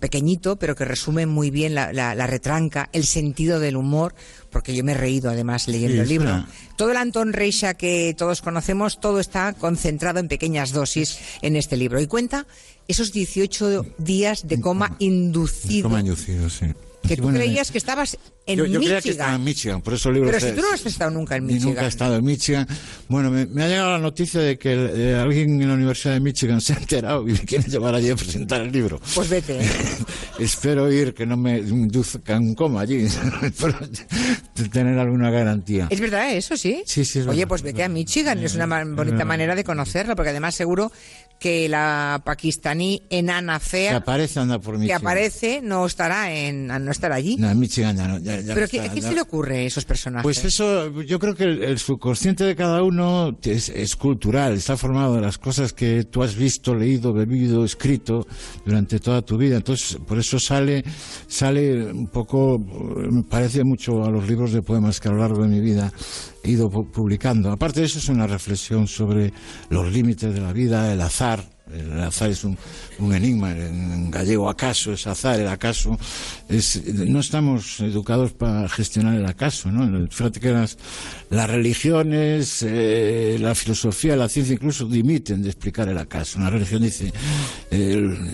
pequeñito, pero que resume muy bien la, la- la retranca, el sentido del humor, porque yo me he reído además leyendo Sí, el libro. Todo el Antón Reixa que todos conocemos, todo está concentrado en pequeñas dosis en este libro. Y cuenta esos 18 días de coma inducido. Coma inducido, sí. Que tú bueno, creías que estabas En yo, yo creía que Michigan. estaba en Michigan, por eso el libro Pero si tú no has estado nunca en ni nunca he Michigan. estado en Michigan. Bueno, me, me ha llegado la noticia de que el- eh, alguien en la Universidad de Michigan se ha enterado y me quiere llevar allí a presentar el libro. Pues vete. ¿eh? Espero ir, que no me induzcan un coma allí, tener alguna garantía. Es verdad, eso sí. Sí, sí, es Oye, verdad. pues vete a Michigan, es una bonita manera de conocerlo, porque además seguro que la pakistaní enana Que fea aparece, anda por que Michigan. aparece no estará en no estará allí. No, en Michigan ya no. ya- ya Pero ¿qué- ¿a se le ocurre esos personajes? Pues eso, yo creo que el, el subconsciente de cada uno es, es cultural, está formado de las cosas que tú has visto, leído, bebido, escrito durante toda tu vida. Entonces, por eso sale, sale un poco, me parece mucho a los libros de poemas que a lo largo de mi vida he ido pu- publicando. Aparte de eso, es una reflexión sobre los límites de la vida, el azar. El azar es un, un enigma, en gallego acaso es azar, el acaso es, no estamos educados para gestionar el acaso, ¿no? Fíjate que las, las religiones, eh, la filosofía, la ciencia incluso dimiten de explicar el acaso. Una religión dice,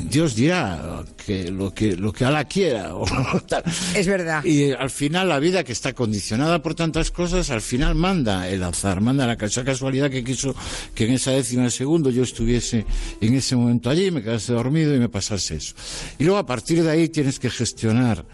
Dios dirá que lo que, lo que Alá quiera, o tal. Es verdad. Y eh, al final la vida que está condicionada por tantas cosas, al final manda el azar, manda la casualidad que quiso que en esa décima de segundo yo estuviese en ese momento allí, me quedase dormido y me pasase eso. Y luego a partir de ahí tienes que gestionar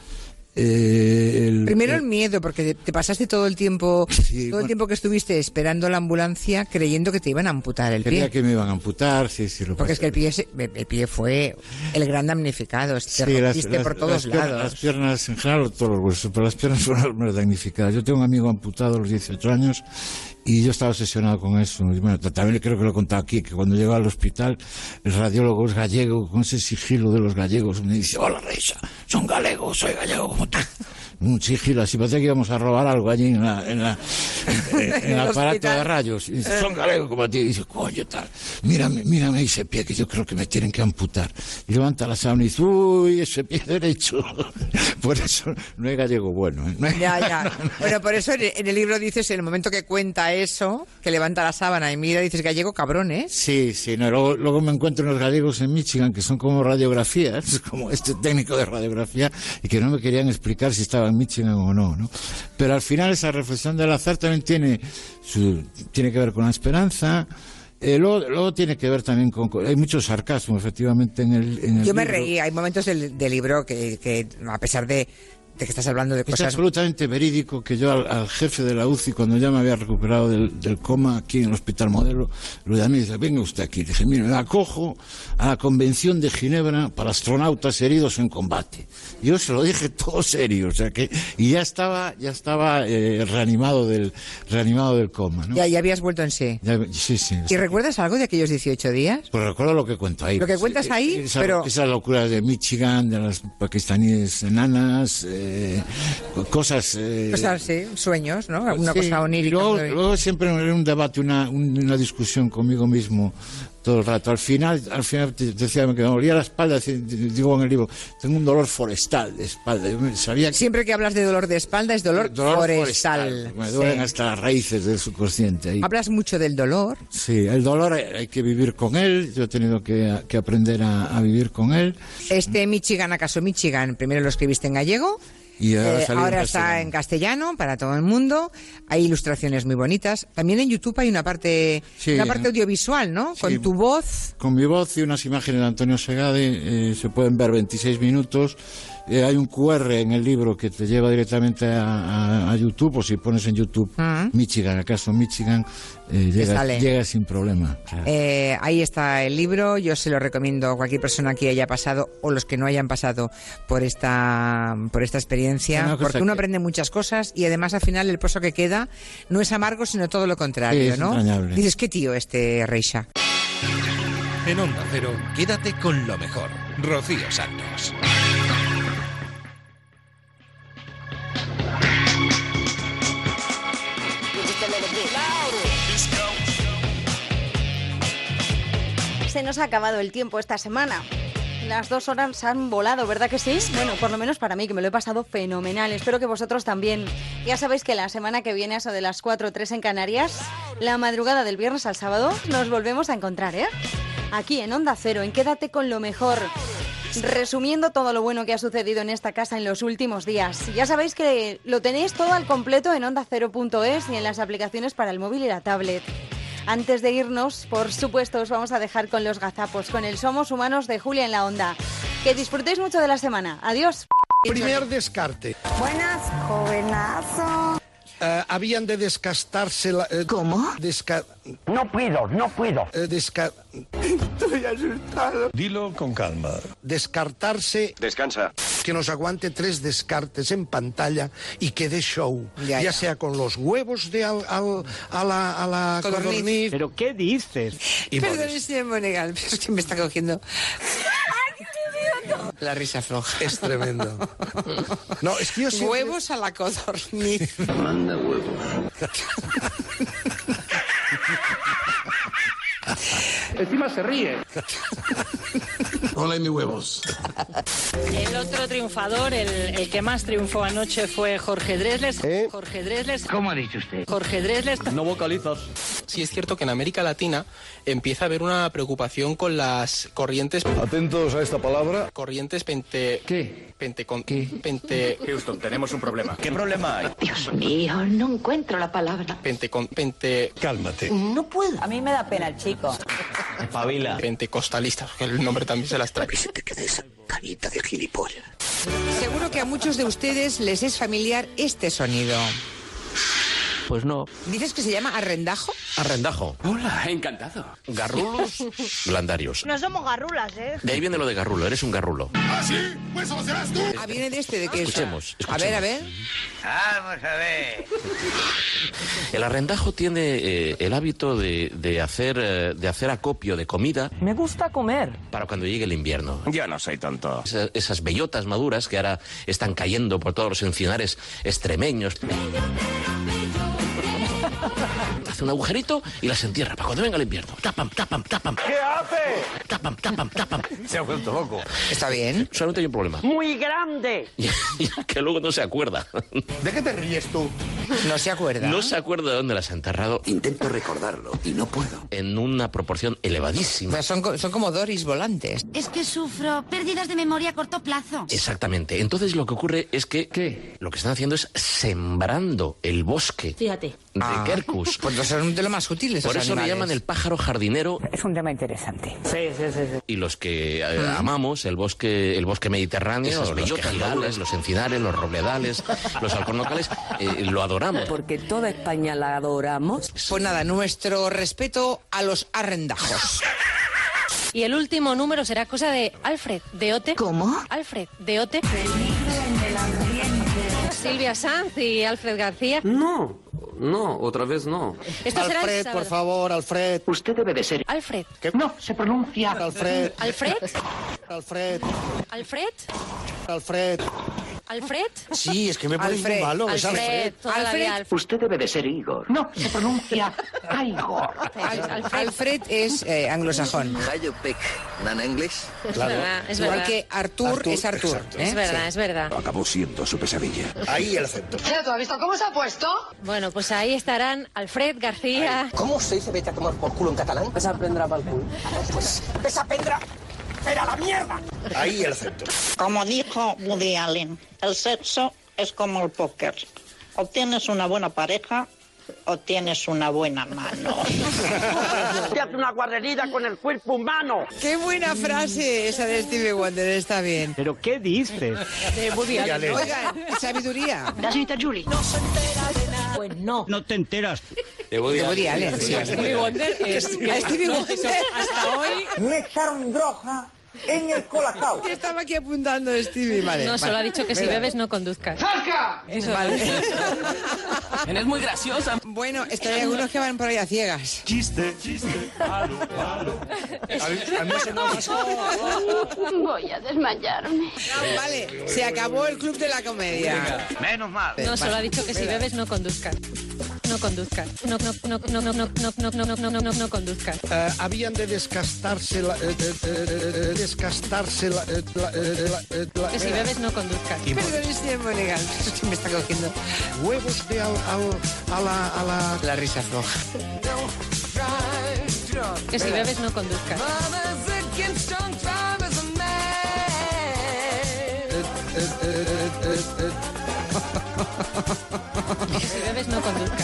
eh, el, Primero el- el miedo, porque te pasaste todo el tiempo, todo el tiempo que estuviste esperando la ambulancia creyendo que te iban a amputar el Creía pie. que me iban a amputar, sí, sí, lo Porque es que el pie, el pie fue el gran damnificado, te Sí, las- rompiste las- por todos las piernas- lados. Las piernas, en general, todos los huesos, pero las piernas fueron las más damnificadas. Yo tengo un amigo amputado a los 18 años y yo estaba obsesionado con eso. Bueno, también creo que lo he contado aquí, que cuando llego al hospital, el radiólogo es gallego, con ese sigilo de los gallegos, me dice, hola Reisa, son galegos, soy gallego como tú. Un sigilo así, parecía que íbamos a robar algo allí en, la, en, la, en- el aparato de rayos. Y dice, son galegos como a ti. Y dice, coño, tal, mírame, mírame ese pie que yo creo que me tienen que amputar. Y levanta la sábana y dice, uy, ese pie derecho. Por eso no es gallego bueno. ¿eh? No es- Ya, ya. Bueno, por eso en el- libro dices, en el momento que cuenta eso, que levanta la sábana y mira, dices gallego cabrón, ¿eh? Sí, sí, no, luego, luego me encuentro unos gallegos en Michigan que son como radiografías, como este técnico de radiografía, y que no me querían explicar si estaba en Michigan o no, ¿no? Pero al final esa reflexión del azar también tiene, su, tiene que ver con la esperanza, eh, luego, luego tiene que ver también con, Hay mucho sarcasmo, efectivamente, en el, en el Yo me libro. reí, hay momentos del, del libro que, que, a pesar de, de que estás hablando de Es cosas... absolutamente verídico que yo al, al jefe de la UCI, cuando ya me había recuperado del, del coma aquí en el Hospital Modelo, lo llamé y dice, venga usted aquí. Le dije, mire, me acojo a la Convención de Ginebra para astronautas heridos en combate. Yo se lo dije todo serio, o sea que, y ya estaba, ya estaba eh, reanimado del, reanimado del coma, ¿no? Ya, ya habías vuelto en sí. Ya- sí, sí. ¿Y recuerdas algo de aquellos 18 días? Pues recuerdo lo que cuento ahí. Lo que cuentas ahí, esa- pero- Esas locuras de Michigan, de las pakistaníes enanas, eh, cosas... eh, O sea, sí, sueños, ¿no? Alguna Sí, cosa onírica. Luego, luego siempre era un debate, una, un- una discusión conmigo mismo todo el rato. Al final, al final decía que me dolía la espalda, digo en el libro, tengo un dolor forestal de espalda. Yo sabía que Siempre que hablas de dolor de espalda es dolor, dolor forestal. me duelen Sí. hasta las raíces del subconsciente. ahí. Hablas mucho del dolor. Sí, el dolor hay, hay que vivir con él. Yo he tenido que, que aprender a, a vivir con él. Este Michigan, ¿acaso Michigan? Primero lo escribiste en gallego. Y ahora eh, salió en ahora está en castellano para todo el mundo. Hay ilustraciones muy bonitas. También en YouTube hay una parte, Sí, una parte eh, audiovisual, ¿no? sí. Con tu voz. Con mi voz y unas imágenes de Antonio Segade eh, se pueden ver 26 minutos. Eh, hay un QR en el libro que te lleva directamente a, a- a YouTube, o si pones en YouTube Michigan, acaso Michigan, eh, llega, llega sin problema. Eh, ahí está el libro. Yo se lo recomiendo a cualquier persona que haya pasado o los que no hayan pasado por esta, por esta experiencia. Porque uno que- aprende muchas cosas y además al final el pozo que queda no es amargo, sino todo lo contrario, Sí, es ¿no? entrañable. Dices, qué tío este Reisha. En Onda Cero, quédate con lo mejor. Rocío Santos. Se nos ha acabado el tiempo esta semana. Las dos horas han volado, ¿verdad que sí? Bueno, por lo menos para mí, que me lo he pasado fenomenal. Espero que vosotros también. Ya sabéis que la semana que viene, a eso de las 4 o 3 en Canarias, la madrugada del viernes al sábado, nos volvemos a encontrar, ¿eh? Aquí en Onda Cero, en Quédate con lo mejor. resumiendo todo lo bueno que ha sucedido en esta casa en los últimos días. Ya sabéis que lo tenéis todo al completo en onda0.es y en las aplicaciones para el móvil y la tablet. Antes de irnos, por supuesto, os vamos a dejar con los gazapos, con el Somos Humanos de Julia en la Onda. Que disfrutéis mucho de la semana. Adiós. Primer descarte. Buenas, jovenazo. Eh, habían de descastarse la... ¿Cómo? no puedo, no puedo. Estoy asustado. Dilo con calma. Descartarse... Descansa. Que nos aguante tres descartes en pantalla y que dé show. Ya, sea con los huevos de al, al- a la, a la Codorniz. codorniz. ¿Pero qué dices? Y Perdón, señor Monegal, pero es que me está cogiendo la risa floja. Es tremendo. No, es que yo siempre- Huevos a la codorniz. Manda huevos. Encima se ríe. Hola, mis huevos. El otro triunfador, el, el que más triunfó anoche fue Jorge Dresles. Jorge Dresles. ¿Cómo ha dicho usted? Jorge Dresles. No vocalizas. Sí es cierto que en América Latina empieza a haber una preocupación con las corrientes... Atentos a esta palabra. Corrientes pente... ¿Qué? Pente... Con, Pente... Houston, tenemos un problema. ¿Qué problema hay? Dios mío, no encuentro la palabra. Pente... Con, pente... Cálmate. No puedo. A mí me da pena el chico. Pavila. Pentecostalistas, que el nombre también se las trae. Carita de gilipollas. Seguro que a muchos de ustedes les es familiar este sonido. Pues no. ¿Dices que se llama arrendajo? Arrendajo. Hola, encantado. Garrulos blandarios. No somos garrulas, ¿eh? De ahí viene lo de garrulo, eres un garrulo. ¿Ah, sí? Pues eso serás tú. Ah, viene de este, de que Escuchemos, A ver, a ver. Vamos a ver. El arrendajo tiene eh, el hábito de, de hacer, eh, de hacer acopio de comida Me gusta comer. para cuando llegue el invierno. Yo no soy tonto. Esa- esas bellotas maduras que ahora están cayendo por todos los encinares extremeños. Hace un agujerito y las entierra para cuando venga el invierno. Tapam, tapam, tapam. ¿Qué hace? Tapam, tapam, tapam. Se ha vuelto loco. ¿Está bien? Solamente hay un problema. Muy grande. que luego no se acuerda. ¿De qué te ríes tú? No se acuerda. No se acuerda de dónde las ha enterrado. Intento recordarlo y no puedo. En una proporción elevadísima. Pues son, son como Doris volantes. Es que sufro pérdidas de memoria a corto plazo. Exactamente. Entonces lo que ocurre es que lo que están haciendo es sembrando el bosque Fíjate. De Ah. Kerkus. Pues son de lo más útiles. Por esos eso le animales. llaman el pájaro jardinero Es un tema interesante. Sí, sí, sí. sí. y los que eh, amamos el bosque el bosque mediterráneo, los quejigales, los encinares, los robledales, los halcornocales, eh, lo adoramos. Porque toda España la adoramos. Pues nada, nuestro respeto a los arrendajos. Y el último número será cosa de Alfred de Ote. ¿Cómo? Alfred de Ote. Silvia Sanz y Alfred García. No, no, otra vez no. Esto será el Alfred, sábado. por favor, Alfred. Usted debe de ser. Alfred. No, se pronuncia. Alfred. Alfred. Alfred. Alfred. Alfred. Alfred. Sí, es que me pones muy Alfred. malo. Es Alfred. Alfred. Vida Alfred. Usted debe de ser Igor. No, se pronuncia Igor. Alfred es eh, anglosajón. you pick non-English? Es verdad, es Igual verdad. que Artur, es Artur. ¿eh? Es verdad, es verdad. Acabó siendo su pesadilla. Ahí el acento. ¿tú has visto cómo se ha puesto? Bueno, pues ahí estarán Alfred García. ¿Cómo se dice vete a tomar por culo en catalán? Esa prendrá para el culo. Pues, esa prendrá. ¡Era la mierda! Ahí el acento. Como dijo Woody Allen, el sexo es como el póker. O tienes una buena pareja o tienes una buena mano. Te hace una guarrería con el cuerpo humano. Qué buena frase esa de Stevie Wonder, está bien. ¿Pero qué dices? De Woody Allen. Oigan, sabiduría. ¿La señorita Julie? Pues no. No te enteras. De Woody De Woody Allen. Allen, sí. Stevie Wonder es A Stevie no, Wonder. hasta hoy Me echaron droga en el colacao. Estaba aquí apuntando Stevie, vale. no, solo ha vale. dicho que si bebes no conduzcas. ¡Saca! Eso Vale. Eres muy graciosa. Bueno, es que hay algunos que van por ahí a ciegas. Chiste, chiste. Palo, palo. A mí se me Voy a desmayarme. Vale, se acabó el club de la comedia. Menos mal. No, solo ha dicho que si bebes no conduzcas no conduzcas. No, no, no, no, no, no, no, no, no, no, no, no, no conduzcas. habían de descastarse la, descastarse la, Que si bebes no conduzcas. Perdón, es muy legal. Me está cogiendo huevos de al, a la, a la. La risa floja. Que si bebes no conduzcas. Si bebes no conduzcas.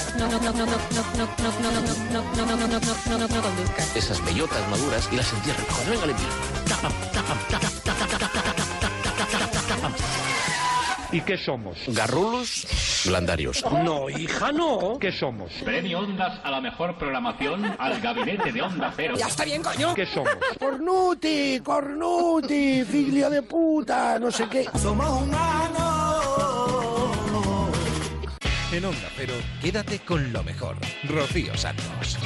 Esas bellotas maduras y las entierran. Venga, le ¿Y qué somos? Garrulos blandarios. No, hija, no. ¿Qué somos? Premio Ondas a la mejor programación al gabinete de Onda Cero. Ya está bien, coño. ¿Qué somos? Cornuti, Cornuti, figlio de puta, no sé qué. Somos humanos. En Onda Cero, quédate con lo mejor. Rocío Santos.